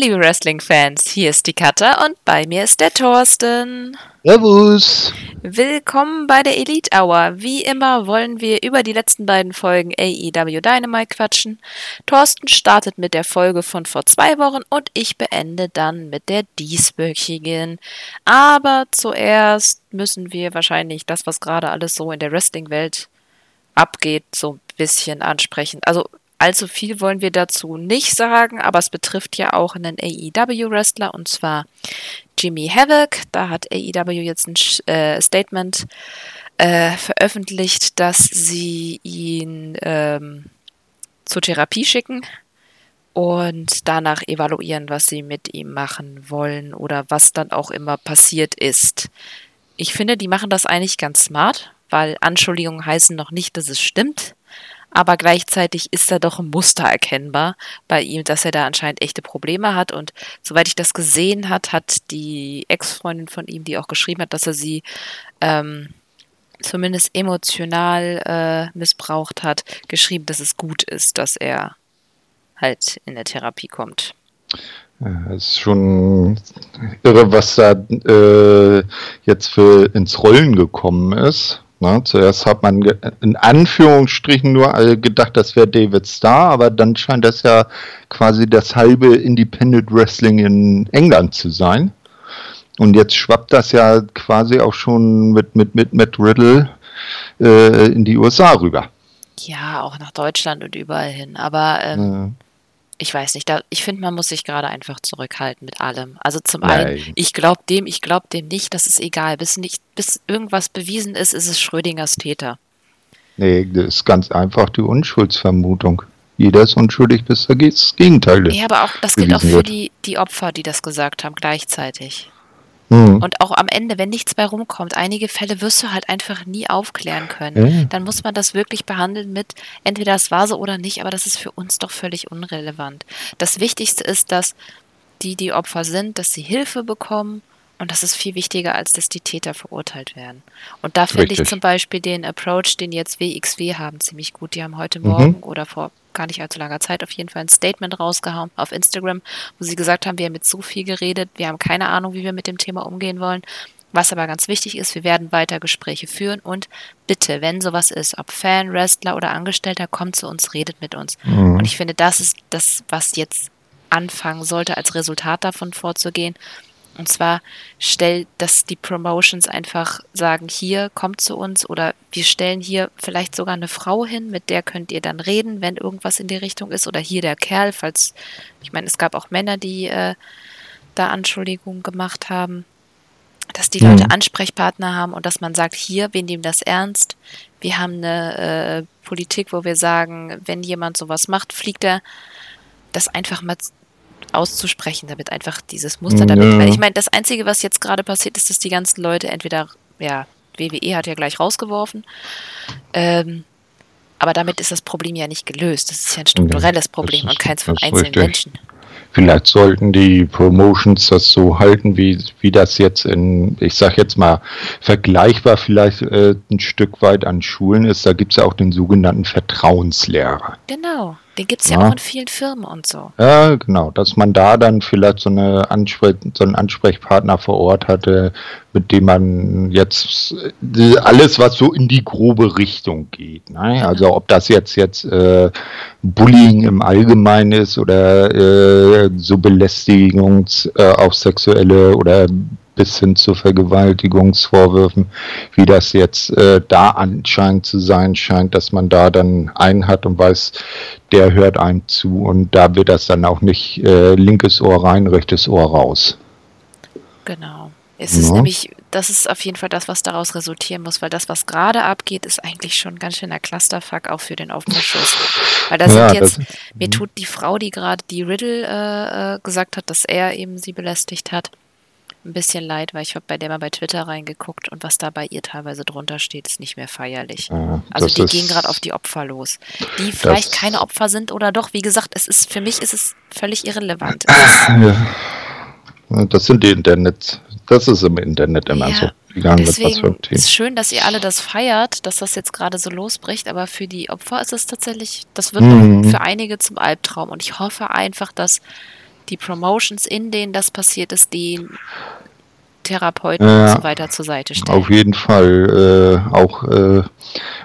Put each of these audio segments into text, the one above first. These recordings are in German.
Hallo, liebe Wrestling-Fans, hier ist die Katha und bei mir ist der Thorsten. Servus. Willkommen bei der Elite Hour. Wie immer wollen wir über die letzten beiden Folgen AEW Dynamite quatschen. Thorsten startet mit der Folge von vor zwei Wochen und ich beende dann mit der dieswöchigen. Aber zuerst müssen wir wahrscheinlich das, was gerade alles so in der Wrestling-Welt abgeht, so ein bisschen ansprechen. Also allzu viel wollen wir dazu nicht sagen, aber es betrifft ja auch einen AEW-Wrestler und zwar Jimmy Havoc. Da hat AEW jetzt ein äh, Statement äh, veröffentlicht, dass sie ihn ähm, zur Therapie schicken und danach evaluieren, was sie mit ihm machen wollen oder was dann auch immer passiert ist. Ich finde, die machen das eigentlich ganz smart, weil Anschuldigungen heißen noch nicht, dass es stimmt aber gleichzeitig ist da doch ein Muster erkennbar bei ihm, dass er da anscheinend echte Probleme hat. Und soweit ich das gesehen hat, hat die Ex-Freundin von ihm, die auch geschrieben hat, dass er sie ähm, zumindest emotional äh, missbraucht hat, geschrieben, dass es gut ist, dass er halt in der Therapie kommt. Ja, ist schon irre, was da äh, jetzt für ins Rollen gekommen ist. Ne? Zuerst hat man in Anführungsstrichen nur gedacht, das wäre David Starr, aber dann scheint das ja quasi das halbe Independent Wrestling in England zu sein. Und jetzt schwappt das ja quasi auch schon mit, mit, mit Matt Riddle äh, in die USA rüber. Ja, auch nach Deutschland und überall hin. Aber ähm, ja ich weiß nicht, da, ich finde, man muss sich gerade einfach zurückhalten mit allem. Also zum Nein. einen, ich glaube dem, ich glaube dem nicht, das ist egal. Bis, nicht, bis irgendwas bewiesen ist, ist es Schrödingers Täter. Nee, das ist ganz einfach die Unschuldsvermutung. Jeder ist unschuldig, bis das Gegenteil ist. Ja, aber auch, das gilt auch für die, die Opfer, die das gesagt haben, gleichzeitig. Mhm. Und auch am Ende, wenn nichts bei rumkommt, einige Fälle wirst du halt einfach nie aufklären können. Ja. Dann muss man das wirklich behandeln mit, entweder es war so oder nicht, aber das ist für uns doch völlig unrelevant. Das Wichtigste ist, dass die, die Opfer sind, dass sie Hilfe bekommen und das ist viel wichtiger, als dass die Täter verurteilt werden. Und da finde ich zum Beispiel den Approach, den jetzt WXW haben, ziemlich gut. Die haben heute mhm. Morgen mhm. oder vor gar nicht allzu langer Zeit auf jeden Fall ein Statement rausgehauen auf Instagram, wo sie gesagt haben, wir haben jetzt so viel geredet, wir haben keine Ahnung, wie wir mit dem Thema umgehen wollen. Was aber ganz wichtig ist, wir werden weiter Gespräche führen und bitte, wenn sowas ist, ob Fan, Wrestler oder Angestellter, kommt zu uns, redet mit uns. Mhm. Und ich finde, das ist das, was jetzt anfangen sollte, als Resultat davon vorzugehen. Und zwar stellt, dass die Promotions einfach sagen, hier kommt zu uns oder wir stellen hier vielleicht sogar eine Frau hin, mit der könnt ihr dann reden, wenn irgendwas in die Richtung ist. Oder hier der Kerl, falls, ich meine, es gab auch Männer, die äh, da Anschuldigungen gemacht haben, dass die Leute mhm. Ansprechpartner haben und dass man sagt, hier, wir nehmen das ernst. Wir haben eine äh, Politik, wo wir sagen, wenn jemand sowas macht, fliegt er das einfach mal auszusprechen, damit einfach dieses Muster damit. Ja. Ich meine, das Einzige, was jetzt gerade passiert, ist, dass die ganzen Leute entweder, ja, WWE hat ja gleich rausgeworfen, ähm, aber damit ist das Problem ja nicht gelöst. Das ist ja ein strukturelles Problem ist, und keins von einzelnen richtig. Menschen. Vielleicht sollten die Promotions das so halten, wie, wie das jetzt in, ich sag jetzt mal, vergleichbar vielleicht äh, ein Stück weit an Schulen ist. Da gibt es ja auch den sogenannten Vertrauenslehrer. Genau. Den gibt es ja, ja, auch in vielen Firmen und so. Ja, genau. Dass man da dann vielleicht so, eine Anspre so einen Ansprechpartner vor Ort hatte, mit dem man jetzt äh, alles, was so in die grobe Richtung geht. Ne? Also ob das jetzt jetzt äh, Bullying im Allgemeinen ist oder äh, so Belästigungs, äh, auch sexuelle oder bis hin zu Vergewaltigungsvorwürfen, wie das jetzt äh, da anscheinend zu sein scheint, dass man da dann einen hat und weiß, der hört einem zu und da wird das dann auch nicht äh, linkes Ohr rein, rechtes Ohr raus. Genau. Es ist ja. nämlich, das ist auf jeden Fall das, was daraus resultieren muss, weil das, was gerade abgeht, ist eigentlich schon ganz schön der Clusterfuck auch für den Aufbruchschuss. Weil da sind ja, jetzt, mir mhm. tut die Frau, die gerade die Riddle äh, äh, gesagt hat, dass er eben sie belästigt hat, ein bisschen leid, weil ich habe bei der mal bei Twitter reingeguckt und was da bei ihr teilweise drunter steht, ist nicht mehr feierlich. Ja, also die gehen gerade auf die Opfer los. Die vielleicht keine Opfer sind oder doch, wie gesagt, es ist für mich ist es völlig irrelevant. Ja. Das sind die Internet, das ist im Internet immer ja, so. Gegangen deswegen ist es schön, dass ihr alle das feiert, dass das jetzt gerade so losbricht, aber für die Opfer ist es tatsächlich, das wird mhm. für einige zum Albtraum und ich hoffe einfach, dass die Promotions, in denen das passiert ist, die Therapeuten ja, und so weiter zur Seite stellen. Auf jeden Fall. Äh, auch äh,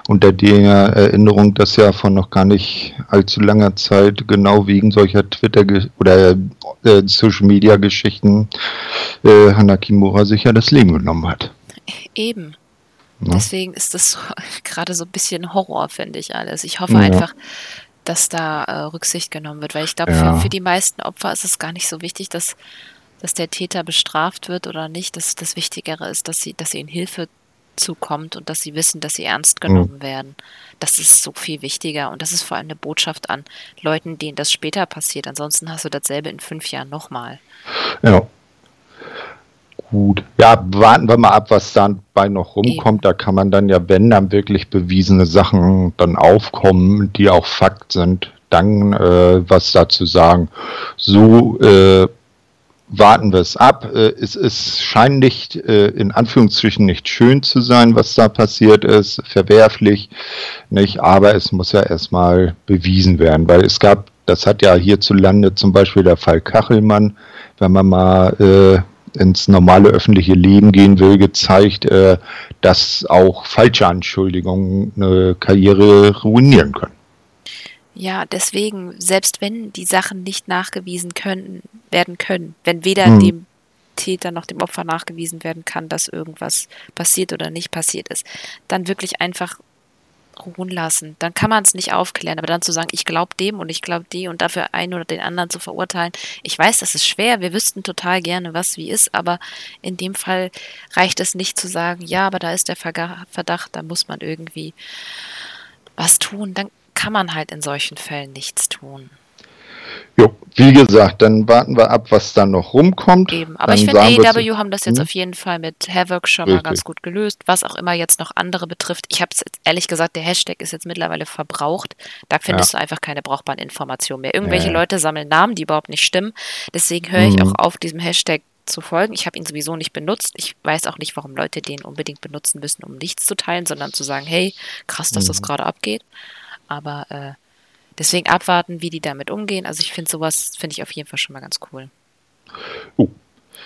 unter der Erinnerung, dass ja von noch gar nicht allzu langer Zeit genau wegen solcher Twitter- oder äh, Social-Media-Geschichten äh, Hanakimura sich ja das Leben genommen hat. Eben. Ja. Deswegen ist das so, gerade so ein bisschen Horror, finde ich alles. Ich hoffe ja. einfach, dass da äh, Rücksicht genommen wird, weil ich glaube, ja. für, für, die meisten Opfer ist es gar nicht so wichtig, dass, dass der Täter bestraft wird oder nicht. Das, das Wichtigere ist, dass sie, dass ihnen Hilfe zukommt und dass sie wissen, dass sie ernst genommen mhm. werden. Das ist so viel wichtiger und das ist vor allem eine Botschaft an Leuten, denen das später passiert. Ansonsten hast du dasselbe in fünf Jahren nochmal. Ja. Gut. Ja, warten wir mal ab, was dabei noch rumkommt. Da kann man dann ja, wenn dann wirklich bewiesene Sachen dann aufkommen, die auch Fakt sind, dann äh, was dazu sagen. So äh, warten wir es ab. Äh, es, es scheint nicht, äh, in Anführungsstrichen, nicht schön zu sein, was da passiert ist, verwerflich, nicht, aber es muss ja erstmal bewiesen werden, weil es gab, das hat ja hierzulande zum Beispiel der Fall Kachelmann, wenn man mal äh, ins normale öffentliche Leben gehen will, gezeigt, äh, dass auch falsche Anschuldigungen eine Karriere ruinieren können. Ja, deswegen, selbst wenn die Sachen nicht nachgewiesen können, werden können, wenn weder mhm. dem Täter noch dem Opfer nachgewiesen werden kann, dass irgendwas passiert oder nicht passiert ist, dann wirklich einfach ruhen lassen. Dann kann man es nicht aufklären, aber dann zu sagen, ich glaube dem und ich glaube die und dafür einen oder den anderen zu verurteilen. Ich weiß, das ist schwer, wir wüssten total gerne, was wie ist, aber in dem Fall reicht es nicht zu sagen, ja, aber da ist der Verdacht, da muss man irgendwie was tun. Dann kann man halt in solchen Fällen nichts tun. Jo, wie gesagt, dann warten wir ab, was dann noch rumkommt. Eben, aber dann ich finde, AEW haben das jetzt hm? auf jeden Fall mit Havoc schon Richtig. mal ganz gut gelöst, was auch immer jetzt noch andere betrifft. Ich habe es ehrlich gesagt, der Hashtag ist jetzt mittlerweile verbraucht. Da findest ja. du einfach keine brauchbaren Informationen mehr. Irgendwelche ja. Leute sammeln Namen, die überhaupt nicht stimmen. Deswegen höre ich mhm. auch auf, diesem Hashtag zu folgen. Ich habe ihn sowieso nicht benutzt. Ich weiß auch nicht, warum Leute den unbedingt benutzen müssen, um nichts zu teilen, sondern zu sagen, hey, krass, dass mhm. das gerade abgeht. Aber äh, deswegen abwarten, wie die damit umgehen. Also ich finde sowas, finde ich auf jeden Fall schon mal ganz cool. Uh.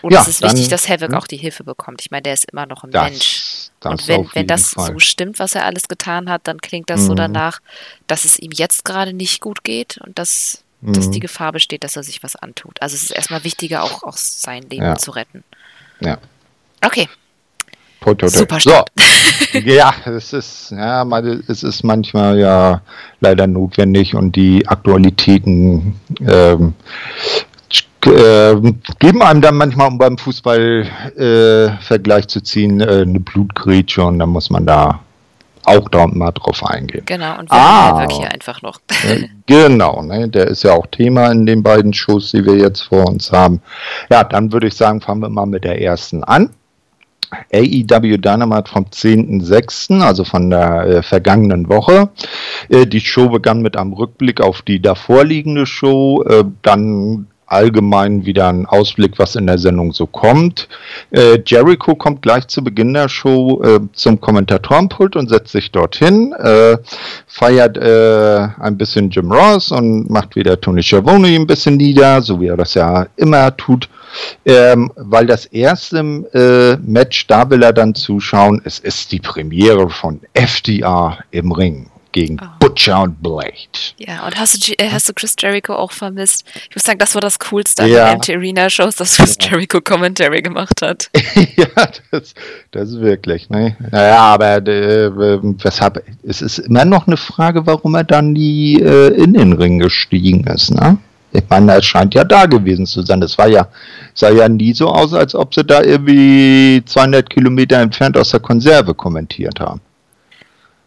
Und ja, es ist dann, wichtig, dass Havoc hm? auch die Hilfe bekommt. Ich meine, der ist immer noch ein das, Mensch. Das und wenn, wenn das Fall. so stimmt, was er alles getan hat, dann klingt das mhm. so danach, dass es ihm jetzt gerade nicht gut geht und dass, mhm. dass die Gefahr besteht, dass er sich was antut. Also es ist erstmal wichtiger, auch, auch sein Leben ja. zu retten. Ja. Okay, Toi, toi, toi. Super so. ja, es ist, ja, es ist manchmal ja leider notwendig und die Aktualitäten ähm, äh, geben einem dann manchmal, um beim Fußball äh, Vergleich zu ziehen, äh, eine Blutgrätsche und dann muss man da auch da mal drauf eingehen. Genau, und wir ah, hier einfach noch. genau, ne, der ist ja auch Thema in den beiden Shows, die wir jetzt vor uns haben. Ja, dann würde ich sagen, fangen wir mal mit der ersten an. AEW Dynamite vom 10.06., also von der äh, vergangenen Woche. Äh, die Show begann mit einem Rückblick auf die davorliegende Show, äh, dann allgemein wieder ein Ausblick, was in der Sendung so kommt. Äh, Jericho kommt gleich zu Beginn der Show äh, zum Kommentatorenpult und setzt sich dorthin, äh, feiert äh, ein bisschen Jim Ross und macht wieder Tony Schiavone ein bisschen nieder, so wie er das ja immer tut. Ähm, weil das erste äh, Match, da will er dann zuschauen, es ist die Premiere von FDR im Ring gegen oh. Butcher und Blade. Ja, und hast du, äh, hast du Chris Jericho auch vermisst? Ich muss sagen, das war das Coolste an ja. den MT Arena Shows, dass Chris ja. Jericho Commentary gemacht hat. ja, das, das ist wirklich, ne? Naja, aber äh, weshalb, es ist immer noch eine Frage, warum er dann nie äh, in den Ring gestiegen ist, ne? Ich meine, er scheint ja da gewesen zu sein. Das war ja, sah ja nie so aus, als ob sie da irgendwie 200 Kilometer entfernt aus der Konserve kommentiert haben.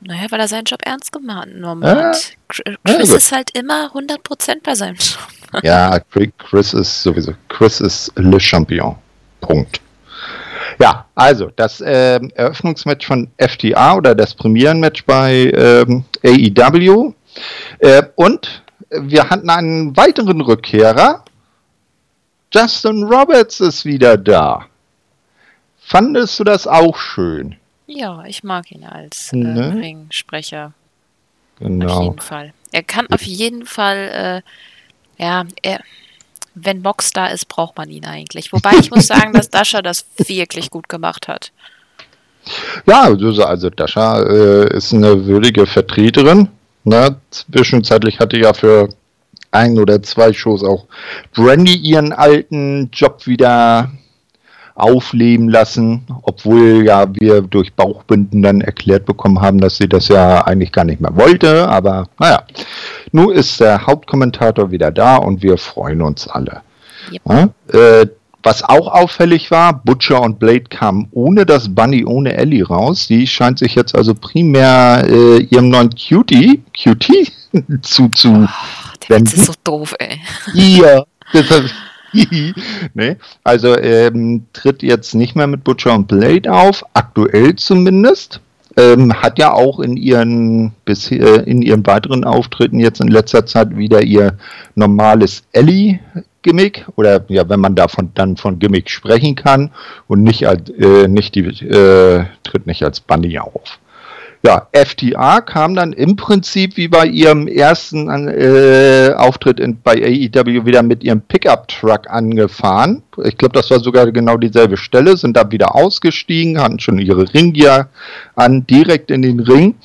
Naja, weil er seinen Job ernst genommen ja. hat. Chris ja, ist halt immer 100% bei seinem Job. ja, Chris ist sowieso, Chris ist Le Champion. Punkt. Ja, also das äh, Eröffnungsmatch von FTA oder das Premierenmatch bei ähm, AEW. Äh, und wir hatten einen weiteren Rückkehrer. Justin Roberts ist wieder da. Fandest du das auch schön? Ja, ich mag ihn als äh, ne? Ringsprecher. Genau. Auf jeden Fall. Er kann auf jeden Fall, äh, ja, er, wenn Mox da ist, braucht man ihn eigentlich. Wobei ich muss sagen, dass Dasha das wirklich gut gemacht hat. Ja, also, also Dasha äh, ist eine würdige Vertreterin. Ne? Zwischenzeitlich hatte ja für ein oder zwei Shows auch Brandy ihren alten Job wieder aufleben lassen, obwohl ja wir durch Bauchbinden dann erklärt bekommen haben, dass sie das ja eigentlich gar nicht mehr wollte. Aber naja, nun ist der Hauptkommentator wieder da und wir freuen uns alle. Yep. Ja, äh, was auch auffällig war, Butcher und Blade kamen ohne das Bunny, ohne Ellie raus. Die scheint sich jetzt also primär äh, ihrem neuen Cutie, Cutie zu, zu oh, der Witz ist so doof, ey. Ja, nee, also ähm, tritt jetzt nicht mehr mit Butcher und Blade auf, aktuell zumindest. Ähm, hat ja auch in ihren bisher in ihren weiteren Auftritten jetzt in letzter Zeit wieder ihr normales Ellie Gimmick oder ja, wenn man davon dann von Gimmick sprechen kann und nicht als äh, nicht die äh, tritt nicht als Bunny auf. Ja, FTA kam dann im Prinzip wie bei ihrem ersten äh, Auftritt in, bei AEW wieder mit ihrem Pickup-Truck angefahren. Ich glaube, das war sogar genau dieselbe Stelle, sind da wieder ausgestiegen, hatten schon ihre Ringgear an, direkt in den Ring.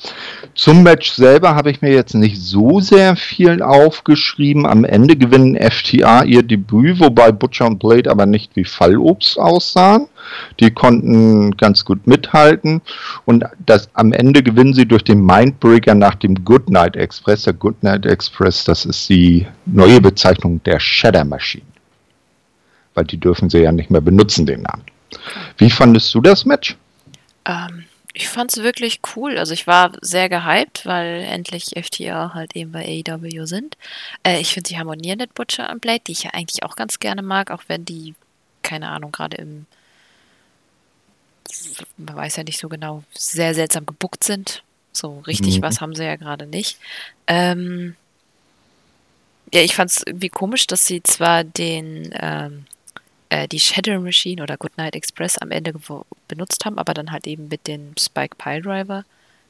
Zum Match selber habe ich mir jetzt nicht so sehr viel aufgeschrieben. Am Ende gewinnen FTA ihr Debüt, wobei Butcher und Blade aber nicht wie Fallobst aussahen. Die konnten ganz gut mithalten und das, am Ende gewinnen sie durch den Mindbreaker nach dem Goodnight Express. Der Goodnight Express, das ist die neue Bezeichnung der Shadow Machine. Weil die dürfen sie ja nicht mehr benutzen, den Namen. Wie fandest du das Match? Ähm, ich fand es wirklich cool. Also ich war sehr gehypt, weil endlich FTA halt eben bei AEW sind. Äh, ich finde, die harmonieren mit Butcher und Blade, die ich ja eigentlich auch ganz gerne mag, auch wenn die, keine Ahnung, gerade im man weiß ja nicht so genau, sehr seltsam gebuckt sind. So richtig mhm. was haben sie ja gerade nicht. Ähm, ja, ich fand es irgendwie komisch, dass sie zwar den ähm, äh, die Shadow Machine oder Goodnight Express am Ende benutzt haben, aber dann halt eben mit dem Spike Pile Driver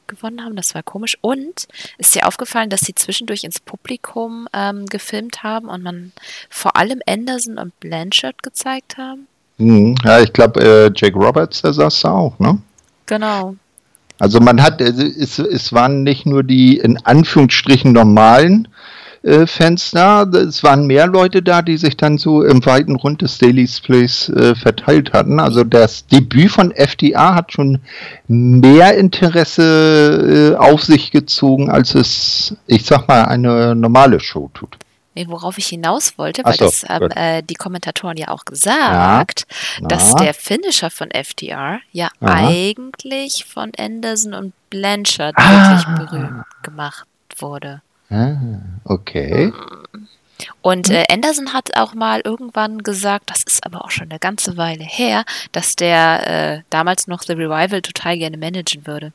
gewonnen haben. Das war komisch. Und ist dir aufgefallen, dass sie zwischendurch ins Publikum ähm, gefilmt haben und man vor allem Anderson und Blanchard gezeigt haben? Hm, ja, ich glaube, äh, Jake Roberts, der saß da auch, ne? Genau. Also man hat, es, es waren nicht nur die in Anführungsstrichen normalen äh, Fans da, es waren mehr Leute da, die sich dann so im weiten Rund des Daily Plays äh, verteilt hatten. Also das Debüt von FDA hat schon mehr Interesse äh, auf sich gezogen, als es, ich sag mal, eine normale Show tut. Nee, worauf ich hinaus wollte, weil so, das haben äh, die Kommentatoren ja auch gesagt, ja. dass der Finisher von FDR ja Aha. eigentlich von Anderson und Blanchard ah. wirklich berühmt gemacht wurde. Ah, okay. Und äh, Anderson hat auch mal irgendwann gesagt, das ist aber auch schon eine ganze Weile her, dass der äh, damals noch The Revival total gerne managen würde.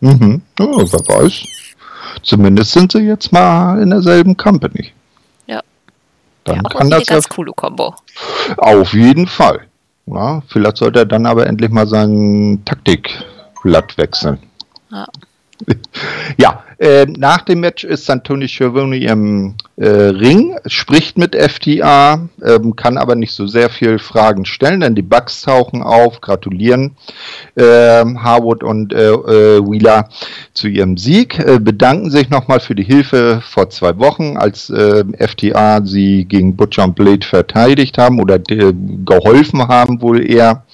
Mhm. Oh, wer weiß. Zumindest sind sie jetzt mal in derselben Company. Dann ja, kann das ganz ja coole Kombo. Auf jeden Fall. Ja, vielleicht sollte er dann aber endlich mal sein Taktikblatt wechseln. Ja. Ja, äh, nach dem Match ist dann Schiavone im äh, Ring, spricht mit FTA, ähm, kann aber nicht so sehr viel Fragen stellen, denn die Bugs tauchen auf, gratulieren äh, Harwood und äh, äh, Wheeler zu ihrem Sieg, äh, bedanken sich nochmal für die Hilfe vor zwei Wochen, als FTA sie gegen Butcher und Blade verteidigt haben oder geholfen haben wohl eher.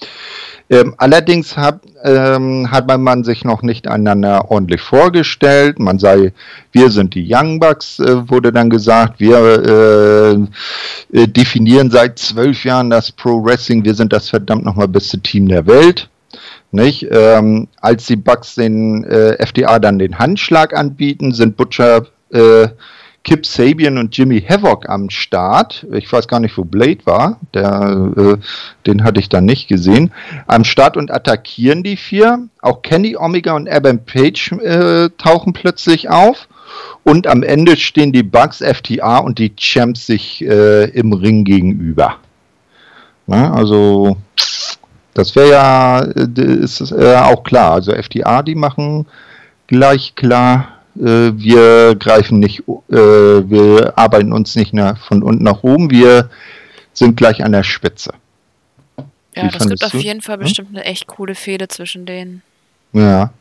Ähm, allerdings hat, ähm, hat man sich noch nicht einander ordentlich vorgestellt. Man sei, wir sind die Young Bucks, äh, wurde dann gesagt. Wir äh, äh, definieren seit zwölf Jahren das Pro Wrestling. Wir sind das verdammt nochmal beste Team der Welt. Nicht? Ähm, als die Bucks den äh, FDA dann den Handschlag anbieten, sind Butcher äh, Kip Sabian und Jimmy Havoc am Start. Ich weiß gar nicht, wo Blade war. Der, äh, den hatte ich dann nicht gesehen. Am Start und attackieren die vier. Auch Kenny Omega und Adam Page äh, tauchen plötzlich auf. Und am Ende stehen die Bugs, FTA und die Champs sich äh, im Ring gegenüber. Na, also, das wäre ja, äh, ist äh, auch klar. Also, FTA, die machen gleich klar, äh, wir greifen nicht, äh, wir arbeiten uns nicht nach, von unten nach oben, wir sind gleich an der Spitze. Ja, Wie das gibt auf jeden Fall hm? bestimmt eine echt coole Fehde zwischen denen. Ja.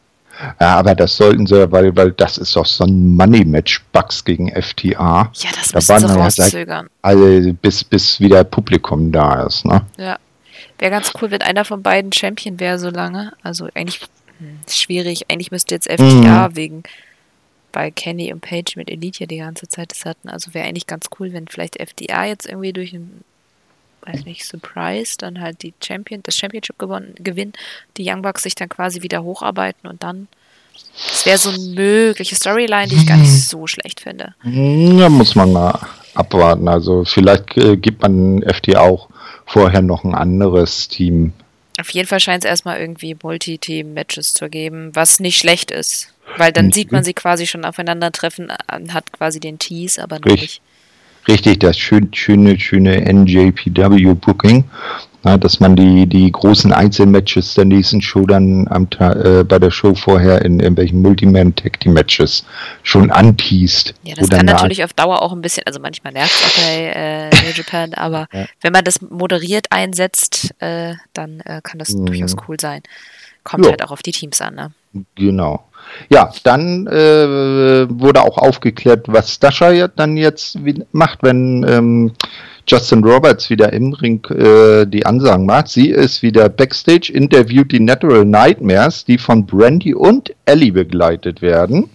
Ja, aber das sollten sie, weil, weil das ist doch so ein Money-Match, Bugs gegen FTA. Ja, das da müssen sie rauszögern. Also bis, bis wieder Publikum da ist, ne? Ja. Wäre ganz cool, wenn einer von beiden Champion wäre so lange. Also eigentlich hm, schwierig. Eigentlich müsste jetzt FTA mhm. wegen, weil Kenny und Page mit Elite ja die ganze Zeit das hatten. Also wäre eigentlich ganz cool, wenn vielleicht FDA jetzt irgendwie durch ein weiß nicht, Surprise, dann halt die Champion, das Championship gewonnen, gewinnen, die Young Bucks sich dann quasi wieder hocharbeiten und dann. Das wäre so eine mögliche Storyline, die ich gar nicht hm. so schlecht finde. Ja, muss man mal abwarten. Also vielleicht äh, gibt man FT auch vorher noch ein anderes Team. Auf jeden Fall scheint es erstmal irgendwie Multi-Team-Matches zu geben, was nicht schlecht ist. Weil dann mhm. sieht man sie quasi schon aufeinandertreffen, hat quasi den Tease, aber noch nicht richtig das schön, schöne, schöne NJPW-Booking, dass man die, die großen Einzelmatches der nächsten Show dann am, äh, bei der Show vorher in irgendwelchen Multiman-Tag-Matches schon anteast. Ja, das kann natürlich auf Dauer auch ein bisschen, also manchmal nervt es auch bei äh, New Japan, aber ja. wenn man das moderiert einsetzt, äh, dann äh, kann das mhm. durchaus cool sein. Kommt jo. halt auch auf die Teams an, ne? Genau. Ja, dann äh, wurde auch aufgeklärt, was Dasha dann jetzt macht, wenn ähm, Justin Roberts wieder im Ring äh, die Ansagen macht. Sie ist wieder Backstage, interviewt die Natural Nightmares, die von Brandy und Ellie begleitet werden.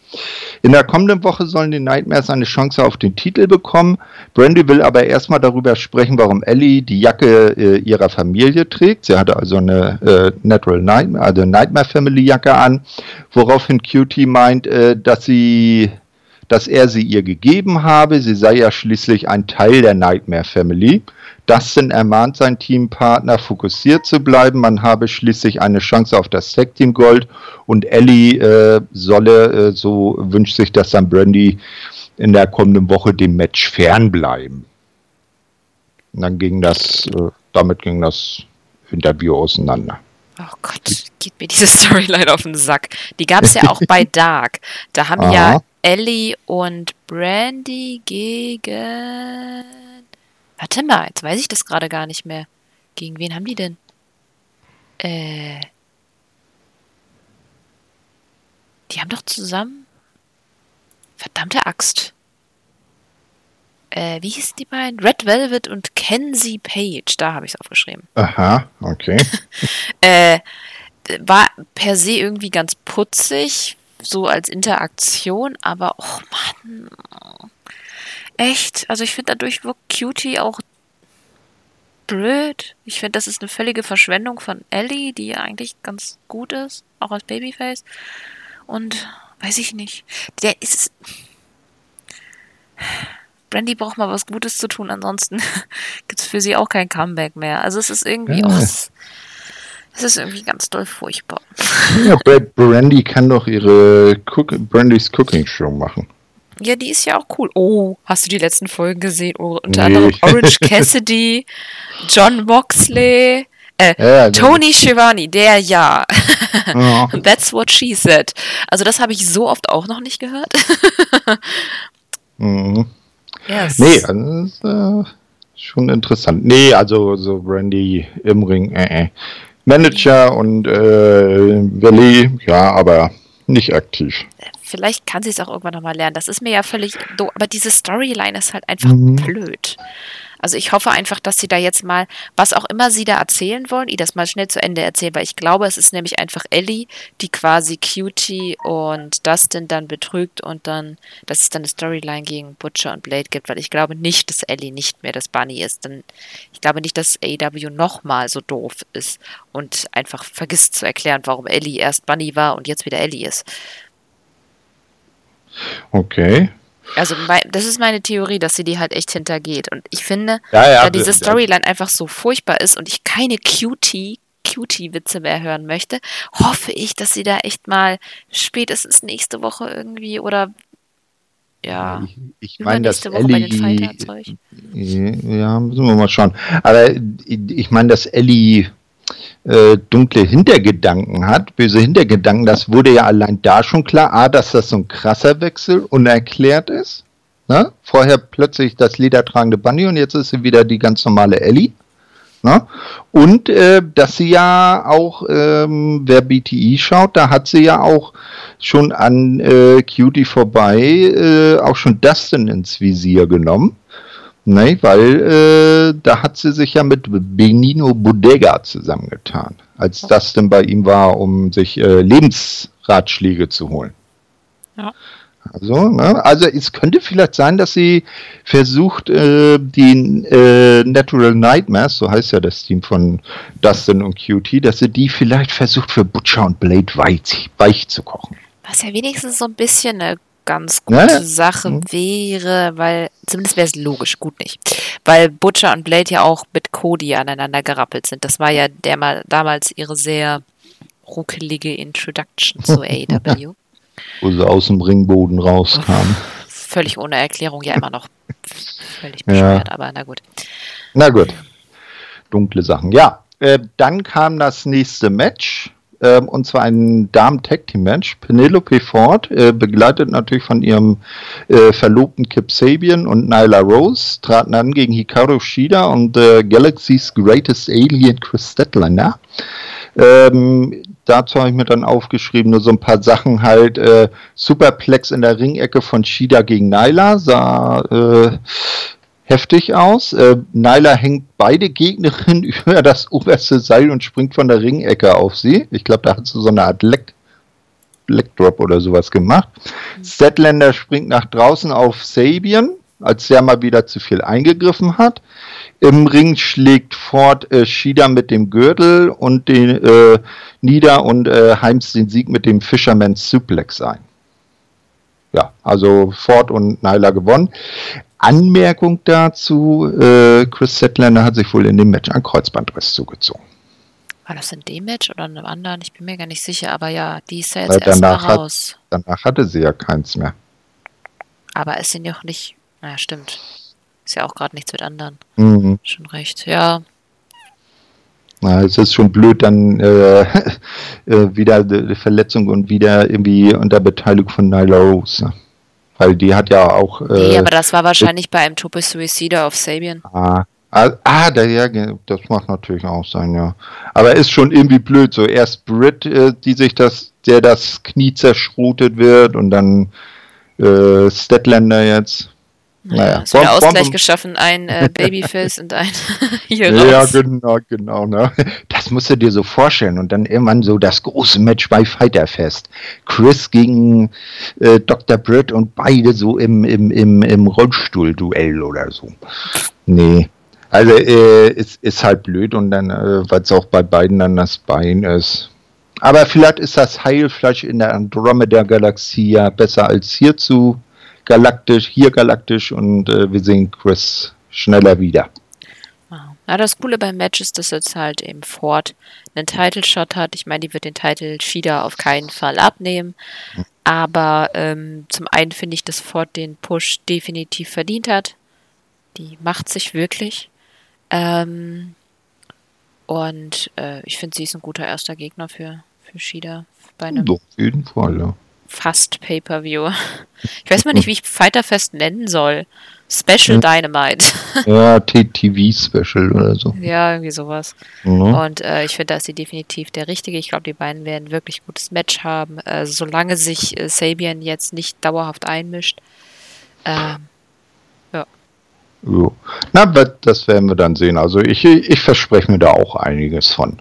In der kommenden Woche sollen die Nightmares eine Chance auf den Titel bekommen. Brandy will aber erstmal darüber sprechen, warum Ellie die Jacke äh, ihrer Familie trägt. Sie hatte also eine äh, Natural Nightmare, also Nightmare Family Jacke an, woraufhin Cutie meint, äh, dass sie dass er sie ihr gegeben habe. Sie sei ja schließlich ein Teil der Nightmare Family. Dustin ermahnt seinen Teampartner, fokussiert zu bleiben. Man habe schließlich eine Chance auf das Tag Team Gold und Ellie äh, solle, äh, so wünscht sich das dann Brandy, in der kommenden Woche dem Match fernbleiben. Und dann ging das, äh, damit ging das Interview auseinander. Oh Gott, geht mir diese Storyline auf den Sack. Die gab es ja auch bei Dark. Da haben Aha. ja Ellie und Brandy gegen. Warte mal, jetzt weiß ich das gerade gar nicht mehr. Gegen wen haben die denn? Äh. Die haben doch zusammen. Verdammte Axt. Äh, wie hießen die beiden? Red Velvet und Kenzie Page. Da habe ich es aufgeschrieben. Aha, okay. äh, war per se irgendwie ganz putzig, so als Interaktion, aber oh Mann. Echt? Also ich finde dadurch wirkt Cutie auch blöd. Ich finde, das ist eine völlige Verschwendung von Ellie, die ja eigentlich ganz gut ist, auch als Babyface. Und weiß ich nicht. Der ist. Brandy braucht mal was Gutes zu tun, ansonsten gibt es für sie auch kein Comeback mehr. Also es ist irgendwie. Ja. Oh, es, ist irgendwie ganz doll furchtbar. Ja, Brandy kann doch ihre Cook Brandys Cooking Show machen. Ja, die ist ja auch cool. Oh, hast du die letzten Folgen gesehen? Oh, unter nee. anderem Orange Cassidy, John Moxley, äh, ja, Tony Schiavone, der ja. ja. That's what she said. Also das habe ich so oft auch noch nicht gehört. mhm. Yes. Nee, das ist äh, schon interessant. Nee, also so Brandy im Ring, äh, äh. Manager und äh, Valley, ja, aber nicht aktiv. Vielleicht kann sie es auch irgendwann nochmal lernen. Das ist mir ja völlig doof. Aber diese Storyline ist halt einfach mhm. blöd. Also ich hoffe einfach, dass sie da jetzt mal, was auch immer sie da erzählen wollen, ihr das mal schnell zu Ende erzählen, weil ich glaube, es ist nämlich einfach Ellie, die quasi Cutie und Dustin dann betrügt und dann, dass es dann eine Storyline gegen Butcher und Blade gibt, weil ich glaube nicht, dass Ellie nicht mehr das Bunny ist. Denn ich glaube nicht, dass AEW nochmal so doof ist und einfach vergisst zu erklären, warum Ellie erst Bunny war und jetzt wieder Ellie ist. Okay. Also das ist meine Theorie, dass sie die halt echt hintergeht. Und ich finde, ja, ja, da diese Storyline einfach so furchtbar ist und ich keine Cutie, Cutie-Witze mehr hören möchte, hoffe ich, dass sie da echt mal spätestens nächste Woche irgendwie oder ja, ich, ich meine, dass Ellie, ja, müssen wir mal schauen. Aber ich meine, dass Ellie äh, dunkle Hintergedanken hat, böse Hintergedanken, das wurde ja allein da schon klar. A, dass das so ein krasser Wechsel unerklärt ist. Ne? Vorher plötzlich das ledertragende Bunny und jetzt ist sie wieder die ganz normale Ellie. Ne? Und äh, dass sie ja auch, ähm, wer BTI schaut, da hat sie ja auch schon an äh, Cutie vorbei äh, auch schon Dustin ins Visier genommen. Ne, weil äh, da hat sie sich ja mit Benino Bodega zusammengetan, als Dustin bei ihm war, um sich äh, Lebensratschläge zu holen. Ja. Also, ne? also es könnte vielleicht sein, dass sie versucht, äh, die äh, Natural Nightmares, so heißt ja das Team von Dustin und QT, dass sie die vielleicht versucht für Butcher und Blade weich, weich zu kochen. Was ja wenigstens so ein bisschen eine ganz gute ne? Sache hm. wäre, weil zumindest wäre es logisch, gut nicht. Weil Butcher und Blade ja auch mit Cody aneinander gerappelt sind. Das war ja der mal damals ihre sehr ruckelige Introduction zu AEW. Wo sie aus dem Ringboden rauskam. Völlig ohne Erklärung, ja immer noch völlig bescheuert, ja. aber na gut. Na gut. Dunkle Sachen. Ja, äh, dann kam das nächste Match. Äh, und zwar ein Damen-Tag-Team-Match. Penelope Ford, äh, begleitet natürlich von ihrem äh, Verlobten Kip Sabian und Nyla Rose, traten an gegen Hikaru Shida und äh, Galaxy's Greatest Alien Chris Statlander. Ähm, dazu habe ich mir dann aufgeschrieben, nur so ein paar Sachen halt. Äh, Superplex in der Ringecke von Shida gegen Nyla sah äh, heftig aus. Äh, Nyla hängt beide Gegnerinnen über das oberste Seil und springt von der Ringecke auf sie. Ich glaube, da hat sie so eine Art Leck Leckdrop oder sowas gemacht. Mhm. Statlander springt nach draußen auf Sabian, als der mal wieder zu viel eingegriffen hat. Im Ring schlägt Ford äh, Shida mit dem Gürtel und den äh, nieder und äh, heimst den Sieg mit dem Fisherman Suplex ein. Ja, also Ford und Nyla gewonnen. Anmerkung dazu, äh, Chris Settlander hat sich wohl in dem Match ein Kreuzbandriss zugezogen. War das in dem Match oder in einem anderen? Ich bin mir gar nicht sicher, aber ja, die ist ja jetzt erstmal raus. Hat, danach hatte sie ja keins mehr. Aber ist sie noch nicht. Naja, stimmt. Ist ja auch gerade nichts mit anderen. Mhm. Schon recht, ja. Na, es ist schon blöd, dann äh, äh, wieder eine Verletzung und wieder irgendwie unter Beteiligung von Nyla Rose. Weil die hat ja auch. Äh, nee, aber das war wahrscheinlich bei einem Tope Suicide auf Sabian. Ah, ah, ah der, ja, das macht natürlich auch sein, ja. Aber ist schon irgendwie blöd. So erst Brit, äh, die sich das, der das Knie zerschrotet wird und dann äh, Statlander jetzt. Naja, es wird Ausgleich geschaffen, ein äh, Babyface und ein hier Ja, genau, genau. Ne? Das musst du dir so vorstellen. Und dann irgendwann so das große Match bei Fighterfest. Chris gegen äh, Dr. Britt und beide so im, im, im, im Rollstuhl-Duell oder so. Nee. Also äh, ist, ist halt blöd und dann, äh, weil es auch bei beiden dann das Bein ist. Aber vielleicht ist das Heilfleisch in der Andromeda-Galaxie ja besser als hierzu galaktisch, hier galaktisch und äh, wir sehen Chris schneller wieder. Ja, das Coole beim Match ist, dass jetzt halt eben Ford einen Title-Shot hat. Ich meine, die wird den Titel Shida auf keinen Fall abnehmen. Aber ähm, zum einen finde ich, dass Ford den Push definitiv verdient hat. Die macht sich wirklich. Ähm, und äh, ich finde, sie ist ein guter erster Gegner für, für Shida. Bei einem Doch, auf jeden Fall, ja fast Pay-Per-View. Ich weiß mal nicht, wie ich Fighterfest nennen soll. Special Dynamite. Ja, TTV-Special oder so. Ja, irgendwie sowas. Mhm. Und äh, ich finde, da ist sie definitiv der Richtige. Ich glaube, die beiden werden wirklich gutes Match haben. Äh, solange sich äh, Sabian jetzt nicht dauerhaft einmischt. Ähm, ja. Jo. Na, das werden wir dann sehen. Also ich, ich verspreche mir da auch einiges von.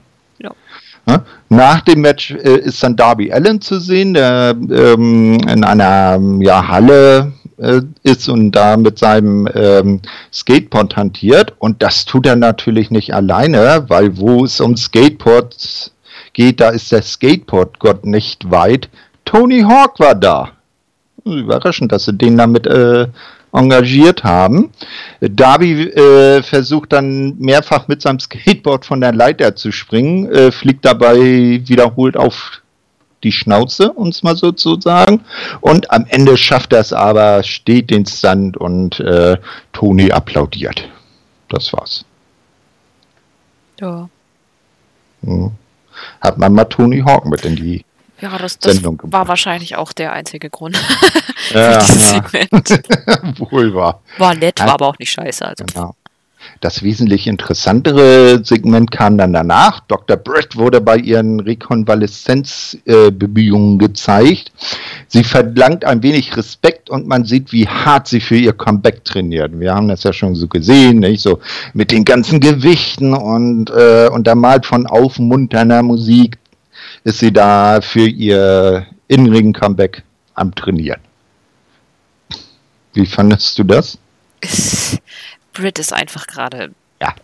Nach dem Match äh, ist dann Darby Allen zu sehen, der ähm, in einer ja, Halle äh, ist und da mit seinem ähm, Skateboard hantiert. Und das tut er natürlich nicht alleine, weil wo es um Skateboards geht, da ist der Skateboard-Gott nicht weit. Tony Hawk war da. Überraschend, dass sie den damit äh, engagiert haben. Darby äh, versucht dann mehrfach mit seinem Skateboard von der Leiter zu springen, äh, fliegt dabei wiederholt auf die Schnauze, um es mal so zu sagen. Und am Ende schafft er es aber, steht den Stand und äh, Toni applaudiert. Das war's. Ja. Hm. Hat man mal Tony Hawk mit in die ja, das, das Sendung gemacht. war wahrscheinlich auch der einzige Grund ja, für dieses ja. Segment. Wohl war. War nett, war aber auch nicht scheiße. Also. Genau. Das wesentlich interessantere Segment kam dann danach. Dr. Brett wurde bei ihren Rekonvaleszenzbemühungen äh, gezeigt. Sie verlangt ein wenig Respekt und man sieht, wie hart sie für ihr Comeback trainiert. Wir haben das ja schon so gesehen, nicht? so mit den ganzen Gewichten und äh, untermalt von aufmunternder Musik ist sie da für ihr inneren Comeback am Trainieren. Wie fandest du das? Brit ist einfach gerade ja.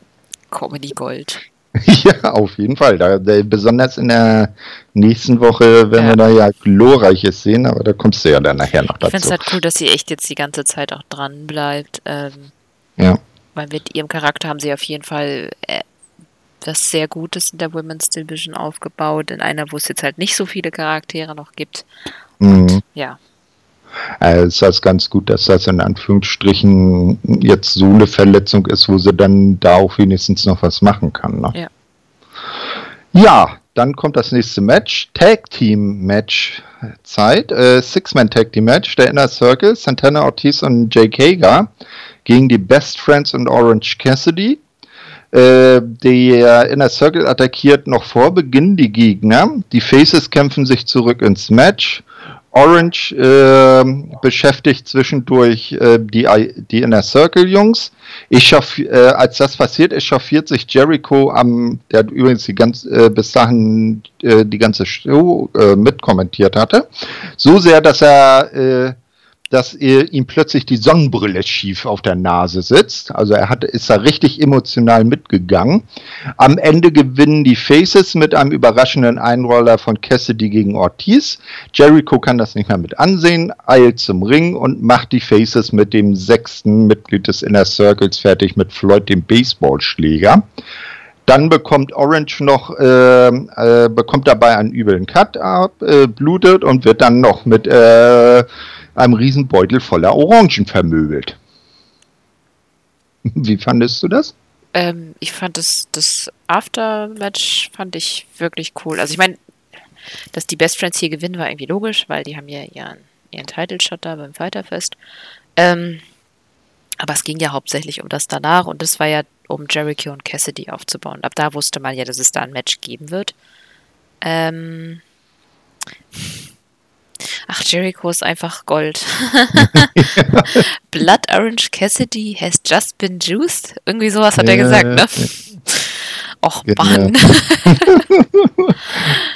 Comedy Gold. ja, auf jeden Fall. Da, da, besonders in der nächsten Woche werden ja. wir da ja glorreiches sehen, aber da kommst du ja dann nachher noch dazu. Ich finde es halt cool, dass sie echt jetzt die ganze Zeit auch dran bleibt. Ähm, ja. Weil mit ihrem Charakter haben sie auf jeden Fall äh, was sehr Gutes in der Women's Division aufgebaut, in einer, wo es jetzt halt nicht so viele Charaktere noch gibt. Und, mhm. Ja. Also es ist ganz gut, dass das in Anführungsstrichen jetzt so eine Verletzung ist, wo sie dann da auch wenigstens noch was machen kann. Ne? Ja. ja, dann kommt das nächste Match. Tag Team Match Zeit. Äh, Six-Man Tag Team Match. Der Inner Circle, Santana Ortiz und Jake Hager gegen die Best Friends und Orange Cassidy. Äh, der Inner Circle attackiert noch vor Beginn die Gegner. Die Faces kämpfen sich zurück ins Match. Orange äh, beschäftigt zwischendurch äh, die, die Inner Circle Jungs. Ich äh, als das passiert ist, chauffiert sich Jericho am, der übrigens die ganz, äh, bis dahin äh, die ganze Show äh, mitkommentiert hatte, so sehr, dass er dass ihm plötzlich die Sonnenbrille schief auf der Nase sitzt. Also er hat, ist da richtig emotional mitgegangen. Am Ende gewinnen die Faces mit einem überraschenden Einroller von Cassidy gegen Ortiz. Jericho kann das nicht mehr mit ansehen, eilt zum Ring und macht die Faces mit dem sechsten Mitglied des Inner Circles fertig mit Floyd, dem Baseballschläger. Dann bekommt Orange noch, äh, äh, bekommt dabei einen üblen Cut ab, äh, blutet und wird dann noch mit äh, einem Riesenbeutel voller Orangen vermöbelt. Wie fandest du das? Ähm, ich fand das, das Aftermatch fand ich wirklich cool. Also ich meine, dass die Best Friends hier gewinnen, war irgendwie logisch, weil die haben ja ihren, ihren Title-Shot da beim Fighterfest. Ähm, aber es ging ja hauptsächlich um das danach und das war ja, um Jericho und Cassidy aufzubauen. Ab da wusste man ja, dass es da ein Match geben wird. Ähm, Ach, Jericho ist einfach Gold. Blood Orange Cassidy has just been juiced. Irgendwie sowas hat ja, er gesagt, ne? Och, genau. Mann.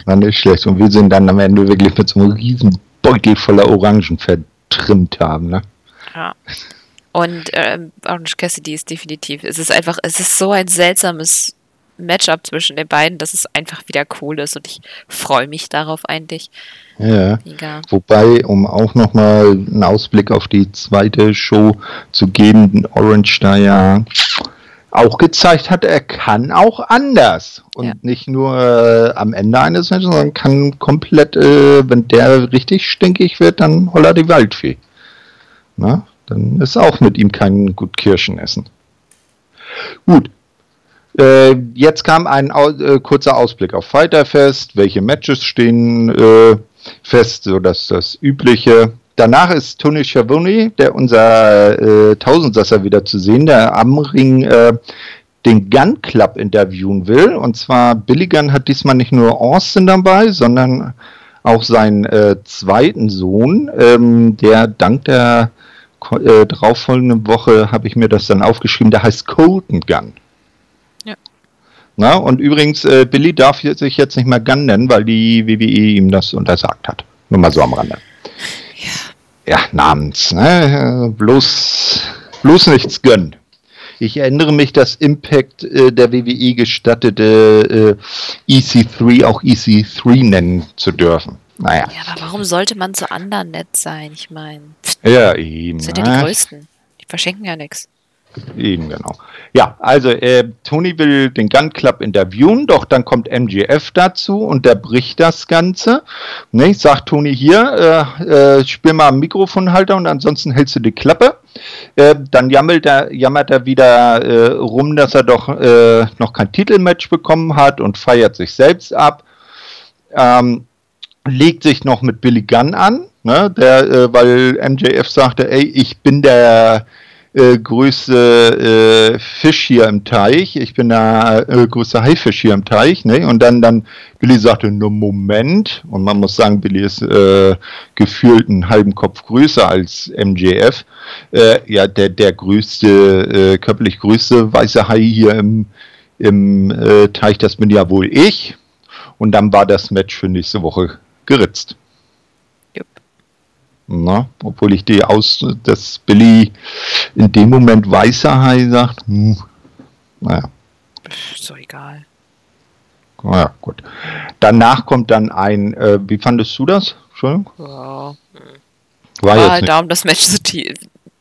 War nicht schlecht. Und wir sind dann am Ende wirklich mit so einem riesen Beutel voller Orangen vertrimmt haben, ne? Ja. Und ähm, Orange Cassidy ist definitiv, es ist einfach, es ist so ein seltsames Matchup zwischen den beiden, dass es einfach wieder cool ist und ich freue mich darauf eigentlich. Ja. Mega. Wobei, um auch nochmal einen Ausblick auf die zweite Show zu geben, Orange da ja auch gezeigt hat, er kann auch anders. Und ja. nicht nur äh, am Ende eines Matches, sondern kann komplett, äh, wenn der richtig stinkig wird, dann holla die Waldfee. Na, dann ist auch mit ihm kein gut Kirschen essen. Gut, äh, jetzt kam ein äh, kurzer Ausblick auf Fighterfest, welche Matches stehen äh, fest, so dass das übliche. Danach ist Tony Schiavone, der unser äh, Tausendsasser wieder zu sehen, der am Ring äh, den Gun Club interviewen will. Und zwar Billy Gunn hat diesmal nicht nur Austin dabei, sondern auch seinen äh, zweiten Sohn, ähm, der dank der äh, darauffolgenden Woche habe ich mir das dann aufgeschrieben, der heißt Colton Gunn. Na, und übrigens, äh, Billy darf sich jetzt nicht mehr Gun nennen, weil die WWE ihm das untersagt hat. Nur mal so am Rande. Ja, ja namens. Ne? Bloß, bloß nichts gönnen. Ich erinnere mich, dass Impact äh, der WWE gestattete, äh, EC3 auch EC3 nennen zu dürfen. Naja. Ja, aber warum sollte man zu anderen nett sein? Ich meine. Ja, eben. Sind ja die ne? Größten. Die verschenken ja nichts. Eben, genau. Ja, also äh, Tony will den Gun Club interviewen, doch dann kommt MGF dazu und der bricht das Ganze. Ne, sagt Tony hier, äh, äh, spiel mal am Mikrofonhalter und ansonsten hältst du die Klappe. Äh, dann jammelt er, jammert er wieder äh, rum, dass er doch äh, noch kein Titelmatch bekommen hat und feiert sich selbst ab. Ähm, legt sich noch mit Billy Gunn an, ne, der, äh, weil MJF sagte, ey, ich bin der äh, größte äh, Fisch hier im Teich, ich bin der äh, größte Haifisch hier im Teich, ne? Und dann, dann Billy sagte, nur Moment, und man muss sagen, Billy ist äh, gefühlt einen halben Kopf größer als MJF. Äh, ja, der, der größte, äh, körperlich größte weiße Hai hier im, im äh, Teich, das bin ja wohl ich. Und dann war das Match für nächste Woche geritzt. Na, obwohl ich die aus, dass Billy in dem Moment weißer Hai sagt, hm, naja. Ist doch egal. Naja, gut. Danach kommt dann ein, äh, wie fandest du das? Entschuldigung? Ja. War ah, jetzt darum das Match so tief.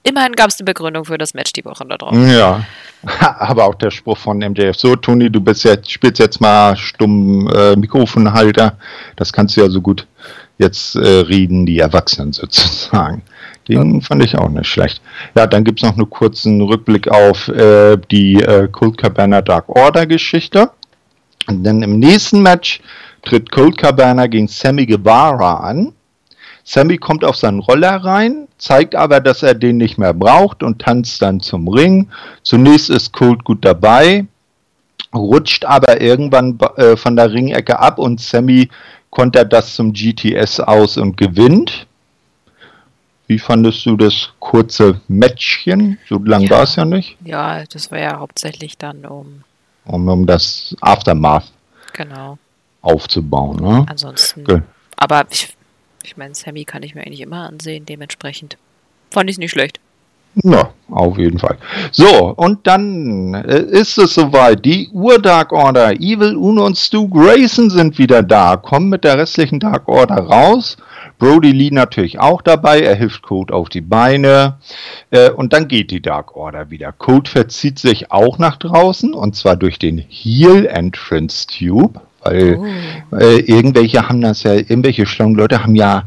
Immerhin gab es eine Begründung für das Match die Woche da drauf. Ja, aber auch der Spruch von MJF. So, Toni, du bist jetzt, spielst jetzt mal stumm äh, Mikrofonhalter. Das kannst du ja so gut jetzt äh, reden die Erwachsenen sozusagen. Den ja. fand ich auch nicht schlecht. Ja, dann gibt es noch einen kurzen Rückblick auf äh, die äh, Cold Cabana Dark Order Geschichte. Und dann im nächsten Match tritt Cold Cabana gegen Sammy Guevara an. Sammy kommt auf seinen Roller rein, zeigt aber, dass er den nicht mehr braucht und tanzt dann zum Ring. Zunächst ist Cold gut dabei, rutscht aber irgendwann äh, von der Ringecke ab und Sammy kommt er das zum GTS aus und gewinnt. Wie fandest du das kurze Matchchen? So lang ja. war es ja nicht. Ja, das war ja hauptsächlich dann um. Um, um das Aftermath genau. aufzubauen. Ne? Ansonsten. Okay. Aber ich, ich meine, Sammy kann ich mir eigentlich immer ansehen, dementsprechend. Fand ich es nicht schlecht. Ja, auf jeden Fall. So, und dann äh, ist es soweit. Die Ur-Dark Order, Evil Uno und Stu Grayson sind wieder da, kommen mit der restlichen Dark Order raus. Brody Lee natürlich auch dabei, er hilft Code auf die Beine. Äh, und dann geht die Dark Order wieder. Code verzieht sich auch nach draußen, und zwar durch den Heel Entrance Tube. Weil oh. äh, irgendwelche haben das ja, irgendwelche schlauen Leute haben ja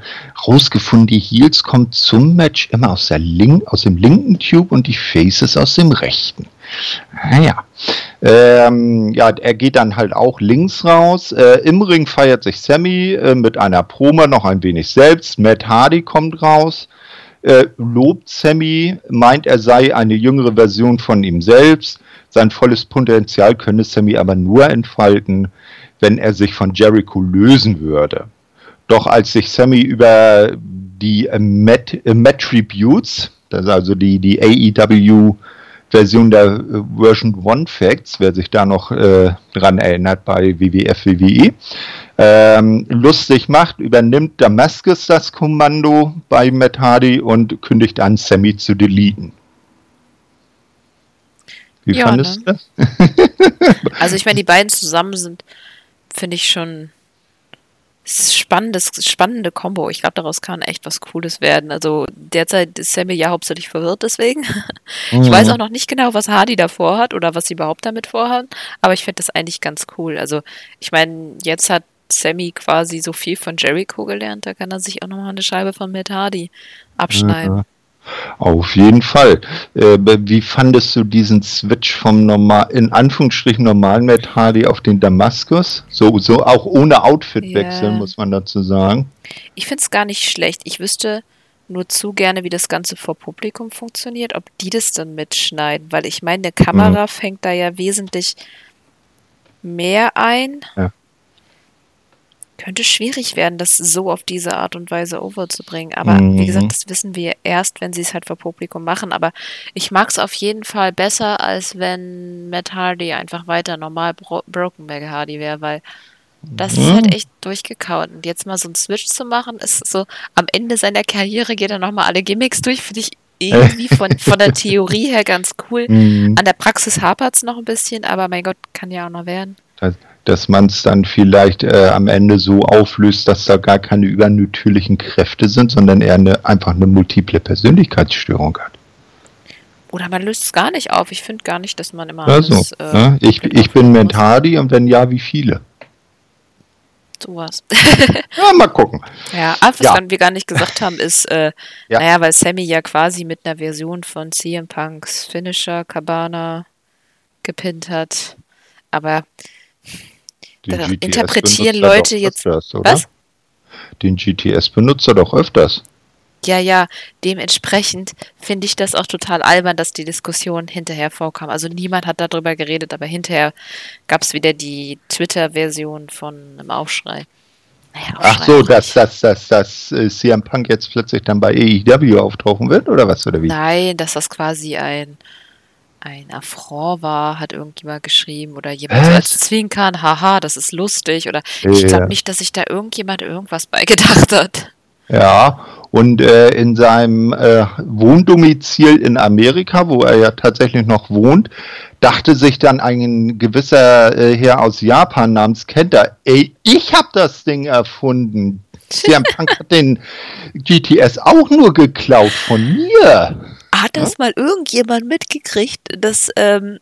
rausgefunden, die Heels kommen zum Match immer aus, der Link, aus dem linken Tube und die Faces aus dem rechten. Naja. Ähm, ja, er geht dann halt auch links raus. Äh, Im Ring feiert sich Sammy äh, mit einer Promo noch ein wenig selbst. Matt Hardy kommt raus, äh, lobt Sammy, meint er sei eine jüngere Version von ihm selbst. Sein volles Potenzial könne Sammy aber nur entfalten, wenn er sich von Jericho lösen würde. Doch als sich Sammy über die Met, äh, Met Tributes, das ist also die, die AEW Version der äh, Version One Facts, wer sich da noch äh, dran erinnert bei WWF, WWE, ähm, lustig macht, übernimmt Damascus das Kommando bei Matt Hardy und kündigt an, Sammy zu deleten. Wie ja, fandest ne? du das? also ich meine, die beiden zusammen sind finde ich schon spannendes, spannende Kombo. Ich glaube, daraus kann echt was Cooles werden. Also derzeit ist Sammy ja hauptsächlich verwirrt deswegen. Mhm. Ich weiß mhm. auch noch nicht genau, was Hardy davor hat oder was sie überhaupt damit vorhaben. Aber ich finde das eigentlich ganz cool. Also ich meine, jetzt hat Sammy quasi so viel von Jericho gelernt, da kann er sich auch nochmal eine Scheibe von Matt Hardy abschneiden. Ja. Auf jeden Fall. Äh, wie fandest du diesen Switch vom normal, in Anführungsstrichen normalen Matt Hardy auf den Damaskus? So, so auch ohne Outfitwechsel, yeah. muss man dazu sagen. Ich finde es gar nicht schlecht. Ich wüsste nur zu gerne, wie das Ganze vor Publikum funktioniert, ob die das dann mitschneiden, weil ich meine, eine Kamera mhm. fängt da ja wesentlich mehr ein. Ja könnte schwierig werden, das so auf diese Art und Weise overzubringen. Aber mhm. wie gesagt, das wissen wir erst, wenn sie es halt vor Publikum machen. Aber ich mag es auf jeden Fall besser, als wenn Matt Hardy einfach weiter normal Bro Broken Back Hardy wäre, weil das mhm. ist halt echt durchgekaut. Und jetzt mal so einen Switch zu machen, ist so, am Ende seiner Karriere geht er nochmal alle Gimmicks durch, finde ich irgendwie von, von der Theorie her ganz cool. Mhm. An der Praxis hapert es noch ein bisschen, aber mein Gott, kann ja auch noch werden. Das dass man es dann vielleicht äh, am Ende so auflöst, dass da gar keine übernatürlichen Kräfte sind, sondern eher eine, einfach eine multiple Persönlichkeitsstörung hat. Oder man löst es gar nicht auf. Ich finde gar nicht, dass man immer. Also, alles, äh, ja, ich, ich bin Mentadi und wenn ja, wie viele? Sowas. ja, mal gucken. Ja, was ja. wir gar nicht gesagt haben, ist, äh, ja. naja, weil Sammy ja quasi mit einer Version von CM Punks Finisher Cabana gepinnt hat. Aber interpretieren Leute jetzt. Öfters, was? den GTS benutzt er doch öfters. Ja, ja, dementsprechend finde ich das auch total albern, dass die Diskussion hinterher vorkam. Also niemand hat darüber geredet, aber hinterher gab es wieder die Twitter-Version von einem Aufschrei. Naja, Aufschrei Ach so, dass, dass, dass, dass äh, CM Punk jetzt plötzlich dann bei AEW auftauchen wird, oder was, oder wie? Nein, dass das quasi ein, ein Affront war, hat irgendjemand geschrieben, oder jemand so als Zwinkern, haha, das ist lustig, oder ich glaube nicht, dass sich da irgendjemand irgendwas beigedacht hat. Ja, und äh, in seinem äh, Wohndomizil in Amerika, wo er ja tatsächlich noch wohnt, dachte sich dann ein gewisser äh, Herr aus Japan namens Kenta, ey, ich habe das Ding erfunden. CM Punk hat den GTS auch nur geklaut von mir. Hat das ja? mal irgendjemand mitgekriegt, dass ähm,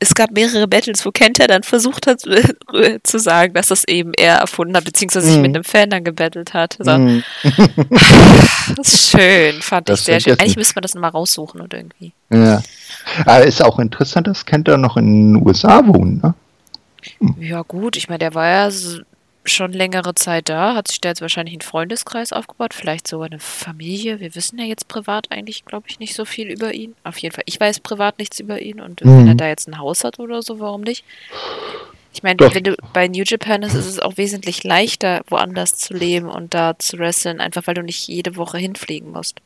es gab mehrere Battles, wo Kenta dann versucht hat äh, zu sagen, dass das eben er erfunden hat, beziehungsweise mm. sich mit mhm. einem Fan dann gebettelt hat. So. Mm. das ist schön, fand das ich sehr schön. Eigentlich müsste man das nochmal raussuchen oder irgendwie. Ja. Aber ist auch interessant, dass Kenta noch in den USA wohnt, ne? Ja, gut, ich meine, der war ja schon längere Zeit da, hat sich da jetzt wahrscheinlich einen Freundeskreis aufgebaut, vielleicht sogar eine Familie. Wir wissen ja jetzt privat eigentlich, glaube ich, nicht so viel über ihn. Auf jeden Fall, ich weiß privat nichts über ihn und mhm. wenn er da jetzt ein Haus hat oder so, warum nicht? Ich meine, wenn du bei New Japan ist, ist es auch wesentlich leichter, woanders zu leben und da zu wresteln, einfach weil du nicht jede Woche hinfliegen musst.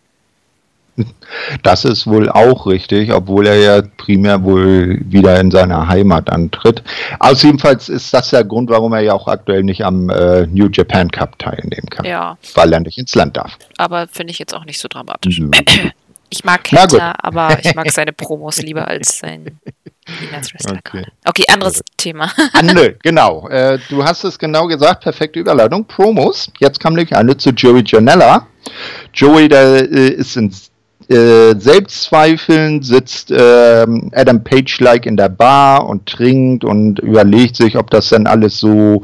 Das ist wohl auch richtig, obwohl er ja primär wohl wieder in seiner Heimat antritt. Also jedenfalls ist das der Grund, warum er ja auch aktuell nicht am äh, New Japan Cup teilnehmen kann. Ja. Weil er nicht ins Land darf. Aber finde ich jetzt auch nicht so dramatisch. Mhm. Ich mag Kenta, aber ich mag seine Promos lieber als sein okay. okay, anderes also. Thema. Ande, genau. Äh, du hast es genau gesagt, perfekte Überleitung. Promos. Jetzt kam nämlich eine zu Joey Janella. Joey, der äh, ist ins äh, Selbstzweifeln sitzt äh, Adam Page-like in der Bar und trinkt und überlegt sich, ob das denn alles so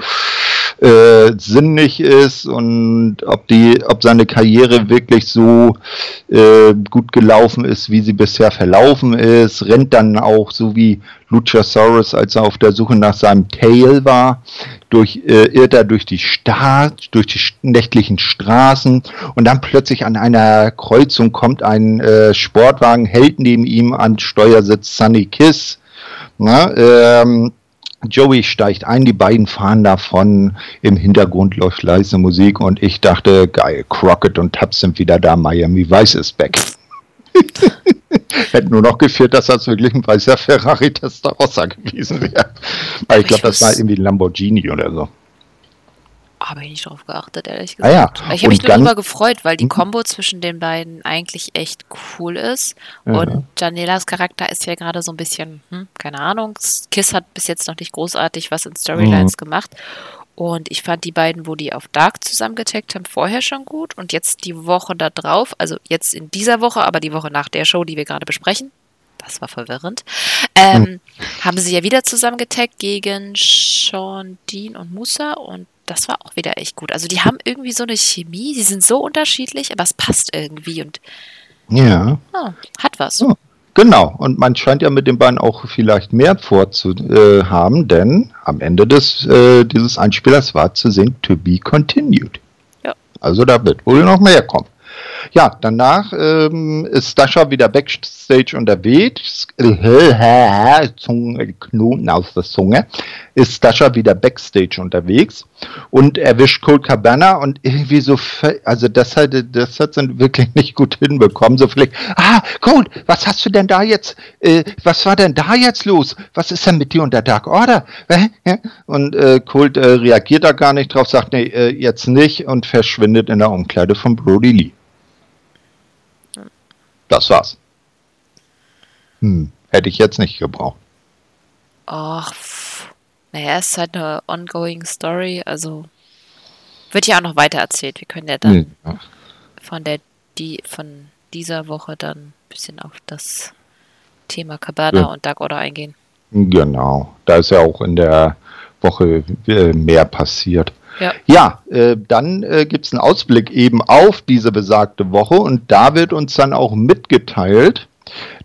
äh, sinnig ist und ob die, ob seine Karriere wirklich so äh, gut gelaufen ist, wie sie bisher verlaufen ist, rennt dann auch so wie Luchasaurus, als er auf der Suche nach seinem Tail war, durch, äh, irrt er durch die Stadt, durch die nächtlichen Straßen und dann plötzlich an einer Kreuzung kommt ein äh, Sportwagen, hält neben ihm an Steuersitz Sunny Kiss. Na, ähm, Joey steigt ein, die beiden fahren davon, im Hintergrund läuft leise Musik und ich dachte, geil, Crockett und Tubbs sind wieder da, Miami Vice ist back. Hätte nur noch gefehlt, dass das wirklich ein weißer Ferrari Testarossa gewesen wäre. Weil ich glaube, das war irgendwie ein Lamborghini oder so. Habe ich nicht drauf geachtet, ehrlich gesagt. Ah ja. Ich habe mich nur darüber gefreut, weil die mhm. Kombo zwischen den beiden eigentlich echt cool ist. Ja. Und Janelas Charakter ist ja gerade so ein bisschen, hm, keine Ahnung. Kiss hat bis jetzt noch nicht großartig was in Storylines mhm. gemacht. Und ich fand die beiden, wo die auf Dark zusammengetaggt haben, vorher schon gut. Und jetzt die Woche da drauf, also jetzt in dieser Woche, aber die Woche nach der Show, die wir gerade besprechen, das war verwirrend, ähm, hm. haben sie ja wieder zusammengetaggt gegen Sean Dean und Musa und das war auch wieder echt gut. Also die haben irgendwie so eine Chemie, die sind so unterschiedlich, aber es passt irgendwie und ja. Oh, hat was. Oh. Genau, und man scheint ja mit den beiden auch vielleicht mehr vorzuhaben, denn am Ende des, äh, dieses Einspielers war zu sehen To Be Continued. Ja. Also da wird wohl noch mehr kommen. Ja, danach ähm, ist Dasha wieder Backstage unterwegs. Knoten aus der Zunge. Ist Dasha wieder Backstage unterwegs und erwischt Cold Cabana und irgendwie so, also das hat, das hat sie wirklich nicht gut hinbekommen. So vielleicht, ah, Cold, was hast du denn da jetzt, äh, was war denn da jetzt los? Was ist denn mit dir und der Dark Order? Und äh, Cold äh, reagiert da gar nicht drauf, sagt, nee, äh, jetzt nicht und verschwindet in der Umkleide von Brody Lee. Das war's. Hm, hätte ich jetzt nicht gebraucht. Ach, naja, es ist halt eine ongoing Story, also wird ja auch noch weiter erzählt. Wir können ja dann ja. von der die von dieser Woche dann ein bisschen auf das Thema Cabana ja. und Dark Order eingehen. Genau, da ist ja auch in der Woche äh, mehr passiert. Ja, ja äh, dann äh, gibt es einen Ausblick eben auf diese besagte Woche und da wird uns dann auch mitgeteilt,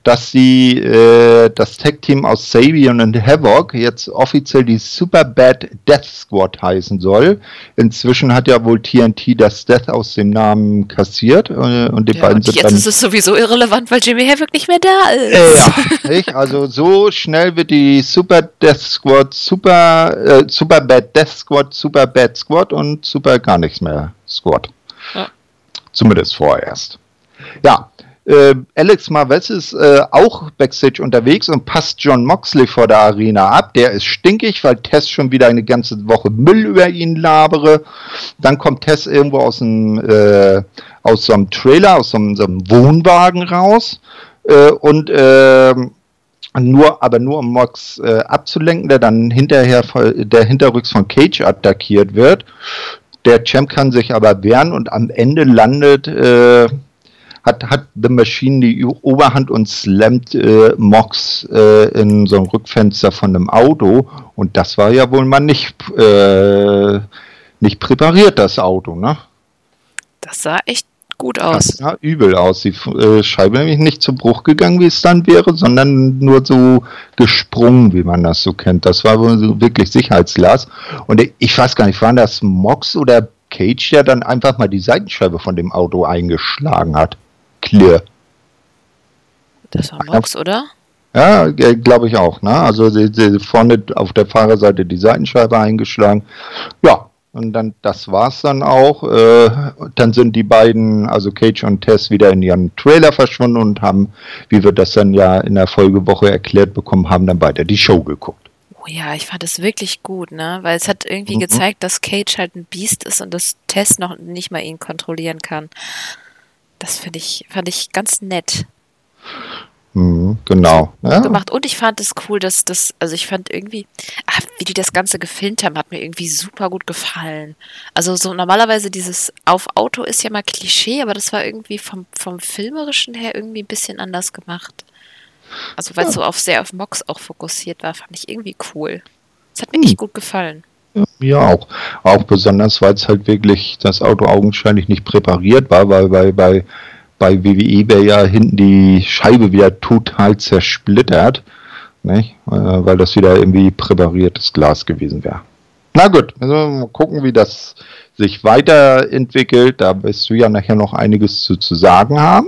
dass die, äh, das Tech-Team aus Sabian und Havoc jetzt offiziell die Super Bad Death Squad heißen soll. Inzwischen hat ja wohl TNT das Death aus dem Namen kassiert äh, und die ja, beiden und sind jetzt dann, ist es sowieso irrelevant, weil Jimmy Havoc nicht mehr da ist. Äh, ja, also so schnell wird die Super Death Squad, Super, äh, Super Bad Death Squad, Super Bad Squad und Super gar nichts mehr Squad. Ja. Zumindest vorerst. Ja, äh, Alex Marvez ist äh, auch Backstage unterwegs und passt John Moxley vor der Arena ab. Der ist stinkig, weil Tess schon wieder eine ganze Woche Müll über ihn labere. Dann kommt Tess irgendwo aus, dem, äh, aus so einem Trailer, aus so einem, so einem Wohnwagen raus. Äh, und ähm, nur, aber nur um Mox äh, abzulenken, der dann hinterher der Hinterrücks von Cage attackiert wird. Der Champ kann sich aber wehren und am Ende landet äh, hat, hat The Machine die Oberhand und slammt äh, Mox äh, in so ein Rückfenster von einem Auto. Und das war ja wohl mal nicht, äh, nicht präpariert, das Auto, ne? Das sah echt gut aus. Das sah übel aus. Die äh, Scheibe nämlich nicht zu Bruch gegangen, wie es dann wäre, sondern nur so gesprungen, wie man das so kennt. Das war wohl so wirklich Sicherheitsglas. Und ich weiß gar nicht, waren das Mox oder Cage, der dann einfach mal die Seitenscheibe von dem Auto eingeschlagen hat? Clear. Das war Mox, oder? Ja, glaube ich auch. Ne? Also sie, sie vorne auf der Fahrerseite die Seitenscheibe eingeschlagen. Ja, und dann das war's dann auch. Äh, dann sind die beiden, also Cage und Tess, wieder in ihren Trailer verschwunden und haben, wie wir das dann ja in der Folgewoche erklärt bekommen haben, dann weiter die Show geguckt. Oh ja, ich fand es wirklich gut, ne? Weil es hat irgendwie mhm. gezeigt, dass Cage halt ein Biest ist und dass Tess noch nicht mal ihn kontrollieren kann. Das finde ich, fand ich ganz nett. Mhm, genau. Ja. Gemacht. Und ich fand es cool, dass das, also ich fand irgendwie, ach, wie die das Ganze gefilmt haben, hat mir irgendwie super gut gefallen. Also so normalerweise dieses auf Auto ist ja mal Klischee, aber das war irgendwie vom, vom Filmerischen her irgendwie ein bisschen anders gemacht. Also weil es ja. so auf sehr auf Mox auch fokussiert war, fand ich irgendwie cool. Es hat mir mhm. echt gut gefallen. Ja, auch. Auch besonders, weil es halt wirklich das Auto augenscheinlich nicht präpariert war, weil bei, bei, bei WWE wäre ja hinten die Scheibe wieder total zersplittert, nicht? Äh, weil das wieder irgendwie präpariertes Glas gewesen wäre. Na gut, also mal gucken, wie das sich weiterentwickelt. Da wirst du ja nachher noch einiges zu, zu sagen haben.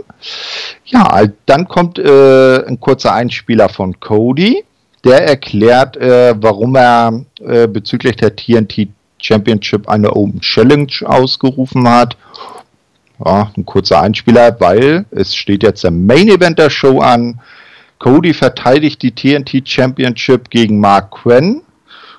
Ja, dann kommt äh, ein kurzer Einspieler von Cody der erklärt, äh, warum er äh, bezüglich der TNT Championship eine Open Challenge ausgerufen hat. Ja, ein kurzer Einspieler, weil es steht jetzt der Main Event der Show an. Cody verteidigt die TNT Championship gegen Mark Quinn.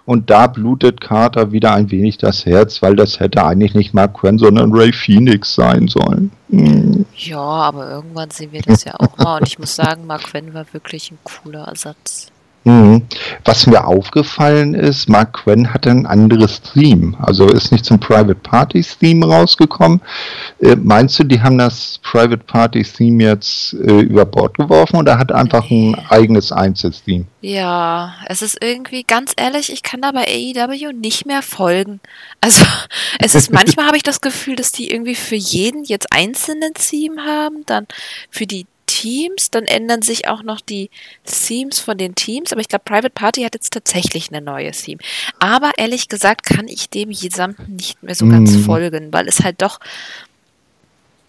Und da blutet Carter wieder ein wenig das Herz, weil das hätte eigentlich nicht Mark Quinn, sondern Ray Phoenix sein sollen. Hm. Ja, aber irgendwann sehen wir das ja auch mal. Und ich muss sagen, Mark Quinn war wirklich ein cooler Ersatz. Mhm. Was mir aufgefallen ist, Mark Quinn hatte ein anderes Theme. Also ist nicht zum Private Parties Theme rausgekommen. Äh, meinst du, die haben das Private Parties Theme jetzt äh, über Bord geworfen oder hat einfach ein eigenes Einzeltheme? Ja, es ist irgendwie, ganz ehrlich, ich kann da bei AEW nicht mehr folgen. Also, es ist manchmal habe ich das Gefühl, dass die irgendwie für jeden jetzt einzelnen Theme haben, dann für die Teams, dann ändern sich auch noch die Themes von den Teams, aber ich glaube, Private Party hat jetzt tatsächlich eine neue Theme. Aber ehrlich gesagt kann ich dem gesamten nicht mehr so ganz mm. folgen, weil es halt doch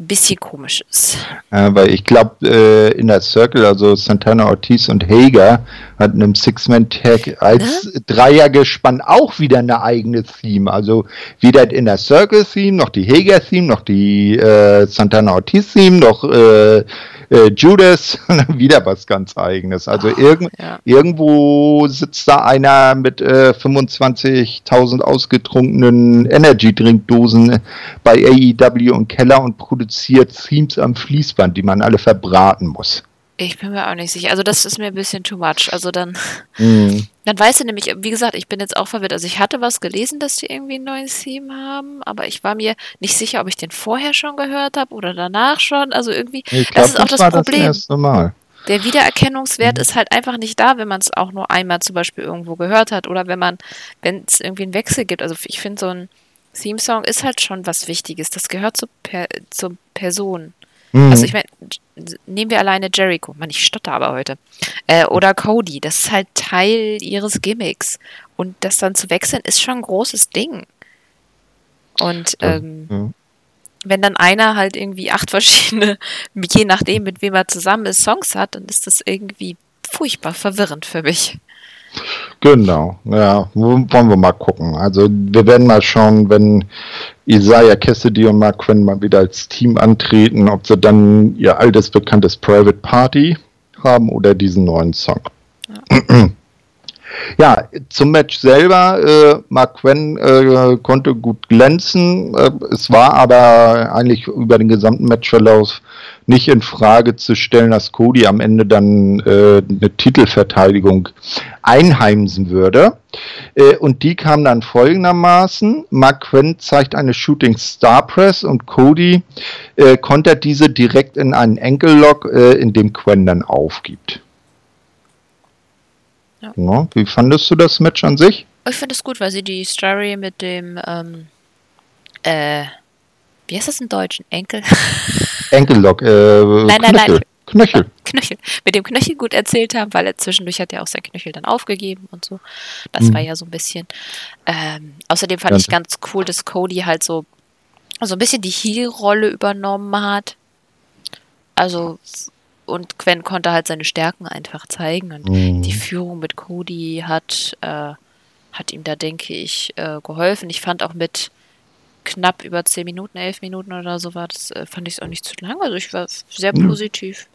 bisschen komisch ist. Ja, weil ich glaube, äh, in der Circle, also Santana Ortiz und Hager hatten im Six-Man-Tag als ne? Dreiergespann auch wieder eine eigene Theme. Also weder in der Circle-Theme, noch die Hager-Theme, noch die äh, Santana Ortiz-Theme, noch äh, äh, Judas, wieder was ganz eigenes. Also oh, irg ja. irgendwo sitzt da einer mit äh, 25.000 ausgetrunkenen Energy-Drinkdosen bei AEW und Keller und produziert Themes am Fließband, die man alle verbraten muss. Ich bin mir auch nicht sicher. Also das ist mir ein bisschen too much. Also dann, mm. dann weißt du nämlich, wie gesagt, ich bin jetzt auch verwirrt. Also ich hatte was gelesen, dass die irgendwie ein neues Theme haben, aber ich war mir nicht sicher, ob ich den vorher schon gehört habe oder danach schon. Also irgendwie, glaub, das ist auch das, das Problem. Das erste Mal. Der Wiedererkennungswert mhm. ist halt einfach nicht da, wenn man es auch nur einmal zum Beispiel irgendwo gehört hat oder wenn man, wenn es irgendwie einen Wechsel gibt. Also ich finde so ein Theme-Song ist halt schon was Wichtiges. Das gehört zur, per zur Person. Mhm. Also ich meine, nehmen wir alleine Jericho, man, ich stotter aber heute, äh, oder Cody, das ist halt Teil ihres Gimmicks. Und das dann zu wechseln, ist schon ein großes Ding. Und ähm, ja. wenn dann einer halt irgendwie acht verschiedene, je nachdem, mit wem er zusammen ist, Songs hat, dann ist das irgendwie furchtbar verwirrend für mich. Genau, ja, wollen wir mal gucken. Also wir werden mal schauen, wenn Isaiah Cassidy und Mark Quinn mal wieder als Team antreten, ob sie dann ihr altes bekanntes Private Party haben oder diesen neuen Song. Ja. Ja, zum Match selber, äh, Mark Quinn äh, konnte gut glänzen. Äh, es war aber eigentlich über den gesamten Matchverlauf nicht in Frage zu stellen, dass Cody am Ende dann äh, eine Titelverteidigung einheimsen würde. Äh, und die kam dann folgendermaßen. Mark Quinn zeigt eine Shooting Star Press und Cody äh, kontert diese direkt in einen Enkellock, äh, in dem Quinn dann aufgibt. Ja. Ja, wie fandest du das Match an sich? Ich finde es gut, weil sie die Story mit dem, ähm, äh, wie heißt das in Deutsch? Enkel? Enkellock, äh, nein, nein, Knöchel. nein. Knöchel. Knöchel. Mit dem Knöchel gut erzählt haben, weil er zwischendurch hat ja auch sein Knöchel dann aufgegeben und so. Das mhm. war ja so ein bisschen. Ähm, außerdem fand ja. ich ganz cool, dass Cody halt so, so ein bisschen die Heel-Rolle übernommen hat. Also und Quen konnte halt seine Stärken einfach zeigen. Und mhm. die Führung mit Cody hat, äh, hat ihm da, denke ich, äh, geholfen. Ich fand auch mit knapp über 10 Minuten, 11 Minuten oder so war das, äh, fand ich es auch nicht zu lang. Also ich war sehr mhm. positiv.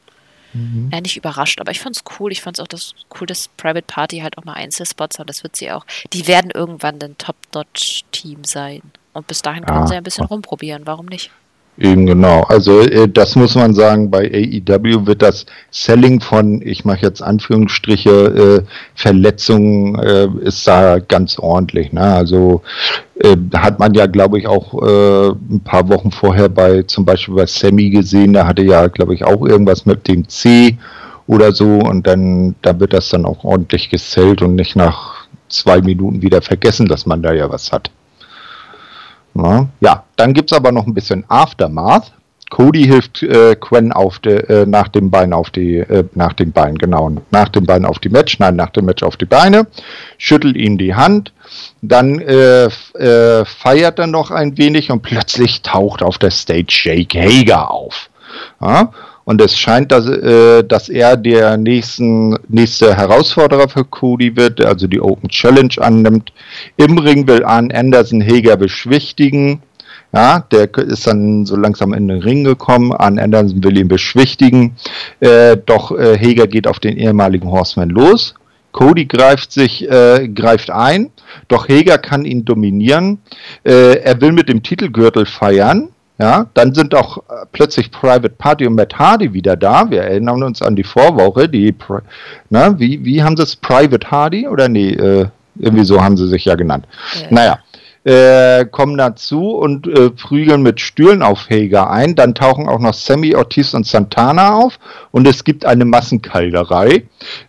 Mhm. Ja, nicht überrascht, aber ich fand es cool. Ich fand es auch das cool, dass Private Party halt auch mal Einzelspots hat. Das wird sie auch. Die werden irgendwann ein Top-Notch-Team sein. Und bis dahin können sie ein bisschen rumprobieren. Warum nicht? Eben genau. Also äh, das muss man sagen, bei AEW wird das Selling von, ich mache jetzt Anführungsstriche, äh, Verletzungen äh, ist da ganz ordentlich. Ne? Also äh, hat man ja, glaube ich, auch äh, ein paar Wochen vorher bei zum Beispiel bei Sammy gesehen, da hatte ja, glaube ich, auch irgendwas mit dem C oder so und dann da wird das dann auch ordentlich gesellt und nicht nach zwei Minuten wieder vergessen, dass man da ja was hat. Ja, ja dann gibt es aber noch ein bisschen Aftermath. Cody hilft äh, Quen auf de, äh, nach dem Bein auf die, äh, nach dem Bein, genau, nach dem Bein auf die Match, nein, nach dem Match auf die Beine, schüttelt ihm die Hand, dann äh, äh, feiert er noch ein wenig und plötzlich taucht auf der Stage Jake Hager auf. Ja? Und es scheint, dass, äh, dass er der nächsten, nächste Herausforderer für Cody wird, also die Open Challenge annimmt. Im Ring will Arn Anderson Heger beschwichtigen. Ja, der ist dann so langsam in den Ring gekommen. Arn Anderson will ihn beschwichtigen. Äh, doch äh, Heger geht auf den ehemaligen Horseman los. Cody greift sich, äh, greift ein, doch Heger kann ihn dominieren. Äh, er will mit dem Titelgürtel feiern. Ja, dann sind auch äh, plötzlich Private Party und Matt Hardy wieder da. Wir erinnern uns an die Vorwoche. Die, na, wie, wie haben sie es? Private Hardy? Oder nee, äh, irgendwie so haben sie sich ja genannt. Ja. Naja, äh, kommen dazu und äh, prügeln mit Stühlen auf Hager ein. Dann tauchen auch noch Sammy Ortiz und Santana auf und es gibt eine Massenkalderei,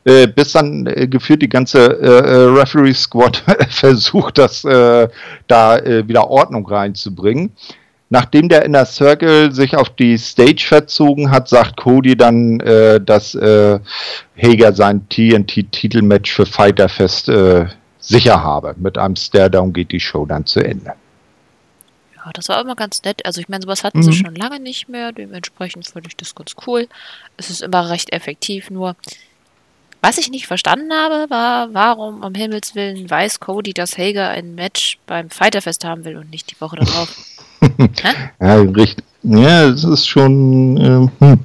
äh, bis dann äh, geführt die ganze äh, äh, Referee Squad versucht, das da wieder Ordnung reinzubringen. Nachdem der Inner Circle sich auf die Stage verzogen hat, sagt Cody dann, äh, dass äh, Hager sein TNT-Titelmatch für Fighter Fest äh, sicher habe. Mit einem Stare-Down geht die Show dann zu Ende. Ja, das war immer ganz nett. Also ich meine, sowas hatten mhm. sie schon lange nicht mehr. Dementsprechend fand ich das ganz cool. Es ist immer recht effektiv. Nur, was ich nicht verstanden habe, war, warum um Himmels Willen weiß Cody, dass Hager ein Match beim Fighterfest haben will und nicht die Woche darauf. ja, richtig. Ja, es ist schon. Äh, hm.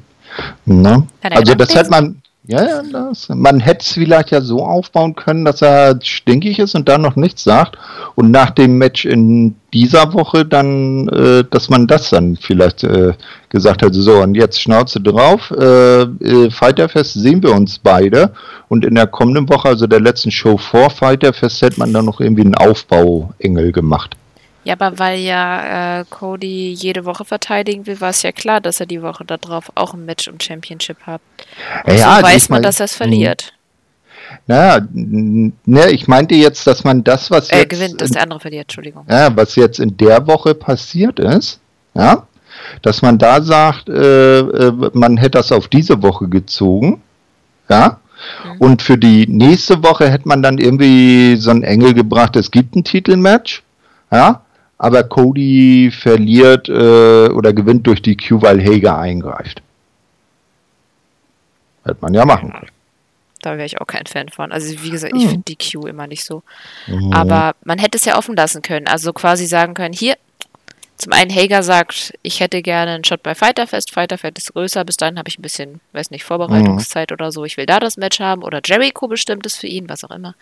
Na? Also, das hätte man. Ja, ja, das, man hätte es vielleicht ja so aufbauen können, dass er stinkig ist und dann noch nichts sagt. Und nach dem Match in dieser Woche dann, äh, dass man das dann vielleicht äh, gesagt hätte, so und jetzt Schnauze drauf, äh, äh, Fighterfest sehen wir uns beide. Und in der kommenden Woche, also der letzten Show vor Fighterfest, hätte man dann noch irgendwie einen Aufbauengel gemacht. Ja, aber weil ja äh, Cody jede Woche verteidigen will, war es ja klar, dass er die Woche darauf auch ein Match um Championship hat. Und ja, so weiß man, dass er es verliert. Naja, ne, ich meinte jetzt, dass man das, was äh, jetzt. gewinnt, dass der andere verliert, Entschuldigung. Ja, was jetzt in der Woche passiert ist, ja, dass man da sagt, äh, äh, man hätte das auf diese Woche gezogen, ja, mhm. und für die nächste Woche hätte man dann irgendwie so einen Engel gebracht, es gibt ein Titelmatch, ja, aber Cody verliert äh, oder gewinnt durch die Q, weil Hager eingreift. Hätte man ja machen können. Da wäre ich auch kein Fan von. Also wie gesagt, ich mhm. finde die Q immer nicht so. Mhm. Aber man hätte es ja offen lassen können. Also quasi sagen können, hier, zum einen Hager sagt, ich hätte gerne einen Shot bei Fighterfest. Fighterfest ist größer, bis dahin habe ich ein bisschen, weiß nicht, Vorbereitungszeit mhm. oder so. Ich will da das Match haben. Oder Jericho bestimmt ist für ihn, was auch immer.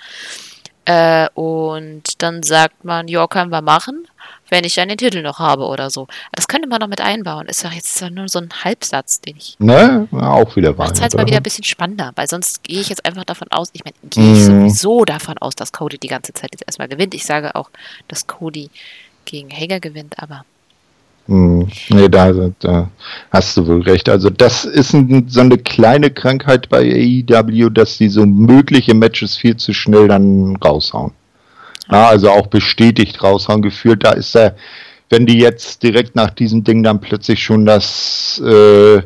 Äh, und dann sagt man, ja, können wir machen wenn ich dann den Titel noch habe oder so. Das könnte man noch mit einbauen. Ist ja jetzt nur so ein Halbsatz, den ich. Ne, auch wieder wahr. Das ist halt mal wieder ein bisschen spannender, weil sonst gehe ich jetzt einfach davon aus, ich meine, gehe ich mm. sowieso davon aus, dass Cody die ganze Zeit jetzt erstmal gewinnt. Ich sage auch, dass Cody gegen Hager gewinnt, aber. Hm, nee, da, da, hast du wohl recht. Also das ist ein, so eine kleine Krankheit bei AEW, dass die so mögliche Matches viel zu schnell dann raushauen. Ja, also auch bestätigt raushauen gefühlt. Da ist er, wenn die jetzt direkt nach diesem Ding dann plötzlich schon das, äh,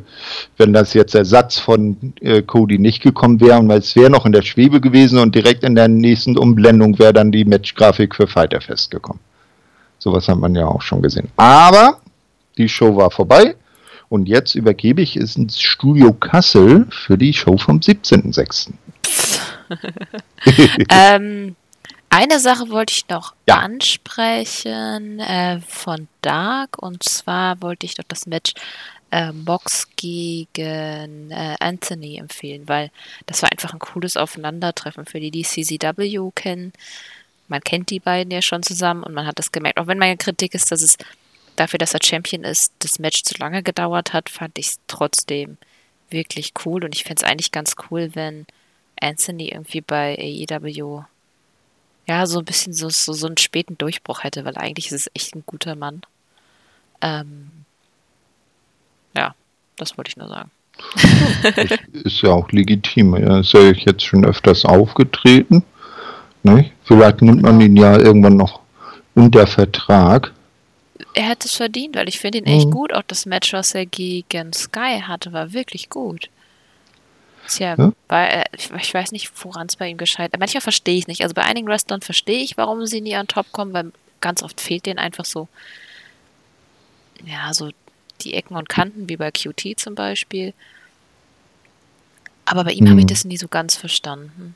wenn das jetzt Ersatz von äh, Cody nicht gekommen wäre, weil es wäre noch in der Schwebe gewesen und direkt in der nächsten Umblendung wäre dann die Matchgrafik für Fighter festgekommen. Sowas hat man ja auch schon gesehen. Aber die Show war vorbei und jetzt übergebe ich es ins Studio Kassel für die Show vom 17.06. ähm, eine Sache wollte ich noch ja. ansprechen äh, von Dark und zwar wollte ich doch das Match äh, Mox gegen äh, Anthony empfehlen, weil das war einfach ein cooles Aufeinandertreffen für die, die CCW kennen. Man kennt die beiden ja schon zusammen und man hat das gemerkt. Auch wenn meine Kritik ist, dass es dafür, dass er Champion ist, das Match zu lange gedauert hat, fand ich es trotzdem wirklich cool und ich fände es eigentlich ganz cool, wenn Anthony irgendwie bei AEW ja, so ein bisschen so, so, so einen späten Durchbruch hätte, weil eigentlich ist es echt ein guter Mann. Ähm, ja, das wollte ich nur sagen. ist ja auch legitim. Er ist ja jetzt schon öfters aufgetreten. Ne? Vielleicht nimmt man ihn ja irgendwann noch unter Vertrag. Er hätte es verdient, weil ich finde ihn echt mhm. gut. Auch das Match, was er gegen Sky hatte, war wirklich gut. Tja, ja? bei, äh, ich weiß nicht, woran es bei ihm gescheitert Manchmal verstehe ich nicht. Also bei einigen Wrestlern verstehe ich, warum sie nie an Top kommen, weil ganz oft fehlt denen einfach so, ja, so die Ecken und Kanten, wie bei QT zum Beispiel. Aber bei ihm hm. habe ich das nie so ganz verstanden.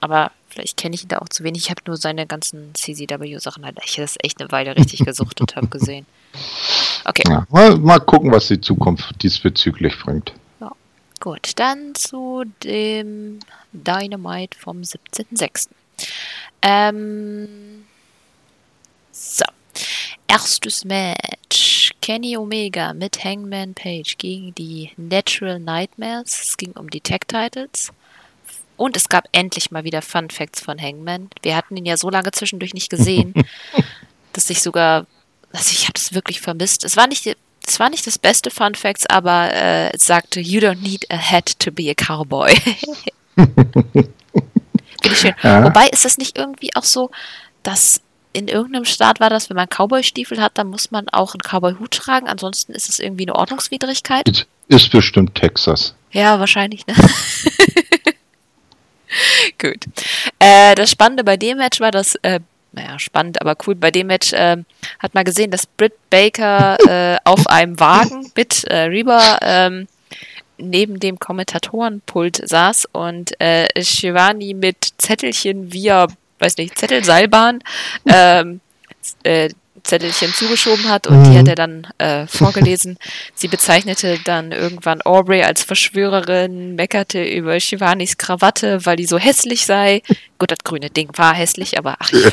Aber vielleicht kenne ich ihn da auch zu wenig. Ich habe nur seine ganzen CZW-Sachen halt, ich das echt eine Weile richtig gesuchtet habe gesehen. Okay. Ja, mal, mal gucken, was die Zukunft diesbezüglich bringt. Gut, dann zu dem Dynamite vom 17.06. Ähm, so. Erstes Match. Kenny Omega mit Hangman Page gegen die Natural Nightmares. Es ging um die Tag Titles. Und es gab endlich mal wieder Fun Facts von Hangman. Wir hatten ihn ja so lange zwischendurch nicht gesehen, dass ich sogar, also ich habe das wirklich vermisst. Es war nicht es war nicht das beste Fun Facts, aber äh, es sagte, you don't need a hat to be a cowboy. Finde ich schön. Ja. Wobei ist das nicht irgendwie auch so, dass in irgendeinem Staat war das, wenn man Cowboy-Stiefel hat, dann muss man auch einen Cowboy-Hut tragen, ansonsten ist es irgendwie eine Ordnungswidrigkeit. Ist, ist bestimmt Texas. Ja, wahrscheinlich, ne? Gut. Äh, das Spannende bei dem Match war, dass äh, naja, spannend, aber cool. Bei dem Match äh, hat man gesehen, dass Britt Baker äh, auf einem Wagen mit äh, Reba ähm, neben dem Kommentatorenpult saß und äh, Shivani mit Zettelchen via, weiß nicht, Zettelseilbahn ähm, äh, Zettelchen zugeschoben hat und mhm. die hat er dann äh, vorgelesen. Sie bezeichnete dann irgendwann Aubrey als Verschwörerin, meckerte über Shivanis Krawatte, weil die so hässlich sei. Gut, das grüne Ding war hässlich, aber ach, ja,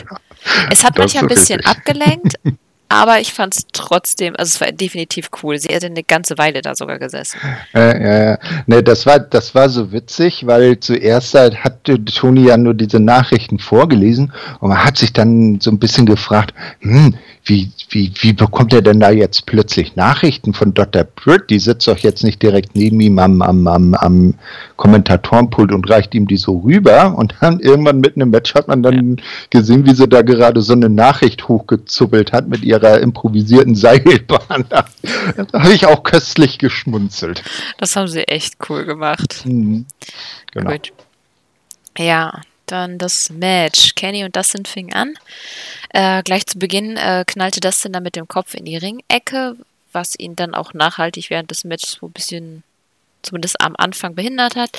es hat manchmal ein bisschen abgelenkt, aber ich fand es trotzdem, also es war definitiv cool. Sie hätte eine ganze Weile da sogar gesessen. Äh, äh, ne, das war, das war so witzig, weil zuerst halt hatte Toni ja nur diese Nachrichten vorgelesen und man hat sich dann so ein bisschen gefragt, hm, wie, wie, wie bekommt er denn da jetzt plötzlich Nachrichten von Dr. Britt? Die sitzt doch jetzt nicht direkt neben ihm am, am, am, am Kommentatorenpult und reicht ihm die so rüber. Und dann irgendwann mitten im Match hat man dann ja. gesehen, wie sie da gerade so eine Nachricht hochgezuppelt hat mit ihrem ihrer improvisierten Seilbahn. Da, da habe ich auch köstlich geschmunzelt. Das haben sie echt cool gemacht. Mhm. Genau. Gut. Ja, dann das Match. Kenny und Dustin fingen an. Äh, gleich zu Beginn äh, knallte Dustin dann mit dem Kopf in die Ringecke, was ihn dann auch nachhaltig während des Matches so ein bisschen zumindest am Anfang behindert hat.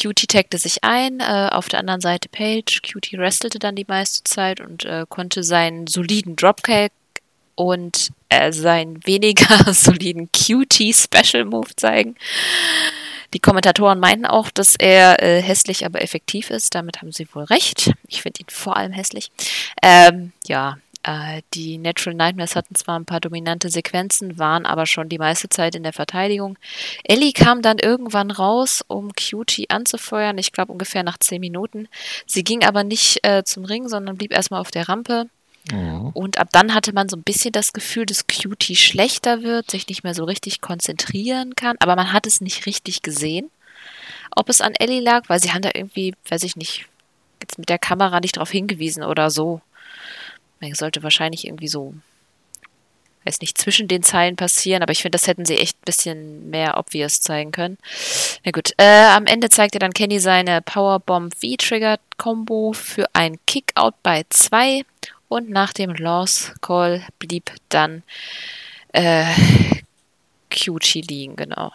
Cutie tagte sich ein, äh, auf der anderen Seite Page. Cutie wrestelte dann die meiste Zeit und äh, konnte seinen soliden Dropkick und äh, seinen weniger soliden Cutie Special Move zeigen. Die Kommentatoren meinten auch, dass er äh, hässlich, aber effektiv ist. Damit haben sie wohl recht. Ich finde ihn vor allem hässlich. Ähm, ja, äh, die Natural Nightmares hatten zwar ein paar dominante Sequenzen, waren aber schon die meiste Zeit in der Verteidigung. Ellie kam dann irgendwann raus, um Cutie anzufeuern. Ich glaube ungefähr nach zehn Minuten. Sie ging aber nicht äh, zum Ring, sondern blieb erstmal auf der Rampe. Mhm. Und ab dann hatte man so ein bisschen das Gefühl, dass Cutie schlechter wird, sich nicht mehr so richtig konzentrieren kann, aber man hat es nicht richtig gesehen. Ob es an Ellie lag, weil sie haben da irgendwie, weiß ich nicht, jetzt mit der Kamera nicht drauf hingewiesen oder so. Man sollte wahrscheinlich irgendwie so, weiß nicht, zwischen den Zeilen passieren, aber ich finde, das hätten sie echt ein bisschen mehr obvious zeigen können. Na gut, äh, am Ende zeigte dann Kenny seine Powerbomb V-Trigger-Combo für ein Kickout bei 2 und nach dem Loss Call blieb dann äh, Kyuchi liegen, genau.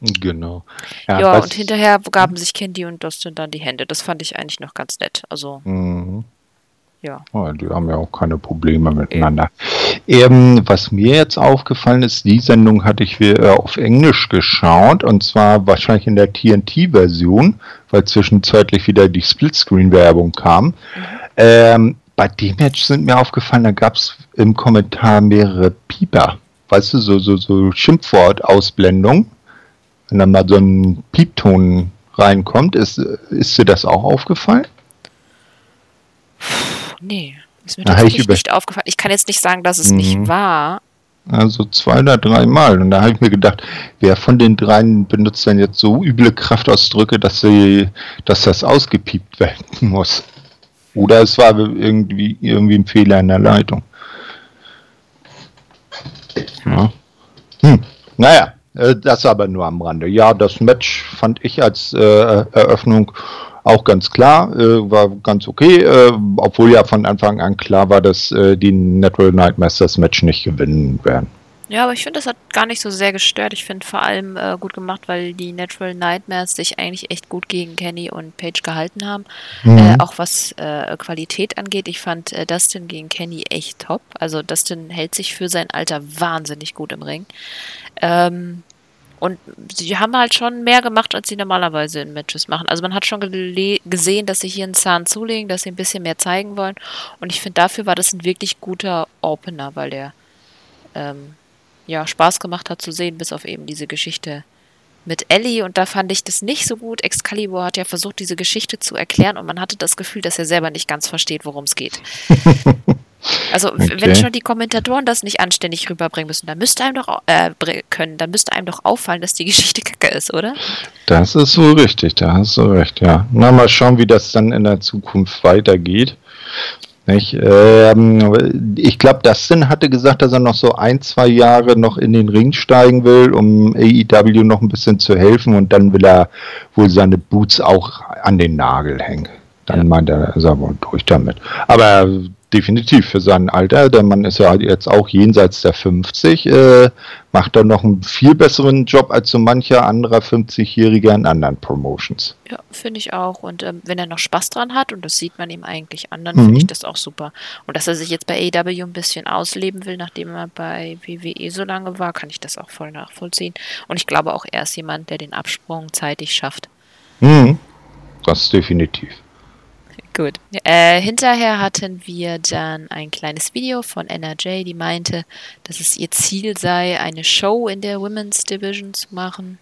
Genau. Ja, ja und hinterher gaben sich Candy und Dustin dann die Hände. Das fand ich eigentlich noch ganz nett. Also. Mhm. Ja. Oh, die haben ja auch keine Probleme miteinander. Ähm, was mir jetzt aufgefallen ist, die Sendung hatte ich äh, auf Englisch geschaut und zwar wahrscheinlich in der TNT-Version, weil zwischenzeitlich wieder die Splitscreen-Werbung kam. Mhm. Ähm, bei dem Match sind mir aufgefallen, da gab es im Kommentar mehrere Pieper. Weißt du, so, so, so Schimpfwort-Ausblendung. Wenn dann mal so ein Piepton reinkommt, ist, ist dir das auch aufgefallen? Nee, ist mir tatsächlich nicht aufgefallen. Ich kann jetzt nicht sagen, dass es mhm. nicht war. Also zwei oder dreimal. Und da habe ich mir gedacht, wer von den dreien benutzt denn jetzt so üble Kraftausdrücke, dass sie, dass das ausgepiept werden muss? Oder es war irgendwie, irgendwie ein Fehler in der Leitung. Ja. Hm. Naja, äh, das aber nur am Rande. Ja, das Match fand ich als äh, Eröffnung auch ganz klar, äh, war ganz okay, äh, obwohl ja von Anfang an klar war, dass äh, die Natural Nightmares das Match nicht gewinnen werden. Ja, aber ich finde, das hat gar nicht so sehr gestört. Ich finde vor allem äh, gut gemacht, weil die Natural Nightmares sich eigentlich echt gut gegen Kenny und Paige gehalten haben. Mhm. Äh, auch was äh, Qualität angeht. Ich fand äh, Dustin gegen Kenny echt top. Also Dustin hält sich für sein Alter wahnsinnig gut im Ring. Ähm, und sie haben halt schon mehr gemacht, als sie normalerweise in Matches machen. Also man hat schon gesehen, dass sie hier einen Zahn zulegen, dass sie ein bisschen mehr zeigen wollen. Und ich finde, dafür war das ein wirklich guter Opener, weil der ähm, ja, Spaß gemacht hat zu sehen, bis auf eben diese Geschichte mit Ellie. Und da fand ich das nicht so gut. Excalibur hat ja versucht, diese Geschichte zu erklären und man hatte das Gefühl, dass er selber nicht ganz versteht, worum es geht. Also okay. wenn schon die Kommentatoren das nicht anständig rüberbringen müssen, dann müsste einem doch äh, können, dann müsste einem doch auffallen, dass die Geschichte kacke ist, oder? Das ist so richtig, da hast du recht, ja. Na, mal schauen, wie das dann in der Zukunft weitergeht. Nicht? Ähm, ich glaube, Dustin hatte gesagt, dass er noch so ein, zwei Jahre noch in den Ring steigen will, um AEW noch ein bisschen zu helfen und dann will er wohl seine Boots auch an den Nagel hängen. Dann ja. meint er, ist er wohl durch damit. Aber definitiv für sein Alter. Der Mann ist ja jetzt auch jenseits der 50, äh, macht er noch einen viel besseren Job als so mancher anderer 50-Jähriger in anderen Promotions. Ja, finde ich auch. Und ähm, wenn er noch Spaß dran hat, und das sieht man ihm eigentlich an, dann mhm. finde ich das auch super. Und dass er sich jetzt bei AEW ein bisschen ausleben will, nachdem er bei WWE so lange war, kann ich das auch voll nachvollziehen. Und ich glaube auch, er ist jemand, der den Absprung zeitig schafft. Mhm. Das definitiv. Gut. Äh, hinterher hatten wir dann ein kleines Video von NRJ, die meinte, dass es ihr Ziel sei, eine Show in der Women's Division zu machen.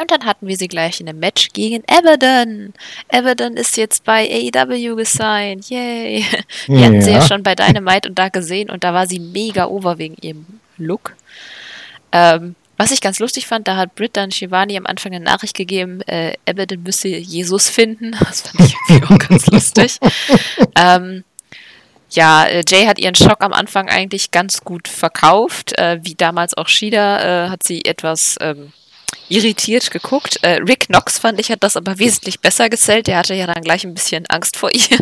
Und dann hatten wir sie gleich in einem Match gegen Everton. Everton ist jetzt bei AEW gesigned. Yay. Wir ja. hatten sie ja schon bei Dynamite und da gesehen und da war sie mega over wegen ihrem Look. Ähm, was ich ganz lustig fand, da hat Britt dann Shivani am Anfang eine Nachricht gegeben, äh, Abaddon müsse Jesus finden. Das fand ich irgendwie auch ganz lustig. Ähm, Ja, äh, Jay hat ihren Schock am Anfang eigentlich ganz gut verkauft. Äh, wie damals auch Shida äh, hat sie etwas ähm, irritiert geguckt. Äh, Rick Knox fand ich, hat das aber wesentlich besser gesellt. Der hatte ja dann gleich ein bisschen Angst vor ihr.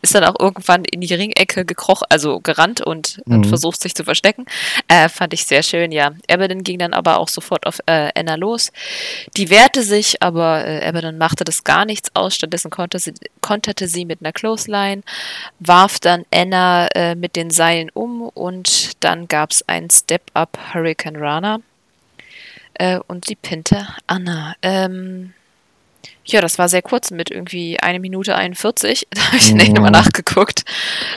Ist dann auch irgendwann in die Ringecke gekrochen, also gerannt und, mhm. und, versucht sich zu verstecken. Äh, fand ich sehr schön, ja. Abaddon ging dann aber auch sofort auf äh, Anna los. Die wehrte sich, aber äh, Abaddon machte das gar nichts aus. Stattdessen konnte sie, konterte sie mit einer Clothesline, warf dann Anna äh, mit den Seilen um und dann gab es ein Step-Up Hurricane Runner. Äh, und sie pinte Anna. Ähm, ja, das war sehr kurz mit irgendwie eine Minute 41. Da habe ich mhm. nochmal nachgeguckt.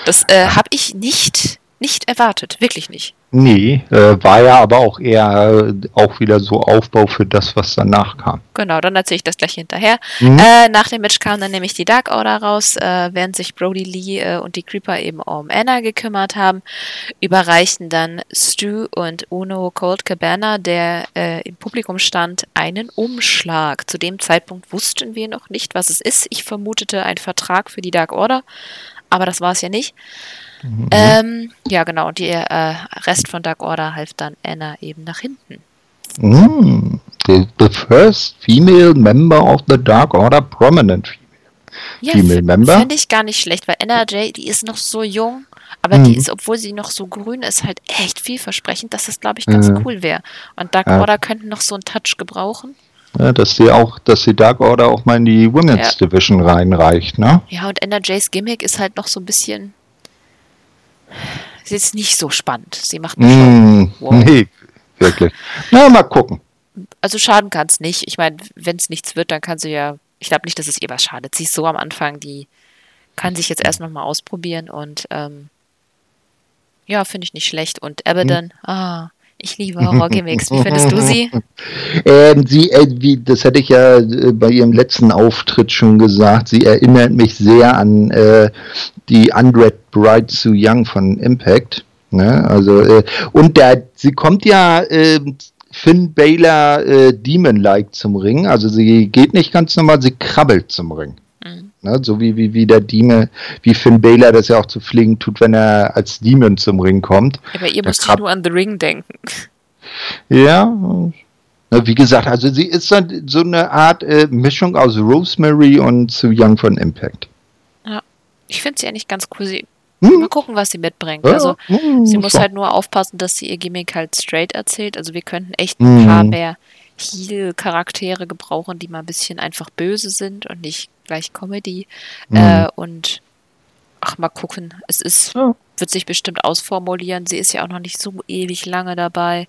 Das äh, habe ich nicht, nicht erwartet. Wirklich nicht. Nee, äh, war ja aber auch eher äh, auch wieder so Aufbau für das, was danach kam. Genau, dann erzähle ich das gleich hinterher. Mhm. Äh, nach dem Match kam dann nämlich die Dark Order raus, äh, während sich Brody Lee äh, und die Creeper eben um Anna gekümmert haben, überreichten dann Stu und Uno Cold Cabana, der äh, im Publikum stand, einen Umschlag. Zu dem Zeitpunkt wussten wir noch nicht, was es ist. Ich vermutete einen Vertrag für die Dark Order, aber das war es ja nicht. Mhm. Ähm, ja, genau. Und der äh, Rest von Dark Order half dann Anna eben nach hinten. Mm, the, the, first female member of the Dark Order, prominent female, ja, female member. Finde ich gar nicht schlecht, weil Anna J, die ist noch so jung, aber mhm. die ist, obwohl sie noch so grün ist, halt echt vielversprechend, dass das, glaube ich, ganz mhm. cool wäre. Und Dark ja. Order könnten noch so einen Touch gebrauchen. Ja, dass sie auch, dass die Dark Order auch mal in die Women's. Division reinreicht, ne? Ja, und Anna Jays Gimmick ist halt noch so ein bisschen Sie ist nicht so spannend. Sie macht mich mm, wow. Nee, wirklich. Na, mal gucken. Also schaden kann es nicht. Ich meine, wenn es nichts wird, dann kann sie ja. Ich glaube nicht, dass es ihr was schadet. Sie ist so am Anfang, die kann sich jetzt erst nochmal ausprobieren und ähm, ja, finde ich nicht schlecht. Und Abaddon, hm. ah, ich liebe Horror-Gimmicks. Wie findest du sie? Ähm, sie äh, wie, das hatte ich ja äh, bei ihrem letzten Auftritt schon gesagt. Sie erinnert mich sehr an äh, die Undread Bride Too Young von Impact. Ne? Also, äh, und der, sie kommt ja äh, Finn Baylor äh, Demon-like zum Ring. Also sie geht nicht ganz normal, sie krabbelt zum Ring. Ne? So wie, wie, wie der Demon, wie Finn Baylor das ja auch zu pflegen tut, wenn er als Demon zum Ring kommt. Aber ihr müsst ja nur an The Ring denken. Ja, wie gesagt, also sie ist so eine Art äh, Mischung aus Rosemary und Sue Young von Impact. Ja, ich finde sie eigentlich ganz cool. Sie hm? Mal gucken, was sie mitbringt. Ja, also hm, sie muss halt nur aufpassen, dass sie ihr Gimmick halt straight erzählt. Also wir könnten echt ein hm. paar mehr Heal-Charaktere gebrauchen, die mal ein bisschen einfach böse sind und nicht gleich Comedy. Hm. Äh, und ach, mal gucken. Es ist, ja. wird sich bestimmt ausformulieren. Sie ist ja auch noch nicht so ewig lange dabei.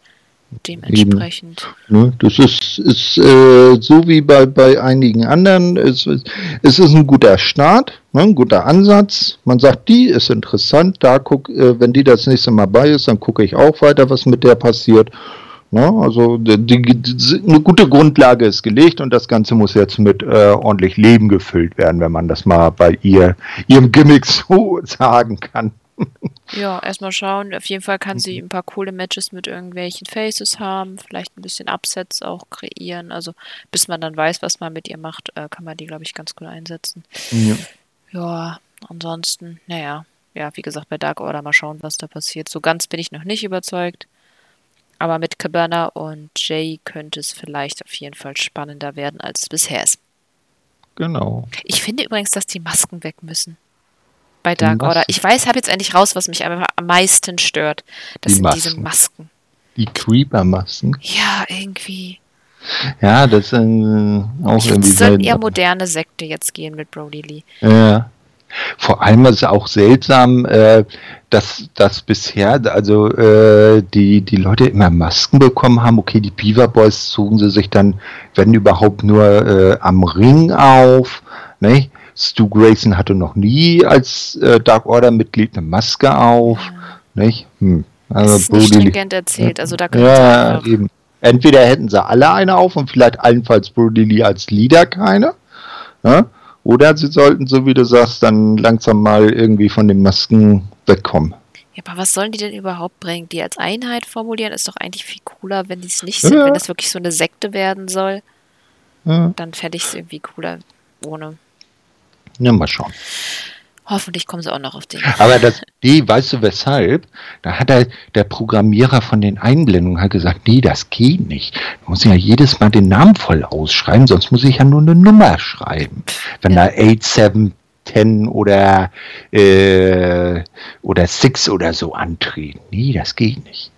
Dementsprechend. Eben, ne, das ist, ist äh, so wie bei, bei einigen anderen. Es, es ist ein guter Start, ne, ein guter Ansatz. Man sagt, die ist interessant. Da guck, äh, wenn die das nächste Mal bei ist, dann gucke ich auch weiter, was mit der passiert. Ne, also die, die, eine gute Grundlage ist gelegt und das Ganze muss jetzt mit äh, ordentlich Leben gefüllt werden, wenn man das mal bei ihr ihrem Gimmick so sagen kann. Ja, erstmal schauen. Auf jeden Fall kann sie mhm. ein paar coole Matches mit irgendwelchen Faces haben, vielleicht ein bisschen Upsets auch kreieren. Also bis man dann weiß, was man mit ihr macht, äh, kann man die, glaube ich, ganz gut einsetzen. Ja. ja, ansonsten, naja, ja, wie gesagt, bei Dark Order mal schauen, was da passiert. So ganz bin ich noch nicht überzeugt. Aber mit Cabana und Jay könnte es vielleicht auf jeden Fall spannender werden, als es bisher ist. Genau. Ich finde übrigens, dass die Masken weg müssen bei Dark Order. Ich weiß, habe jetzt endlich raus, was mich am meisten stört. Das die sind Masken. diese Masken. Die Creeper-Masken? Ja, irgendwie. Ja, das sind äh, auch ich irgendwie. Es soll eher moderne Sekte jetzt gehen mit Brody Lee. Ja. Vor allem ist es auch seltsam, äh, dass, dass bisher also äh, die, die Leute immer Masken bekommen haben. Okay, die Beaver Boys zogen sie sich dann, wenn überhaupt, nur äh, am Ring auf. Nicht? Stu Grayson hatte noch nie als äh, Dark Order-Mitglied eine Maske auf. Ja. Nicht? Hm. Also das ist nicht stringent erzählt, also da können ja, eben. Entweder hätten sie alle eine auf und vielleicht allenfalls Brody Lee als Leader keine. Ne? Oder sie sollten, so wie du sagst, dann langsam mal irgendwie von den Masken wegkommen. Ja, aber was sollen die denn überhaupt bringen? Die als Einheit formulieren ist doch eigentlich viel cooler, wenn die es nicht sind, ja. wenn das wirklich so eine Sekte werden soll. Ja. Dann fände ich es irgendwie cooler ohne. Ja, mal schauen. Hoffentlich kommen sie auch noch auf den. Aber das, die, weißt du weshalb? Da hat er, der Programmierer von den Einblendungen hat gesagt, nee, das geht nicht. Du musst ja jedes Mal den Namen voll ausschreiben, sonst muss ich ja nur eine Nummer schreiben. Wenn ja. da 8710 oder, äh, oder 6 oder so antreten. Nee, das geht nicht.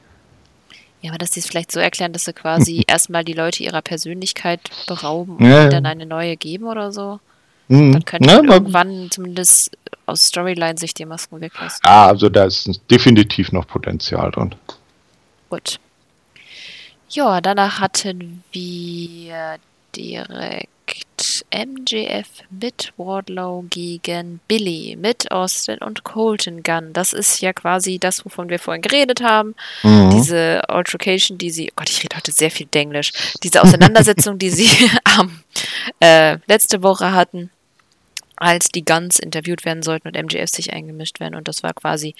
Ja, aber dass sie es vielleicht so erklären, dass sie quasi erstmal die Leute ihrer Persönlichkeit berauben und ja. dann eine neue geben oder so. Mhm. Dann könnte ja, irgendwann zumindest aus Storyline-Sicht die Masken weglassen. Ah, also da ist definitiv noch Potenzial drin. Gut. Ja, danach hatten wir direkt MJF mit Wardlow gegen Billy mit Austin und Colton Gunn. Das ist ja quasi das, wovon wir vorhin geredet haben. Mhm. Diese Altercation, die sie, oh Gott, ich rede heute sehr viel Denglisch. Diese Auseinandersetzung, die sie äh, letzte Woche hatten, als die Guns interviewt werden sollten und MJF sich eingemischt werden. Und das war quasi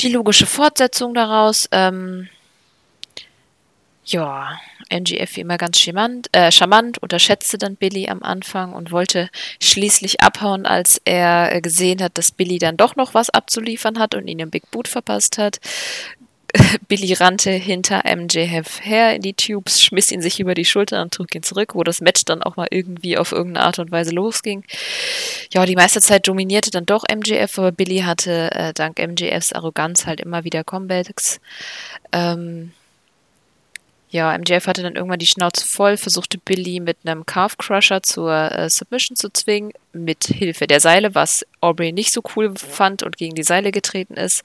die logische Fortsetzung daraus. Ähm, ja, NGF wie immer ganz charmant, äh, charmant, unterschätzte dann Billy am Anfang und wollte schließlich abhauen, als er gesehen hat, dass Billy dann doch noch was abzuliefern hat und ihn im Big Boot verpasst hat. Billy rannte hinter MJF her in die Tubes, schmiss ihn sich über die Schulter und trug ihn zurück, wo das Match dann auch mal irgendwie auf irgendeine Art und Weise losging. Ja, die meiste Zeit dominierte dann doch MJF, aber Billy hatte äh, dank MJFs Arroganz halt immer wieder Comebacks. Ähm, ja, MJF hatte dann irgendwann die Schnauze voll, versuchte Billy mit einem Calf Crusher zur äh, Submission zu zwingen, mit Hilfe der Seile, was Aubrey nicht so cool fand und gegen die Seile getreten ist.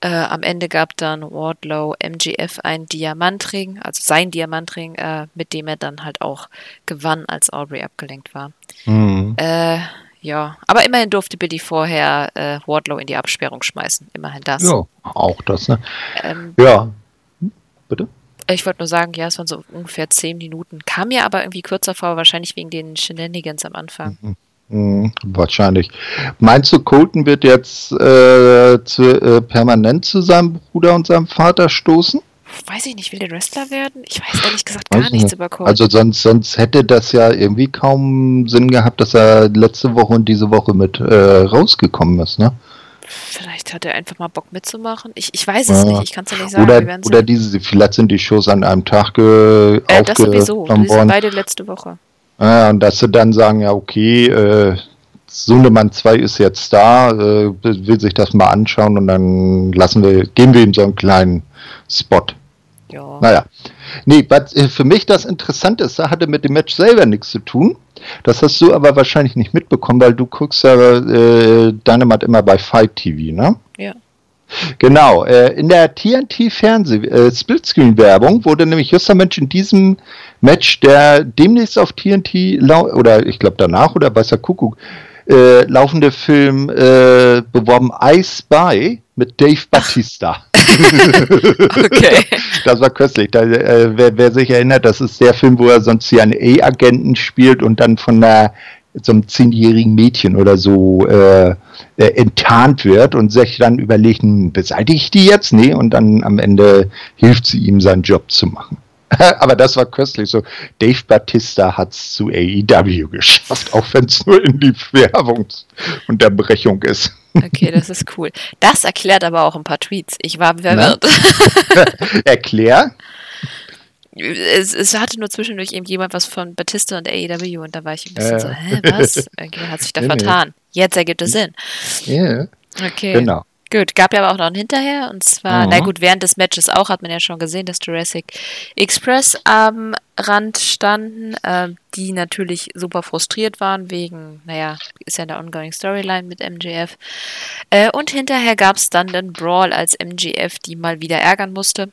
Äh, am Ende gab dann Wardlow MJF einen Diamantring, also sein Diamantring, äh, mit dem er dann halt auch gewann, als Aubrey abgelenkt war. Mhm. Äh, ja, aber immerhin durfte Billy vorher äh, Wardlow in die Absperrung schmeißen. Immerhin das. Ja, auch das, ne? Ähm, ja. Bitte? Ich wollte nur sagen, ja, es waren so ungefähr zehn Minuten. Kam mir aber irgendwie kürzer vor, wahrscheinlich wegen den Shenanigans am Anfang. Mhm. Mhm, wahrscheinlich. Meinst du, Colton wird jetzt äh, zu, äh, permanent zu seinem Bruder und seinem Vater stoßen? Weiß ich nicht, will der Wrestler werden? Ich weiß ehrlich gesagt gar weiß nichts nicht. über Colton. Also sonst, sonst hätte das ja irgendwie kaum Sinn gehabt, dass er letzte Woche und diese Woche mit äh, rausgekommen ist, ne? Vielleicht hat er einfach mal Bock mitzumachen. Ich, ich weiß es ja. nicht, ich kann es ja nicht sagen. Oder, oder diese, vielleicht sind die Shows an einem Tag ge äh, Das sowieso, die sind beide letzte Woche. Ja, und dass sie dann sagen, ja okay, äh, Sundemann 2 ist jetzt da, äh, will sich das mal anschauen und dann lassen wir, geben wir ihm so einen kleinen Spot. Ja. Naja. Nee, was äh, für mich das Interessanteste hatte mit dem Match selber nichts zu tun. Das hast du aber wahrscheinlich nicht mitbekommen, weil du guckst ja äh, Dynamite immer bei Fight TV, ne? Ja. Genau, äh, in der TNT-Fernseh äh, wurde nämlich just Mensch in diesem Match, der demnächst auf TNT oder ich glaube danach oder der Kuckuck äh, laufende Film äh, beworben I Spy mit Dave Batista. okay. Das war köstlich. Da, äh, wer, wer, sich erinnert, das ist der Film, wo er so einen CIA-Agenten spielt und dann von einer so einem zehnjährigen Mädchen oder so äh, äh, enttarnt wird und sich dann überlegt, hm, beseitige ich die jetzt? Nee, und dann am Ende hilft sie ihm, seinen Job zu machen. Aber das war köstlich so. Dave Batista hat es zu AEW geschafft, auch wenn es nur in die Werbungsunterbrechung ist. Okay, das ist cool. Das erklärt aber auch ein paar Tweets. Ich war verwirrt. Erklär? Es, es, hatte nur zwischendurch eben jemand was von Batista und AEW und da war ich ein bisschen äh. so, hä, was? Irgendjemand hat sich da nee, vertan. Nee. Jetzt ergibt es Sinn. Ja. Okay. Genau. Gut, gab ja aber auch noch ein Hinterher und zwar, mhm. na gut, während des Matches auch hat man ja schon gesehen, dass Jurassic Express am Rand standen, äh, die natürlich super frustriert waren wegen, naja, ist ja eine ongoing Storyline mit MGF. Äh, und hinterher gab es dann den Brawl, als MGF die mal wieder ärgern musste.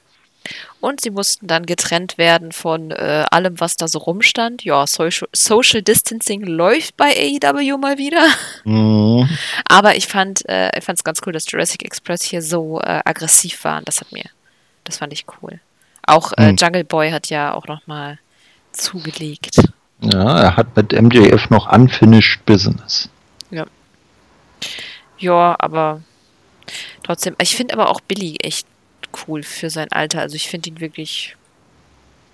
Und sie mussten dann getrennt werden von äh, allem, was da so rumstand. Ja, Social, Social Distancing läuft bei AEW mal wieder. Mhm. Aber ich fand äh, es ganz cool, dass Jurassic Express hier so äh, aggressiv waren. Das hat mir, das fand ich cool. Auch äh, mhm. Jungle Boy hat ja auch nochmal zugelegt. Ja, er hat mit MJF noch Unfinished Business. Ja. Ja, aber trotzdem, ich finde aber auch Billy echt cool für sein Alter. Also ich finde ihn wirklich.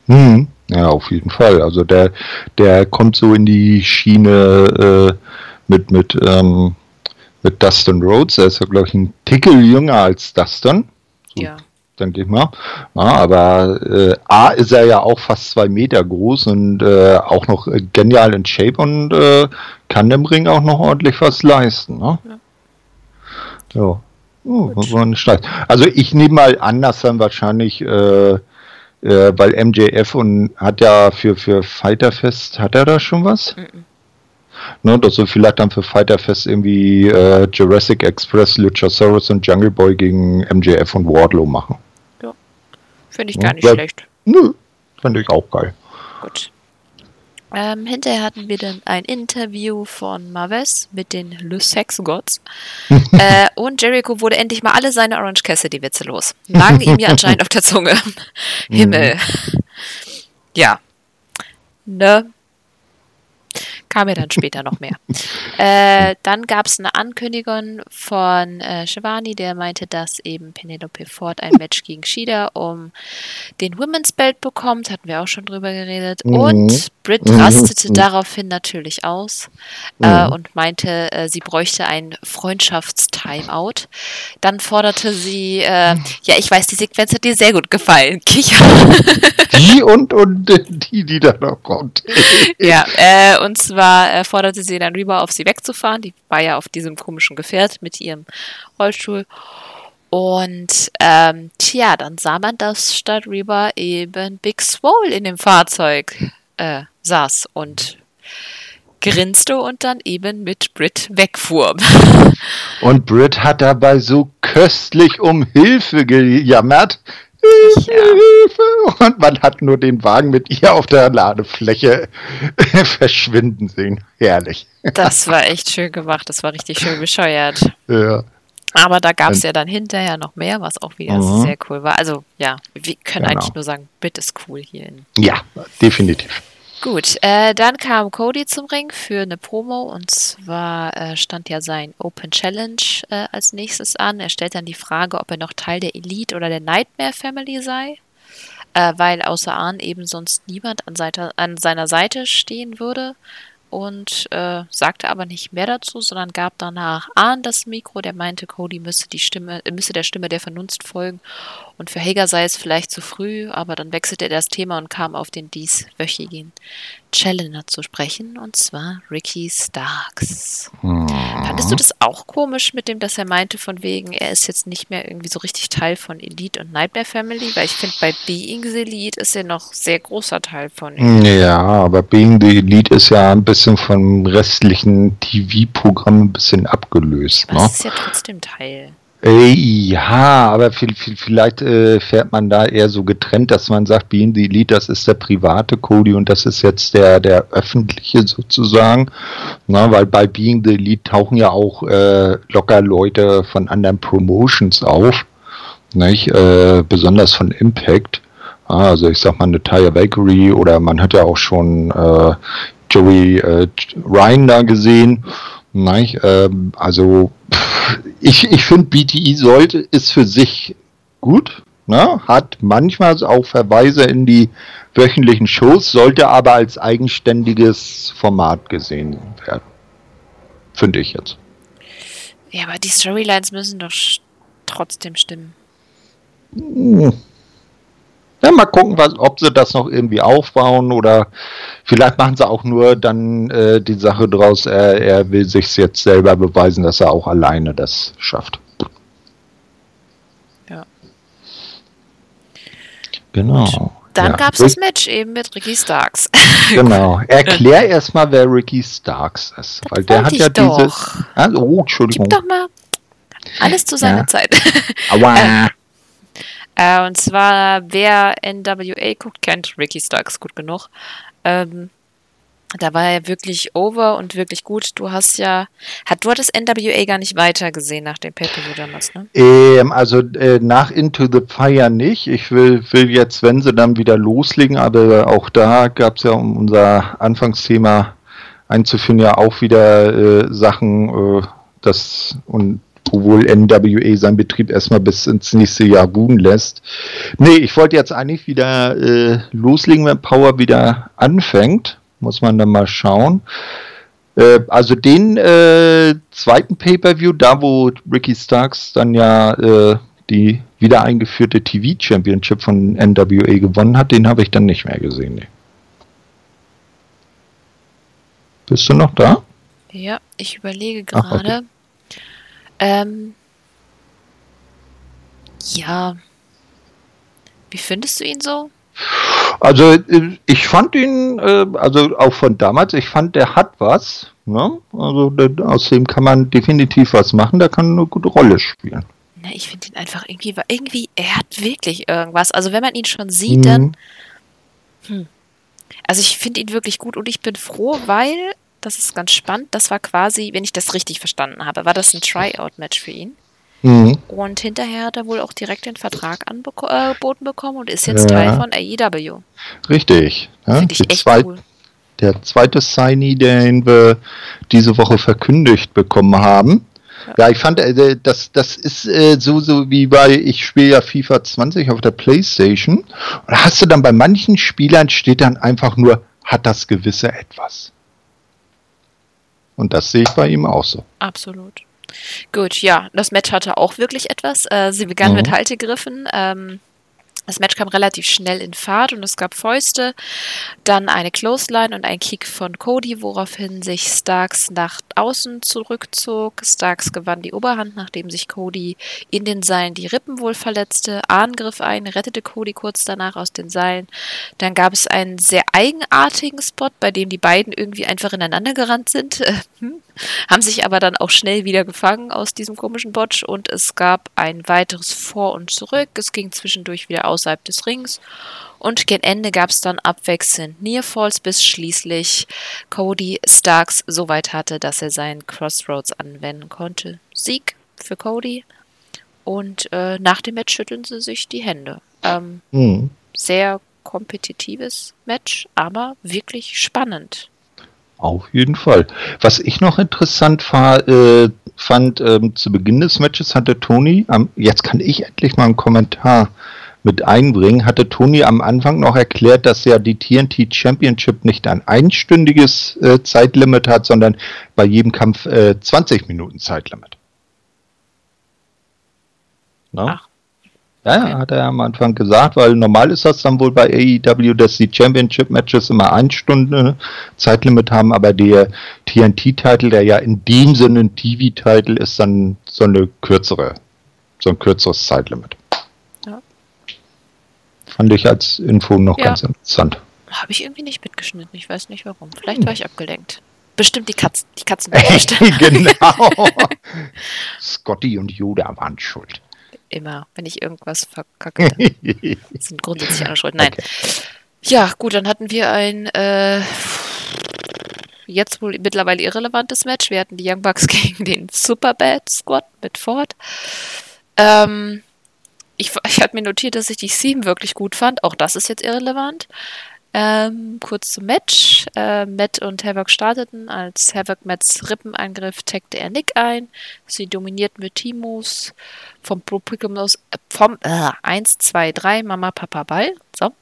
Hm, ja, auf jeden Fall. Also der, der kommt so in die Schiene äh, mit, mit ähm, mit Dustin Rhodes. Er ist ja, glaube ich, ein Tickel jünger als Dustin. So, ja. Denke ich mal. Ja, aber äh, A ist er ja auch fast zwei Meter groß und äh, auch noch genial in Shape und äh, kann im Ring auch noch ordentlich was leisten. Ne? Ja. So. Oh, also ich nehme mal an, dass dann wahrscheinlich, äh, äh, weil MJF und hat ja für, für Fighterfest, hat er da schon was? Mhm. Ne, dass wir vielleicht dann für Fighterfest irgendwie äh, Jurassic Express, Luchasaurus und Jungle Boy gegen MJF und Wardlow machen. Ja, finde ich gar nicht ja, schlecht. Nö, finde ich auch geil. Gut. Ähm, hinterher hatten wir dann ein Interview von Marves mit den Le Sex Gods. äh, und Jericho wurde endlich mal alle seine Orange Cassidy-Witze los. Lagen ihm ja anscheinend auf der Zunge. Himmel. Mhm. Ja. Ne? Kam ja dann später noch mehr. Äh, dann gab es eine Ankündigung von äh, Shivani, der meinte, dass eben Penelope Ford ein Match gegen Shida um den Women's Belt bekommt. Hatten wir auch schon drüber geredet. Mhm. Und Britt mhm. rastete mhm. daraufhin natürlich aus äh, mhm. und meinte, äh, sie bräuchte ein Freundschaftstimeout. Dann forderte sie, äh, ja, ich weiß, die Sequenz hat dir sehr gut gefallen. Kicher. Die und, und die, die da noch kommt. ja, äh, und zwar forderte sie dann rüber auf sie wegzufahren. Die war ja auf diesem komischen Gefährt mit ihrem Rollstuhl. Und ähm, tja, dann sah man, dass statt Reba eben Big Swole in dem Fahrzeug äh, saß und grinste und dann eben mit Brit wegfuhr. Und Brit hat dabei so köstlich um Hilfe gejammert. Ja. Hilfe! Und man hat nur den Wagen mit ihr auf der Ladefläche verschwinden sehen. Herrlich. Das war echt schön gemacht. Das war richtig schön bescheuert. Ja. Aber da gab es ja dann hinterher noch mehr, was auch wieder mhm. sehr cool war. Also ja, wir können genau. eigentlich nur sagen, Brit ist cool hier. In ja, definitiv. Gut, äh, dann kam Cody zum Ring für eine Promo und zwar äh, stand ja sein Open Challenge äh, als nächstes an. Er stellt dann die Frage, ob er noch Teil der Elite oder der Nightmare Family sei, äh, weil außer Arn eben sonst niemand an, Seite, an seiner Seite stehen würde und äh, sagte aber nicht mehr dazu, sondern gab danach Ahn das Mikro, der meinte, Cody müsse die Stimme, müsse der Stimme der Vernunft folgen und für Hager sei es vielleicht zu früh, aber dann wechselte er das Thema und kam auf den dieswöchigen Challenger zu sprechen, und zwar Ricky Starks. Mhm. Fandest du das auch komisch mit dem, dass er meinte, von wegen, er ist jetzt nicht mehr irgendwie so richtig Teil von Elite und Nightmare Family? Weil ich finde, bei Being the Elite ist er noch sehr großer Teil von Elite. Ja, aber Being the Elite ist ja ein bisschen vom restlichen TV-Programm ein bisschen abgelöst. Das ne? ist ja trotzdem Teil. Ja, aber vielleicht äh, fährt man da eher so getrennt, dass man sagt, Being the Elite, das ist der private Cody und das ist jetzt der, der öffentliche sozusagen. Na, weil bei Being the Elite tauchen ja auch äh, locker Leute von anderen Promotions auf, nicht? Äh, besonders von Impact. Also ich sag mal eine Tyre Bakery oder man hat ja auch schon äh, Joey äh, Ryan da gesehen. Nicht? Ähm, also ich, ich finde, BTI sollte, ist für sich gut, ne? hat manchmal auch Verweise in die wöchentlichen Shows, sollte aber als eigenständiges Format gesehen werden. Finde ich jetzt. Ja, aber die Storylines müssen doch trotzdem stimmen. Hm. Ja, mal gucken, was, ob sie das noch irgendwie aufbauen oder vielleicht machen sie auch nur dann äh, die Sache draus, er, er will sich jetzt selber beweisen, dass er auch alleine das schafft. Ja. Genau. Und dann ja. gab es das Match eben mit Ricky Starks. Genau. Erklär erstmal, wer Ricky Starks ist. Das weil der hat ja doch. dieses. Ah, oh, Entschuldigung. Gib doch mal alles zu seiner ja. Zeit. Aua. Äh, und zwar, wer NWA guckt, kennt Ricky Starks gut genug. Ähm, da war er wirklich over und wirklich gut. Du hast ja, hat, du hattest NWA gar nicht weitergesehen nach dem Pay-Per-View damals, ne? Ähm, also äh, nach Into the Fire nicht. Ich will, will jetzt, wenn sie dann wieder loslegen, aber auch da gab es ja, um unser Anfangsthema einzuführen, ja auch wieder äh, Sachen, äh, das und obwohl NWA seinen Betrieb erstmal bis ins nächste Jahr ruhen lässt. Nee, ich wollte jetzt eigentlich wieder äh, loslegen, wenn Power wieder anfängt. Muss man dann mal schauen. Äh, also den äh, zweiten Pay-Per-View, da wo Ricky Starks dann ja äh, die wieder eingeführte TV-Championship von NWA gewonnen hat, den habe ich dann nicht mehr gesehen. Nee. Bist du noch da? Ja, ich überlege gerade. Okay. Ähm, ja. Wie findest du ihn so? Also äh, ich fand ihn, äh, also auch von damals, ich fand, der hat was. Ne? Also aus dem kann man definitiv was machen, der kann eine gute Rolle spielen. Na, ich finde ihn einfach irgendwie, irgendwie, er hat wirklich irgendwas. Also wenn man ihn schon sieht, mhm. dann. Hm. Also ich finde ihn wirklich gut und ich bin froh, weil, das ist ganz spannend, das war quasi, wenn ich das richtig verstanden habe, war das ein Tryout-Match für ihn. Mhm. Und hinterher hat er wohl auch direkt den Vertrag angeboten äh, bekommen und ist jetzt ja. Teil von AEW. Richtig. Ja, Finde ich echt zwei, cool. Der zweite Signee, den wir diese Woche verkündigt bekommen haben. Ja, ja ich fand, äh, das, das ist äh, so, so wie bei, ich spiele ja FIFA 20 auf der Playstation. Und da hast du dann bei manchen Spielern steht dann einfach nur, hat das gewisse etwas. Und das sehe ich bei ihm auch so. Absolut. Gut, ja, das Match hatte auch wirklich etwas. Äh, sie begann mhm. mit Haltegriffen. Ähm, das Match kam relativ schnell in Fahrt und es gab Fäuste, dann eine Clothesline und ein Kick von Cody, woraufhin sich Starks nach außen zurückzog. Starks gewann die Oberhand, nachdem sich Cody in den Seilen die Rippen wohl verletzte. Ahn griff ein, rettete Cody kurz danach aus den Seilen. Dann gab es einen sehr eigenartigen Spot, bei dem die beiden irgendwie einfach ineinander gerannt sind. Haben sich aber dann auch schnell wieder gefangen aus diesem komischen Botch und es gab ein weiteres Vor und Zurück. Es ging zwischendurch wieder außerhalb des Rings und gegen Ende gab es dann abwechselnd Nearfalls, bis schließlich Cody Starks so weit hatte, dass er seinen Crossroads anwenden konnte. Sieg für Cody und äh, nach dem Match schütteln sie sich die Hände. Ähm, mhm. Sehr kompetitives Match, aber wirklich spannend. Auf jeden Fall. Was ich noch interessant war, äh, fand, ähm, zu Beginn des Matches hatte Tony, ähm, jetzt kann ich endlich mal einen Kommentar mit einbringen, hatte Tony am Anfang noch erklärt, dass ja die TNT Championship nicht ein einstündiges äh, Zeitlimit hat, sondern bei jedem Kampf äh, 20 Minuten Zeitlimit. Na? Ach. Ja, okay. hat er am Anfang gesagt, weil normal ist das dann wohl bei AEW, dass die Championship-Matches immer eine Stunde Zeitlimit haben, aber der TNT-Titel, der ja in dem Sinne ein TV-Titel ist, dann so eine kürzere, so ein kürzeres Zeitlimit. Ja. Fand ich als Info noch ja. ganz interessant. Habe ich irgendwie nicht mitgeschnitten, ich weiß nicht warum. Vielleicht war ich abgelenkt. Bestimmt die Katzen, die Katzen. genau. Scotty und Yoda waren schuld immer, wenn ich irgendwas verkacke. sind grundsätzlich alle schuld. Nein. Okay. Ja, gut, dann hatten wir ein äh, jetzt wohl mittlerweile irrelevantes Match. Wir hatten die Young Bucks gegen den Superbad Squad mit Ford. Ähm, ich, ich hatte mir notiert, dass ich die Theme wirklich gut fand. Auch das ist jetzt irrelevant. Ähm, kurz zum Match. Äh, Matt und Havoc starteten. Als Havoc Matts Rippenangriff taggte er Nick ein. Sie dominierten mit Timos vom Publikum aus. Äh, vom äh, 1, 2, 3, Mama, Papa, Ball. So.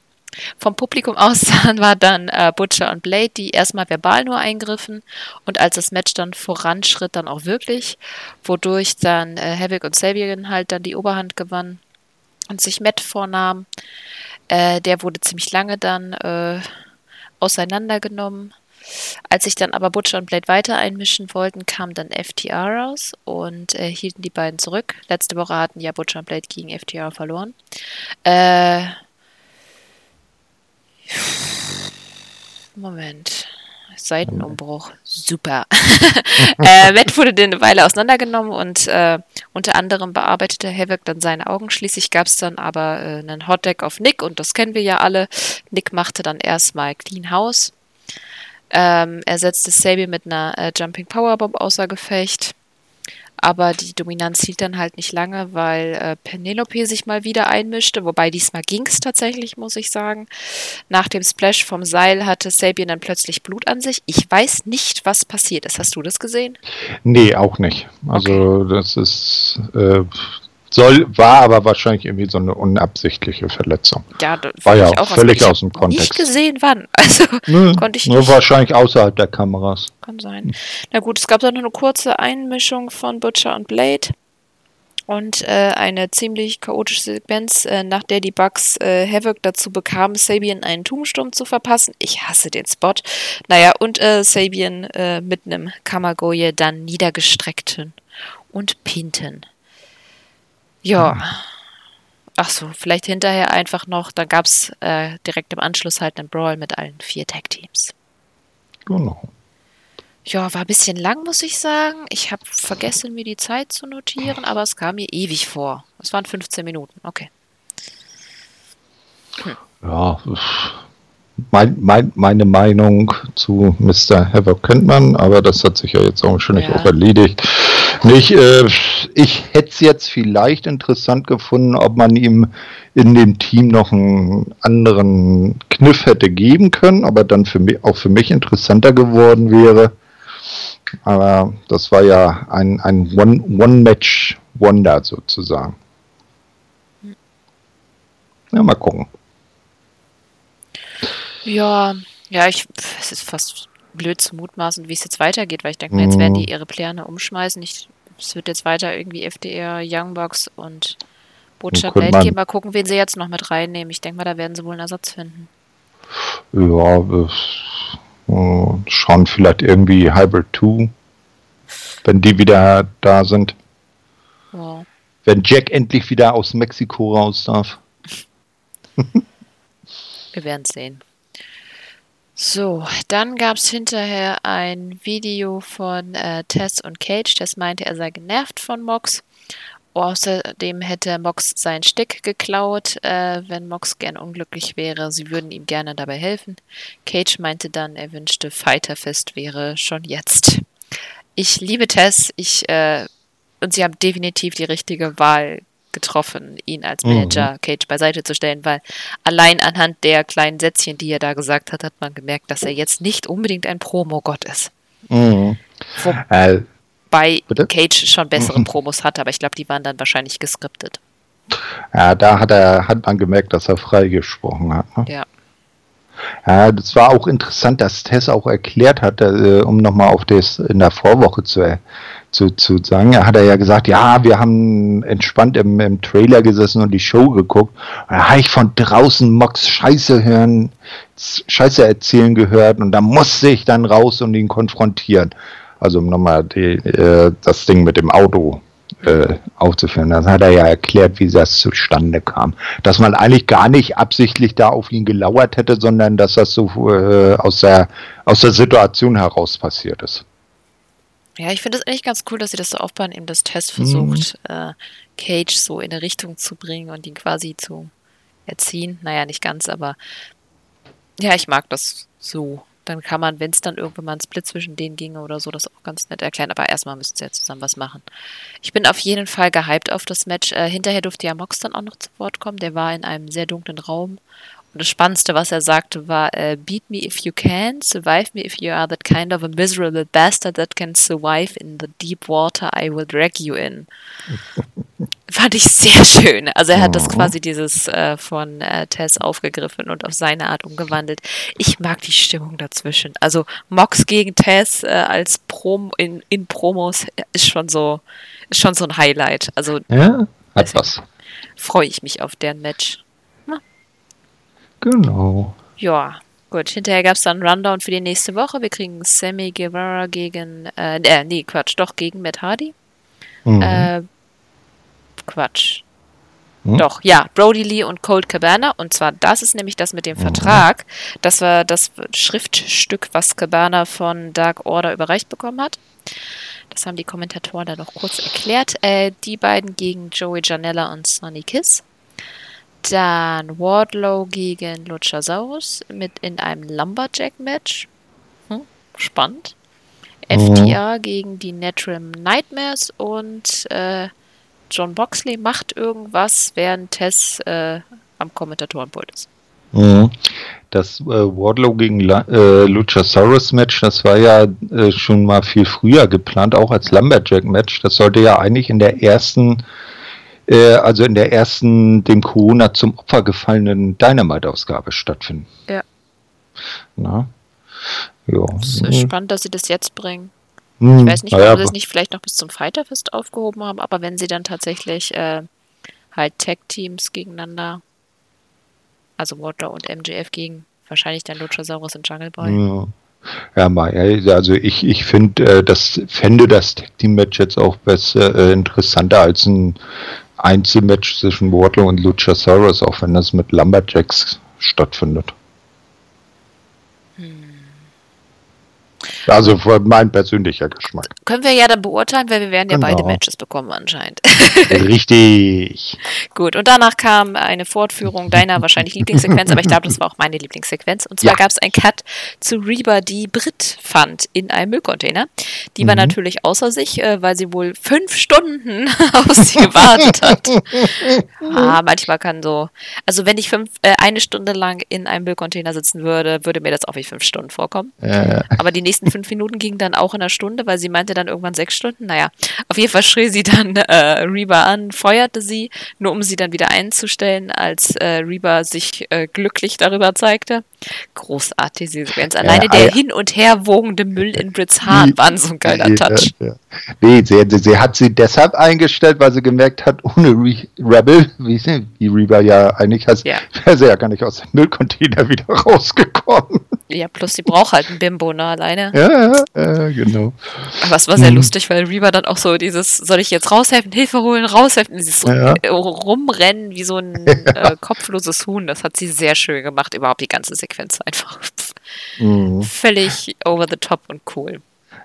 Vom Publikum aus war dann äh, Butcher und Blade, die erstmal verbal nur eingriffen und als das Match dann voranschritt, dann auch wirklich, wodurch dann äh, Havoc und Sabian halt dann die Oberhand gewannen und sich Matt vornahm. Äh, der wurde ziemlich lange dann äh, auseinandergenommen. Als sich dann aber Butcher und Blade weiter einmischen wollten, kam dann FTR raus und äh, hielten die beiden zurück. Letzte Woche hatten ja Butcher und Blade gegen FTR verloren. Äh, Moment. Seitenumbruch. Super. äh, Matt wurde dann eine Weile auseinandergenommen und äh, unter anderem bearbeitete Havoc dann seine Augen. Schließlich gab es dann aber äh, einen Hotdeck auf Nick und das kennen wir ja alle. Nick machte dann erstmal Clean House. Ähm, er setzte Sabian mit einer äh, Jumping Powerbomb außer Gefecht aber die Dominanz hielt dann halt nicht lange, weil äh, Penelope sich mal wieder einmischte, wobei diesmal ging es tatsächlich, muss ich sagen. Nach dem Splash vom Seil hatte Sabian dann plötzlich Blut an sich. Ich weiß nicht, was passiert ist. Hast du das gesehen? Nee, auch nicht. Also okay. das ist, äh, Soll, war aber wahrscheinlich irgendwie so eine unabsichtliche Verletzung. Ja, das war ja auch völlig aus dem Kontext. Nicht gesehen, wann. Also Nö, konnte ich nicht. Nur wahrscheinlich außerhalb der Kameras. Kann sein. Na gut, es gab dann noch eine kurze Einmischung von Butcher und Blade und äh, eine ziemlich chaotische Sequenz, äh, nach der die Bugs äh, Havoc dazu bekamen, Sabian einen Tombsturm zu verpassen. Ich hasse den Spot. Naja, und äh, Sabian äh, mit einem Kamagoye dann niedergestreckten und pinten. Ja. Hm. Ach so, vielleicht hinterher einfach noch, da gab es äh, direkt im Anschluss halt einen Brawl mit allen vier Tag-Teams. Genau. Ja, war ein bisschen lang, muss ich sagen. Ich habe vergessen, mir die Zeit zu notieren, aber es kam mir ewig vor. Es waren 15 Minuten, okay. Hm. Ja, mein, mein, meine Meinung zu Mr. Havoc kennt man, aber das hat sich ja jetzt auch schon nicht ja. auch erledigt. Nicht, äh, ich hätte es jetzt vielleicht interessant gefunden, ob man ihm in dem Team noch einen anderen Kniff hätte geben können, aber dann für mich, auch für mich interessanter geworden wäre. Aber das war ja ein, ein One-Match-Wonder One sozusagen. Ja, mal gucken. Ja, ja, ich, es ist fast blöd zu mutmaßen, wie es jetzt weitergeht, weil ich denke, jetzt werden die mhm. ihre Pläne umschmeißen. Ich, es wird jetzt weiter irgendwie FDR, Youngbox und Botschaft Blade gehen. Mal gucken, wen sie jetzt noch mit reinnehmen. Ich denke mal, da werden sie wohl einen Ersatz finden. Ja, äh, schauen vielleicht irgendwie Hybrid 2, wenn die wieder da sind. Ja. Wenn Jack endlich wieder aus Mexiko raus darf. Wir werden sehen. So, dann gab es hinterher ein Video von äh, Tess und Cage. Tess meinte, er sei genervt von Mox. Außerdem hätte Mox seinen Stick geklaut, äh, wenn Mox gern unglücklich wäre. Sie würden ihm gerne dabei helfen. Cage meinte dann, er wünschte, Fighterfest wäre schon jetzt. Ich liebe Tess. Ich, äh, und sie haben definitiv die richtige Wahl getroffen, ihn als mhm. Manager mhm. Cage beiseite zu stellen, weil allein anhand der kleinen Sätzchen, die er da gesagt hat, hat man gemerkt, dass er jetzt nicht unbedingt ein Promo-Gott ist. Mhm. Wobei äh, Cage schon bessere mhm. Promos hatte, aber ich glaube, die waren dann wahrscheinlich geskriptet. Ja, da hat er, hat man gemerkt, dass er freigesprochen hat. Ne? Ja. Ja, das war auch interessant, dass Tess auch erklärt hat, äh, um nochmal auf das in der Vorwoche zu, zu, zu sagen. Er hat er ja gesagt, ja, wir haben entspannt im, im Trailer gesessen und die Show geguckt. Da habe ich von draußen Mox Scheiße hören, Scheiße erzählen gehört und da musste ich dann raus und ihn konfrontieren. Also um nochmal die, äh, das Ding mit dem Auto äh, aufzuführen. Das hat er ja erklärt, wie das zustande kam. Dass man eigentlich gar nicht absichtlich da auf ihn gelauert hätte, sondern dass das so äh, aus, der, aus der Situation heraus passiert ist. Ja, ich finde es eigentlich ganz cool, dass sie das so aufbauen, eben das Test versucht, mhm. äh, Cage so in eine Richtung zu bringen und ihn quasi zu erziehen. Naja, nicht ganz, aber ja, ich mag das so. Dann kann man, wenn es dann irgendwann mal ein Split zwischen denen ginge oder so, das auch ganz nett erklären. Aber erstmal müssen sie ja zusammen was machen. Ich bin auf jeden Fall gehypt auf das Match. Äh, hinterher durfte ja Mox dann auch noch zu Wort kommen. Der war in einem sehr dunklen Raum das Spannendste, was er sagte, war, äh, beat me if you can, survive me if you are that kind of a miserable bastard that can survive in the deep water I will drag you in. Fand ich sehr schön. Also er hat das quasi dieses äh, von äh, Tess aufgegriffen und auf seine Art umgewandelt. Ich mag die Stimmung dazwischen. Also Mox gegen Tess äh, als Prom in, in Promos ist schon so ist schon so ein Highlight. Also ja, hat was. Freue ich mich auf deren Match. Genau. Ja, gut. Hinterher gab es dann Rundown für die nächste Woche. Wir kriegen Sammy Guevara gegen, äh, äh, nee, Quatsch, doch gegen Matt Hardy. Mhm. Äh, Quatsch. Hm? Doch, ja, Brody Lee und Colt Cabana. Und zwar, das ist nämlich das mit dem mhm. Vertrag. Das war das Schriftstück, was Cabana von Dark Order überreicht bekommen hat. Das haben die Kommentatoren da noch kurz erklärt. Äh, die beiden gegen Joey Janella und Sonny Kiss. Dann Wardlow gegen Luchasaurus mit in einem Lumberjack-Match. Hm, spannend. Mhm. FTA gegen die Natural Nightmares und äh, John Boxley macht irgendwas, während Tess äh, am Kommentatorenpult ist. Mhm. Das äh, Wardlow gegen La äh, Luchasaurus Match, das war ja äh, schon mal viel früher geplant, auch als Lumberjack Match. Das sollte ja eigentlich in der ersten äh, also in der ersten dem Corona zum Opfer gefallenen Dynamite-Ausgabe stattfinden. Ja. Na? Ja. Es ist spannend, dass sie das jetzt bringen. Hm, ich weiß nicht, ob ja, sie es nicht vielleicht noch bis zum Fighterfest aufgehoben haben, aber wenn sie dann tatsächlich äh, halt Tag-Teams gegeneinander, also Water und MJF gegen wahrscheinlich dann Luchasaurus und Jungle Boy. Ja. Ja, also ich, ich finde, äh, das fände das Tag Team Match jetzt auch besser, äh, interessanter als ein Einzelmatch zwischen Wardlow und Luchasaurus, auch wenn das mit Lumberjacks stattfindet. Also mein persönlicher Geschmack. Können wir ja dann beurteilen, weil wir werden ja genau. beide Matches bekommen anscheinend. Richtig. Gut, und danach kam eine Fortführung deiner wahrscheinlich Lieblingssequenz, aber ich glaube, das war auch meine Lieblingssequenz. Und zwar ja. gab es ein Cut zu Reba, die Brit fand in einem Müllcontainer. Die mhm. war natürlich außer sich, äh, weil sie wohl fünf Stunden auf sie gewartet hat. ah, manchmal kann so, also wenn ich fünf, äh, eine Stunde lang in einem Müllcontainer sitzen würde, würde mir das auch wie fünf Stunden vorkommen. Ja. Aber die nächsten fünf Minuten gingen dann auch in einer Stunde, weil sie meinte dann irgendwann sechs Stunden. Naja, auf jeden Fall schrie sie dann äh, Reba an, feuerte sie, nur um sie dann wieder einzustellen, als äh, Reba sich äh, glücklich darüber zeigte. Großartig, sie Sequenz. Alleine ja, der ja. hin und her wogende Müll in Brits Haaren war so ein geiler Touch. Ja, nee, sie, sie, hat sie deshalb eingestellt, weil sie gemerkt hat, ohne Re Rebel, wie, sie, wie Reba ja eigentlich heißt, wäre sie ja gar nicht aus dem Müllcontainer wieder rausgekommen. Ja, plus sie braucht halt ein Bimbo, ne, alleine. Ja, ja, genau. Aber es war sehr hm. lustig, weil Reba dann auch so dieses, soll ich jetzt raushelfen, Hilfe holen, raushelfen, dieses rumrennen wie so ein äh, kopfloses Huhn, das hat sie sehr schön gemacht, überhaupt die ganze Sequenz einfach. Mhm. Völlig over the top und cool.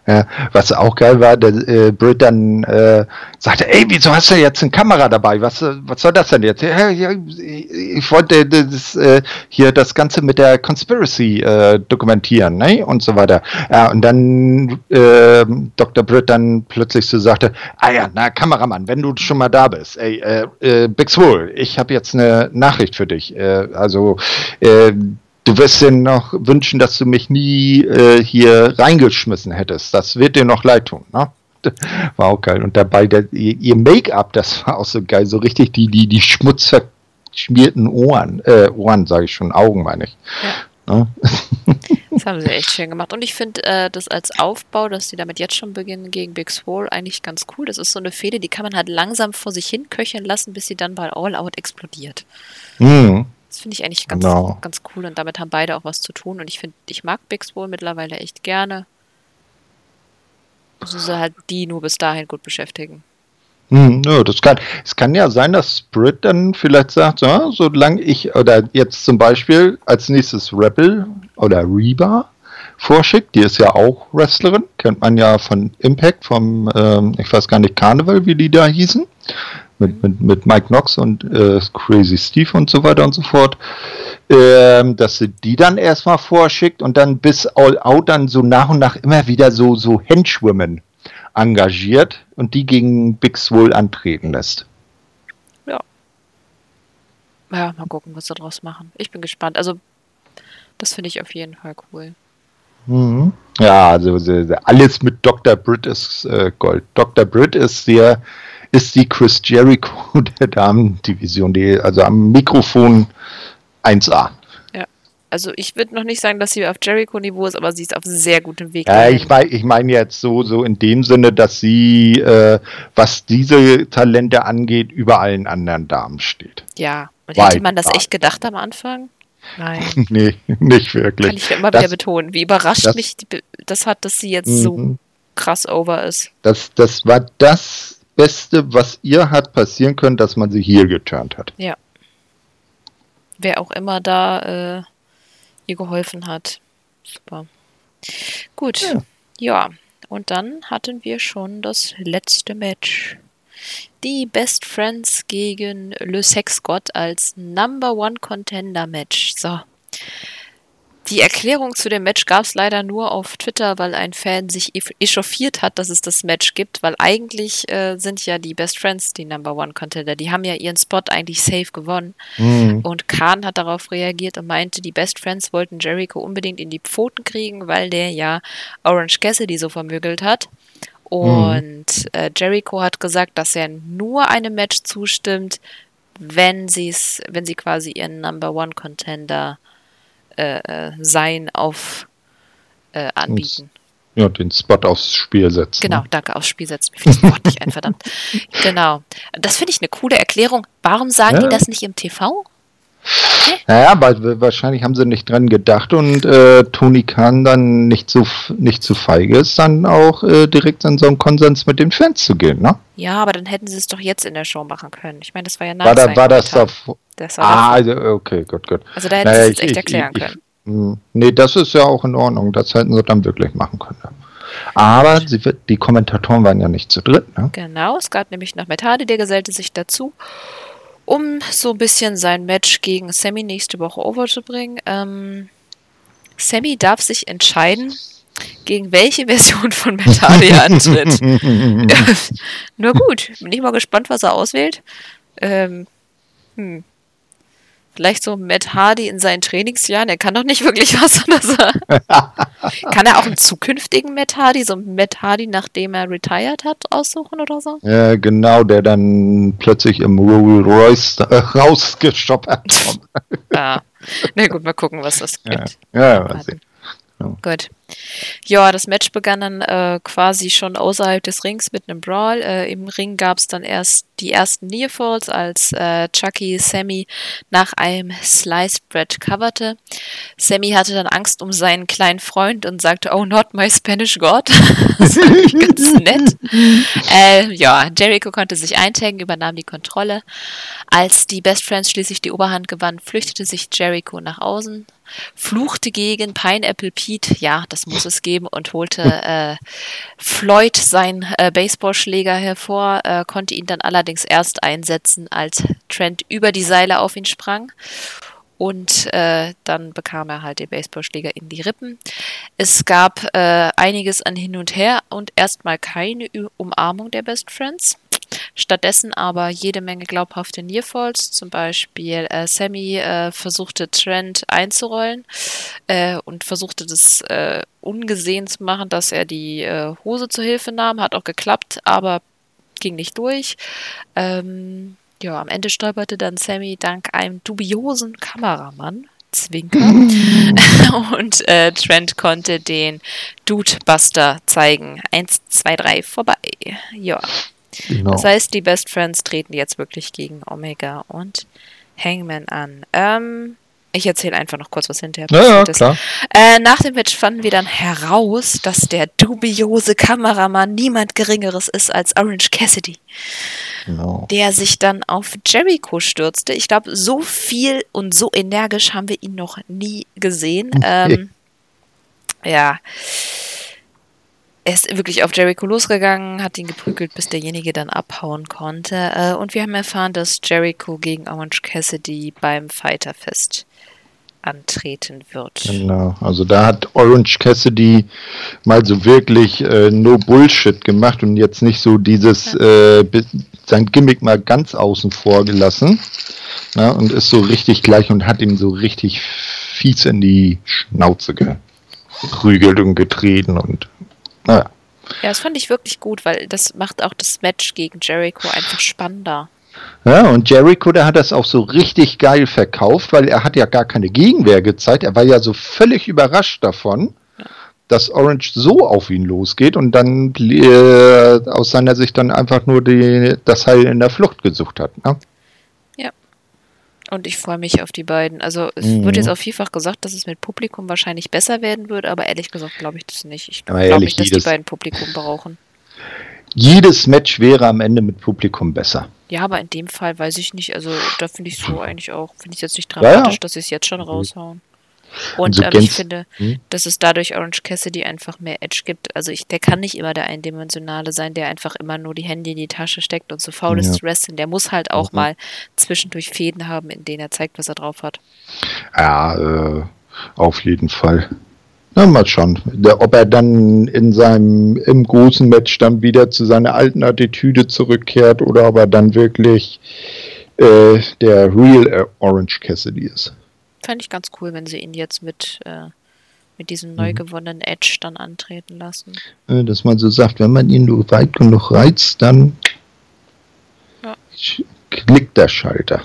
Ja, was auch geil war, der äh, Brit dann äh, sagte, ey, wieso hast du jetzt eine Kamera dabei? Was, was soll das denn jetzt? Ja, ja, ich wollte das, äh, hier das Ganze mit der Conspiracy äh, dokumentieren, ne? Und so weiter. Ja, und dann äh, Dr. Britt dann plötzlich so sagte, ah ja, na Kameramann, wenn du schon mal da bist, ey, äh, äh, Big Swole, ich habe jetzt eine Nachricht für dich. Äh, also äh, du wirst dir noch wünschen, dass du mich nie äh, hier reingeschmissen hättest. Das wird dir noch leid tun, ne? War auch geil. Und dabei der, ihr Make-up, das war auch so geil, so richtig die, die, die schmutzverschmierten Ohren, äh, Ohren sage ich schon, Augen meine ich. Ja. Ne? Das haben sie echt schön gemacht. Und ich finde äh, das als Aufbau, dass sie damit jetzt schon beginnen gegen Big Swole, eigentlich ganz cool. Das ist so eine Fehde, die kann man halt langsam vor sich hin köcheln lassen, bis sie dann bei All Out explodiert. Mhm. Das finde ich eigentlich ganz, genau. ganz cool und damit haben beide auch was zu tun. Und ich finde, ich mag Bix wohl mittlerweile echt gerne. Also sie halt die nur bis dahin gut beschäftigen. Hm, ja, das kann, es kann ja sein, dass Spirit dann vielleicht sagt, so, solange ich, oder jetzt zum Beispiel als nächstes Rebel oder Reba vorschickt, die ist ja auch Wrestlerin, kennt man ja von Impact, vom, ähm, ich weiß gar nicht, Carnival, wie die da hießen mit, mit, mit Mike Knox und äh, Crazy Steve und so weiter und so fort, ähm, dass sie die dann erstmal vorschickt und dann bis All Out dann so nach und nach immer wieder so, so Henchwomen engagiert und die gegen Big Swole antreten lässt. Ja. Ja, mal gucken, was sie daraus machen. Ich bin gespannt. Also, das finde ich auf jeden Fall cool. Mhm. Ja, also alles mit Dr. Britt ist äh, Gold. Dr. Britt ist sehr ist die Chris Jericho der Damendivision, die, also am Mikrofon 1A. Ja, also ich würde noch nicht sagen, dass sie auf Jericho-Niveau ist, aber sie ist auf sehr gutem Weg. Ja, ich meine ich mein jetzt so, so in dem Sinne, dass sie, äh, was diese Talente angeht, über allen anderen Damen steht. Ja, und hätte man das echt gedacht am Anfang? Nein. nee, nicht wirklich. Kann ich immer das, wieder betonen. Wie überrascht das, mich das hat, dass sie jetzt so mhm. krass over ist. Das, das war das Beste, was ihr hat passieren können, dass man sie hier geturnt hat. Ja. Wer auch immer da äh, ihr geholfen hat. Super. Gut. Ja. ja. Und dann hatten wir schon das letzte Match. Die Best Friends gegen Le Sex God als Number One Contender Match. So. Die Erklärung zu dem Match gab es leider nur auf Twitter, weil ein Fan sich echauffiert hat, dass es das Match gibt, weil eigentlich äh, sind ja die Best Friends die Number One Contender. Die haben ja ihren Spot eigentlich safe gewonnen. Mhm. Und Khan hat darauf reagiert und meinte, die Best Friends wollten Jericho unbedingt in die Pfoten kriegen, weil der ja Orange Cassidy so vermögelt hat. Und mhm. äh, Jericho hat gesagt, dass er nur einem Match zustimmt, wenn sie's, wenn sie quasi ihren Number One Contender äh, äh sein auf äh, anbieten. Ja, den Spot aufs Spiel setzen. Genau, ne? danke, aufs Spiel setzen. Mir fiel das Wort nicht ein, verdammt. Genau. Das finde ich eine coole Erklärung. Warum sagen ja. die das nicht im TV? Naja, weil wahrscheinlich haben sie nicht dran gedacht und äh, Tony Khan dann nicht so nicht zu feige ist, dann auch äh, direkt in so einen Konsens mit den Fans zu gehen, ne? Ja, aber dann hätten sie es doch jetzt in der Show machen können. Ich meine, das war ja nach War, da, war das davor? Das war ah, also, okay, gut, gut. Also da hätten naja, sie es echt ich, erklären ich, können. Ich, hm, nee, das ist ja auch in Ordnung. Das hätten sie dann wirklich machen können. Aber sie, die Kommentatoren waren ja nicht zu dritt, ne? Genau, es gab nämlich noch Hardy, der gesellte sich dazu um so ein bisschen sein Match gegen Sammy nächste Woche overzubringen. Ähm, Sammy darf sich entscheiden, gegen welche Version von Metalli er antritt. Nur gut, bin ich mal gespannt, was er auswählt. Ähm, hm. Vielleicht so Matt Hardy in seinen Trainingsjahren. Er kann doch nicht wirklich was. kann er auch einen zukünftigen Matt Hardy, so einen Matt Hardy, nachdem er retired hat, aussuchen oder so? Ja, genau, der dann plötzlich im Rolls Royce äh, rausgestoppert kommt. ja. Na gut, mal gucken, was das gibt. Ja, ja, ja. Gut. Ja, das Match begann dann äh, quasi schon außerhalb des Rings mit einem Brawl. Äh, Im Ring gab es dann erst die ersten Nearfalls, als äh, Chucky Sammy nach einem Slice Bread coverte. Sammy hatte dann Angst um seinen kleinen Freund und sagte, oh, not my Spanish God. das war ganz nett. Äh, ja, Jericho konnte sich eintaggen, übernahm die Kontrolle. Als die Best Friends schließlich die Oberhand gewann, flüchtete sich Jericho nach außen fluchte gegen Pineapple Pete, ja, das muss es geben, und holte äh, Floyd seinen äh, Baseballschläger hervor, äh, konnte ihn dann allerdings erst einsetzen, als Trent über die Seile auf ihn sprang. Und äh, dann bekam er halt den Baseballschläger in die Rippen. Es gab äh, einiges an Hin und Her und erstmal keine Umarmung der Best Friends. Stattdessen aber jede Menge glaubhafte Nearfalls. Zum Beispiel äh, Sammy äh, versuchte Trent einzurollen äh, und versuchte das äh, ungesehen zu machen, dass er die äh, Hose zur Hilfe nahm. Hat auch geklappt, aber ging nicht durch. Ähm, ja, am Ende stolperte dann Sammy dank einem dubiosen Kameramann Zwinker. und äh, Trent konnte den Dude Buster zeigen. Eins, zwei, drei, vorbei. Ja. Genau. Das heißt, die Best Friends treten jetzt wirklich gegen Omega und Hangman an. Ähm, ich erzähle einfach noch kurz, was hinterher passiert ja, ja, ist. Äh, nach dem Match fanden wir dann heraus, dass der dubiose Kameramann niemand Geringeres ist als Orange Cassidy. Genau. Der sich dann auf Jericho stürzte. Ich glaube, so viel und so energisch haben wir ihn noch nie gesehen. Ähm, ja er ist wirklich auf Jericho losgegangen, hat ihn geprügelt, bis derjenige dann abhauen konnte. Äh, und wir haben erfahren, dass Jericho gegen Orange Cassidy beim Fighterfest antreten wird. Genau, also da hat Orange Cassidy mal so wirklich äh, no Bullshit gemacht und jetzt nicht so dieses ja. äh, sein Gimmick mal ganz außen vor gelassen na, und ist so richtig gleich und hat ihm so richtig fies in die Schnauze geprügelt und getreten und naja. Ja, das fand ich wirklich gut, weil das macht auch das Match gegen Jericho einfach spannender. Ja, und Jericho, der hat das auch so richtig geil verkauft, weil er hat ja gar keine Gegenwehr gezeigt. Er war ja so völlig überrascht davon, ja. dass Orange so auf ihn losgeht und dann äh, aus seiner Sicht dann einfach nur die, das Heil in der Flucht gesucht hat. Ne? Und ich freue mich auf die beiden. Also es mhm. wird jetzt auch vielfach gesagt, dass es mit Publikum wahrscheinlich besser werden wird, aber ehrlich gesagt glaube ich das nicht. Ich glaube nicht, dass jedes, die beiden Publikum brauchen. Jedes Match wäre am Ende mit Publikum besser. Ja, aber in dem Fall weiß ich nicht. Also da finde ich so eigentlich auch, finde ich jetzt nicht dramatisch, ja, ja. dass sie es jetzt schon raushauen. Und also ähm, ich finde, hm? dass es dadurch Orange Cassidy einfach mehr Edge gibt. Also ich, der kann nicht immer der Eindimensionale sein, der einfach immer nur die Hände in die Tasche steckt und so faul ist ja. zu wrestlen. Der muss halt auch mhm. mal zwischendurch Fäden haben, in denen er zeigt, was er drauf hat. Ja, äh, auf jeden Fall. Na, mal schauen, ob er dann in seinem im großen Match dann wieder zu seiner alten Attitüde zurückkehrt oder ob er dann wirklich äh, der Real Orange Cassidy ist. Fände ich ganz cool, wenn sie ihn jetzt mit äh, mit diesem mhm. neu gewonnenen Edge dann antreten lassen. Dass man so sagt, wenn man ihn nur weit genug reizt, dann ja. klickt der Schalter.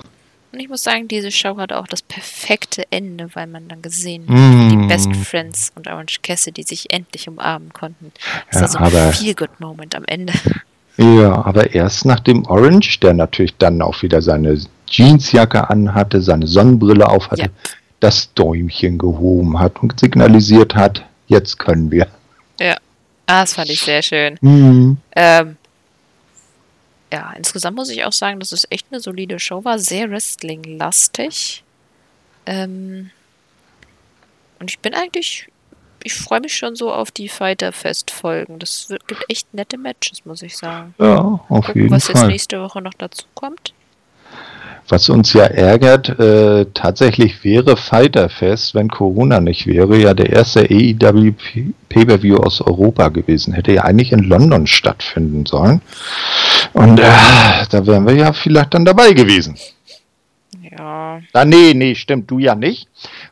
Und ich muss sagen, diese Show hat auch das perfekte Ende, weil man dann gesehen hat, mm. wie die Best Friends und Orange Cassidy sich endlich umarmen konnten. Das ja, war so ein Feel-Good-Moment am Ende. Ja, aber erst nach dem Orange, der natürlich dann auch wieder seine Jeansjacke anhatte, seine Sonnenbrille aufhatte, ja. das Däumchen gehoben hat und signalisiert hat, jetzt können wir. Ja, ah, das fand ich sehr schön. Mhm. Ähm, ja, insgesamt muss ich auch sagen, dass es echt eine solide Show war, sehr Wrestling-lastig. Ähm, und ich bin eigentlich, ich freue mich schon so auf die Fighter-Fest-Folgen. Das gibt echt nette Matches, muss ich sagen. Ja, auf Gucken, jeden was Fall. Was jetzt nächste Woche noch dazu kommt. Was uns ja ärgert, äh, tatsächlich wäre Fighterfest, wenn Corona nicht wäre, ja der erste AEW Pay-Per-View aus Europa gewesen. Hätte ja eigentlich in London stattfinden sollen. Und äh, da wären wir ja vielleicht dann dabei gewesen. Ja. Ah, nee, nee, stimmt, du ja nicht,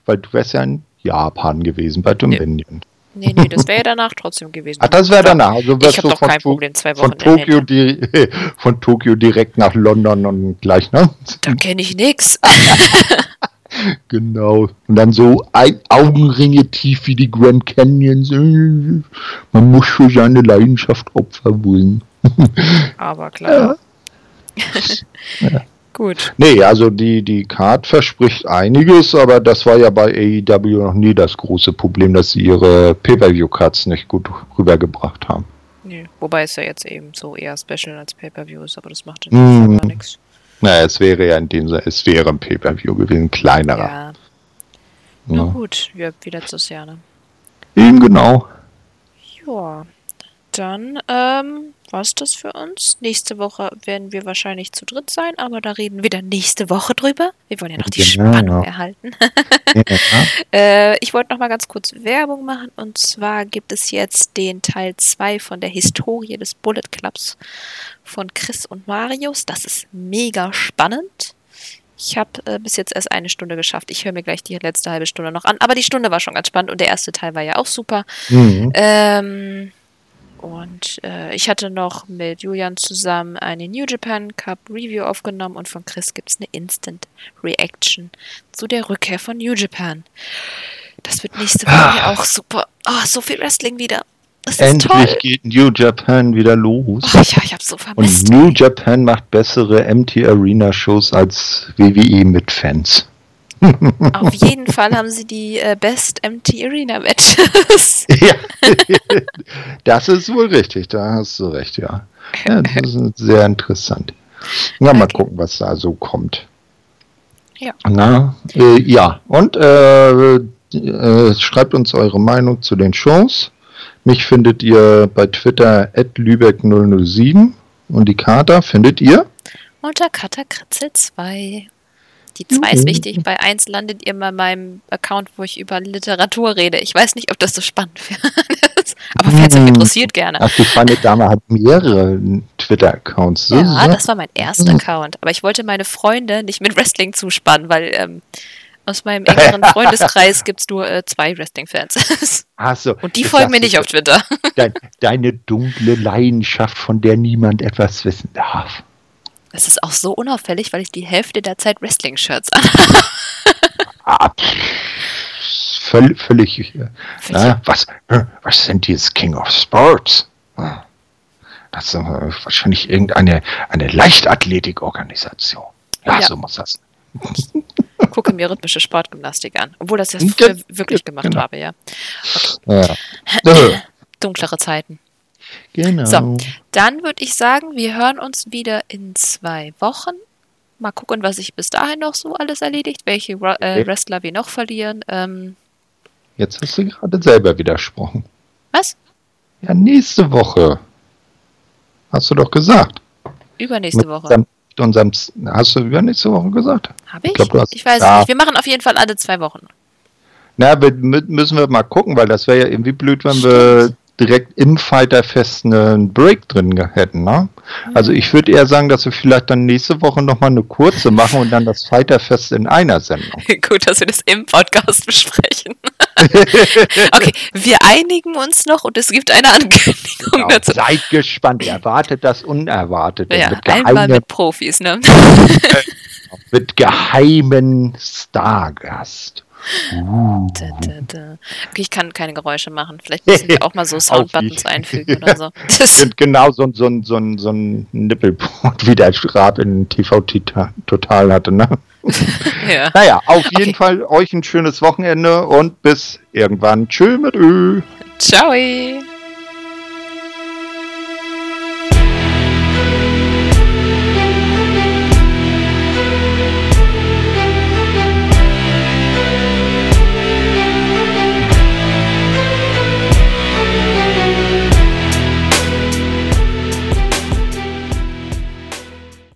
weil du wärst ja in Japan gewesen bei Dominion. Nee. Nee, das wäre ja danach trotzdem gewesen. Ach, das wäre danach. Also ich habe doch kein Problem, zwei Wochen von Tokio, die, von Tokio direkt nach London und gleich, ne? Da kenne ich nichts. Genau. Und dann so ein Augenringe tief wie die Grand Canyons. Man muss für seine Leidenschaft Opfer bringen. Aber klar. Ja. ja. Gut. Nee, also die, die Card verspricht einiges, aber das war ja bei AEW noch nie das große Problem, dass sie ihre Pay-Per-View-Cards nicht gut rübergebracht haben. Nee, wobei es ja jetzt eben so eher Special als Pay-Per-View ist, aber das macht in mm. Fall gar nichts. Naja, es wäre ja in dem Sinne, es wäre ein Pay-Per-View gewesen, kleinerer. Ja. Na ja. gut, wie, wie letztes Jahr, ne? Eben genau. Ja, dann ähm, war es das für uns. Nächste Woche werden wir wahrscheinlich zu dritt sein, aber da reden wir dann nächste Woche drüber. Wir wollen ja noch die genau. Spannung erhalten. ja. äh, ich wollte noch mal ganz kurz Werbung machen und zwar gibt es jetzt den Teil 2 von der Historie des Bullet Clubs von Chris und Marius. Das ist mega spannend. Ich habe äh, bis jetzt erst eine Stunde geschafft. Ich höre mir gleich die letzte halbe Stunde noch an. Aber die Stunde war schon ganz spannend und der erste Teil war ja auch super. Mhm. Ähm, und äh, ich hatte noch mit Julian zusammen eine New Japan Cup Review aufgenommen und von Chris gibt es eine Instant Reaction zu der Rückkehr von New Japan. Das wird nächste Woche ah. auch super. Oh, so viel Wrestling wieder. Endlich toll. geht New Japan wieder los. Oh, ja, ich hab's so vermisst. Und New Japan macht bessere MT Arena Shows als WWE mit Fans. Auf jeden Fall haben sie die äh, Best MT Arena Matches. ja, das ist wohl richtig, da hast du recht, ja. ja das ist sehr interessant. Mal okay. gucken, was da so kommt. Ja. Na, äh, ja, und äh, äh schreibt uns eure Meinung zu den Shows. Mich findet ihr bei Twitter at Lübeck007 und die Kata findet ihr unter Katakritzel 2. Die 2 ist wichtig. Bei 1 landet ihr bei meinem Account, wo ich über Literatur rede. Ich weiß nicht, ob das so spannend ist. Aber falls euch interessiert, gerne. Ach, die feine Dame hat mehrere Twitter-Accounts. Ja, das war mein erster Account. Aber ich wollte meine Freunde nicht mit Wrestling zuspannen, weil ähm, aus meinem engeren Freundeskreis gibt es nur äh, zwei Wrestling-Fans. So. Und die folgen mir nicht auf Twitter. Dein, deine dunkle Leidenschaft, von der niemand etwas wissen darf. Es ist auch so unauffällig, weil ich die Hälfte der Zeit Wrestling-Shirts an. völlig, völlig. Ja, was, was sind die King of Sports? Das ist wahrscheinlich irgendeine eine Leichtathletikorganisation. Ja, ja, so muss das. Ich gucke mir rhythmische Sportgymnastik an, obwohl das jetzt ja, wirklich gemacht genau. habe, ja. Okay. ja. Dunklere Zeiten. Genau. So, dann würde ich sagen, wir hören uns wieder in zwei Wochen. Mal gucken, was sich bis dahin noch so alles erledigt, welche äh, Wrestler wir noch verlieren. Ähm, Jetzt hast du gerade selber widersprochen. Was? Ja, nächste Woche. Hast du doch gesagt. Übernächste Mit Woche. Unserem, hast du übernächste Woche gesagt? Habe ich? Ich, glaub, hast, ich weiß ja. nicht. Wir machen auf jeden Fall alle zwei Wochen. Na, müssen wir mal gucken, weil das wäre ja irgendwie blöd, wenn Stimmt. wir direkt im Fighterfest einen Break drin hätten. Ne? Also ich würde eher sagen, dass wir vielleicht dann nächste Woche nochmal eine kurze machen und dann das Fighterfest in einer Sendung. Gut, dass wir das im Podcast besprechen. okay, wir einigen uns noch und es gibt eine Ankündigung genau, dazu. Seid gespannt, erwartet das Unerwartete. Ja, mit einmal mit Profis, ne? mit geheimen Stargast. Okay, ich kann keine Geräusche machen. Vielleicht müssen wir auch mal so Soundbuttons einfügen oder so. Genau so, so, so, so ein Nippelport, wie der Rab in TV Total hatte, ne? ja. Naja, auf jeden okay. Fall euch ein schönes Wochenende und bis irgendwann. Tschö mit Ö. Ciao.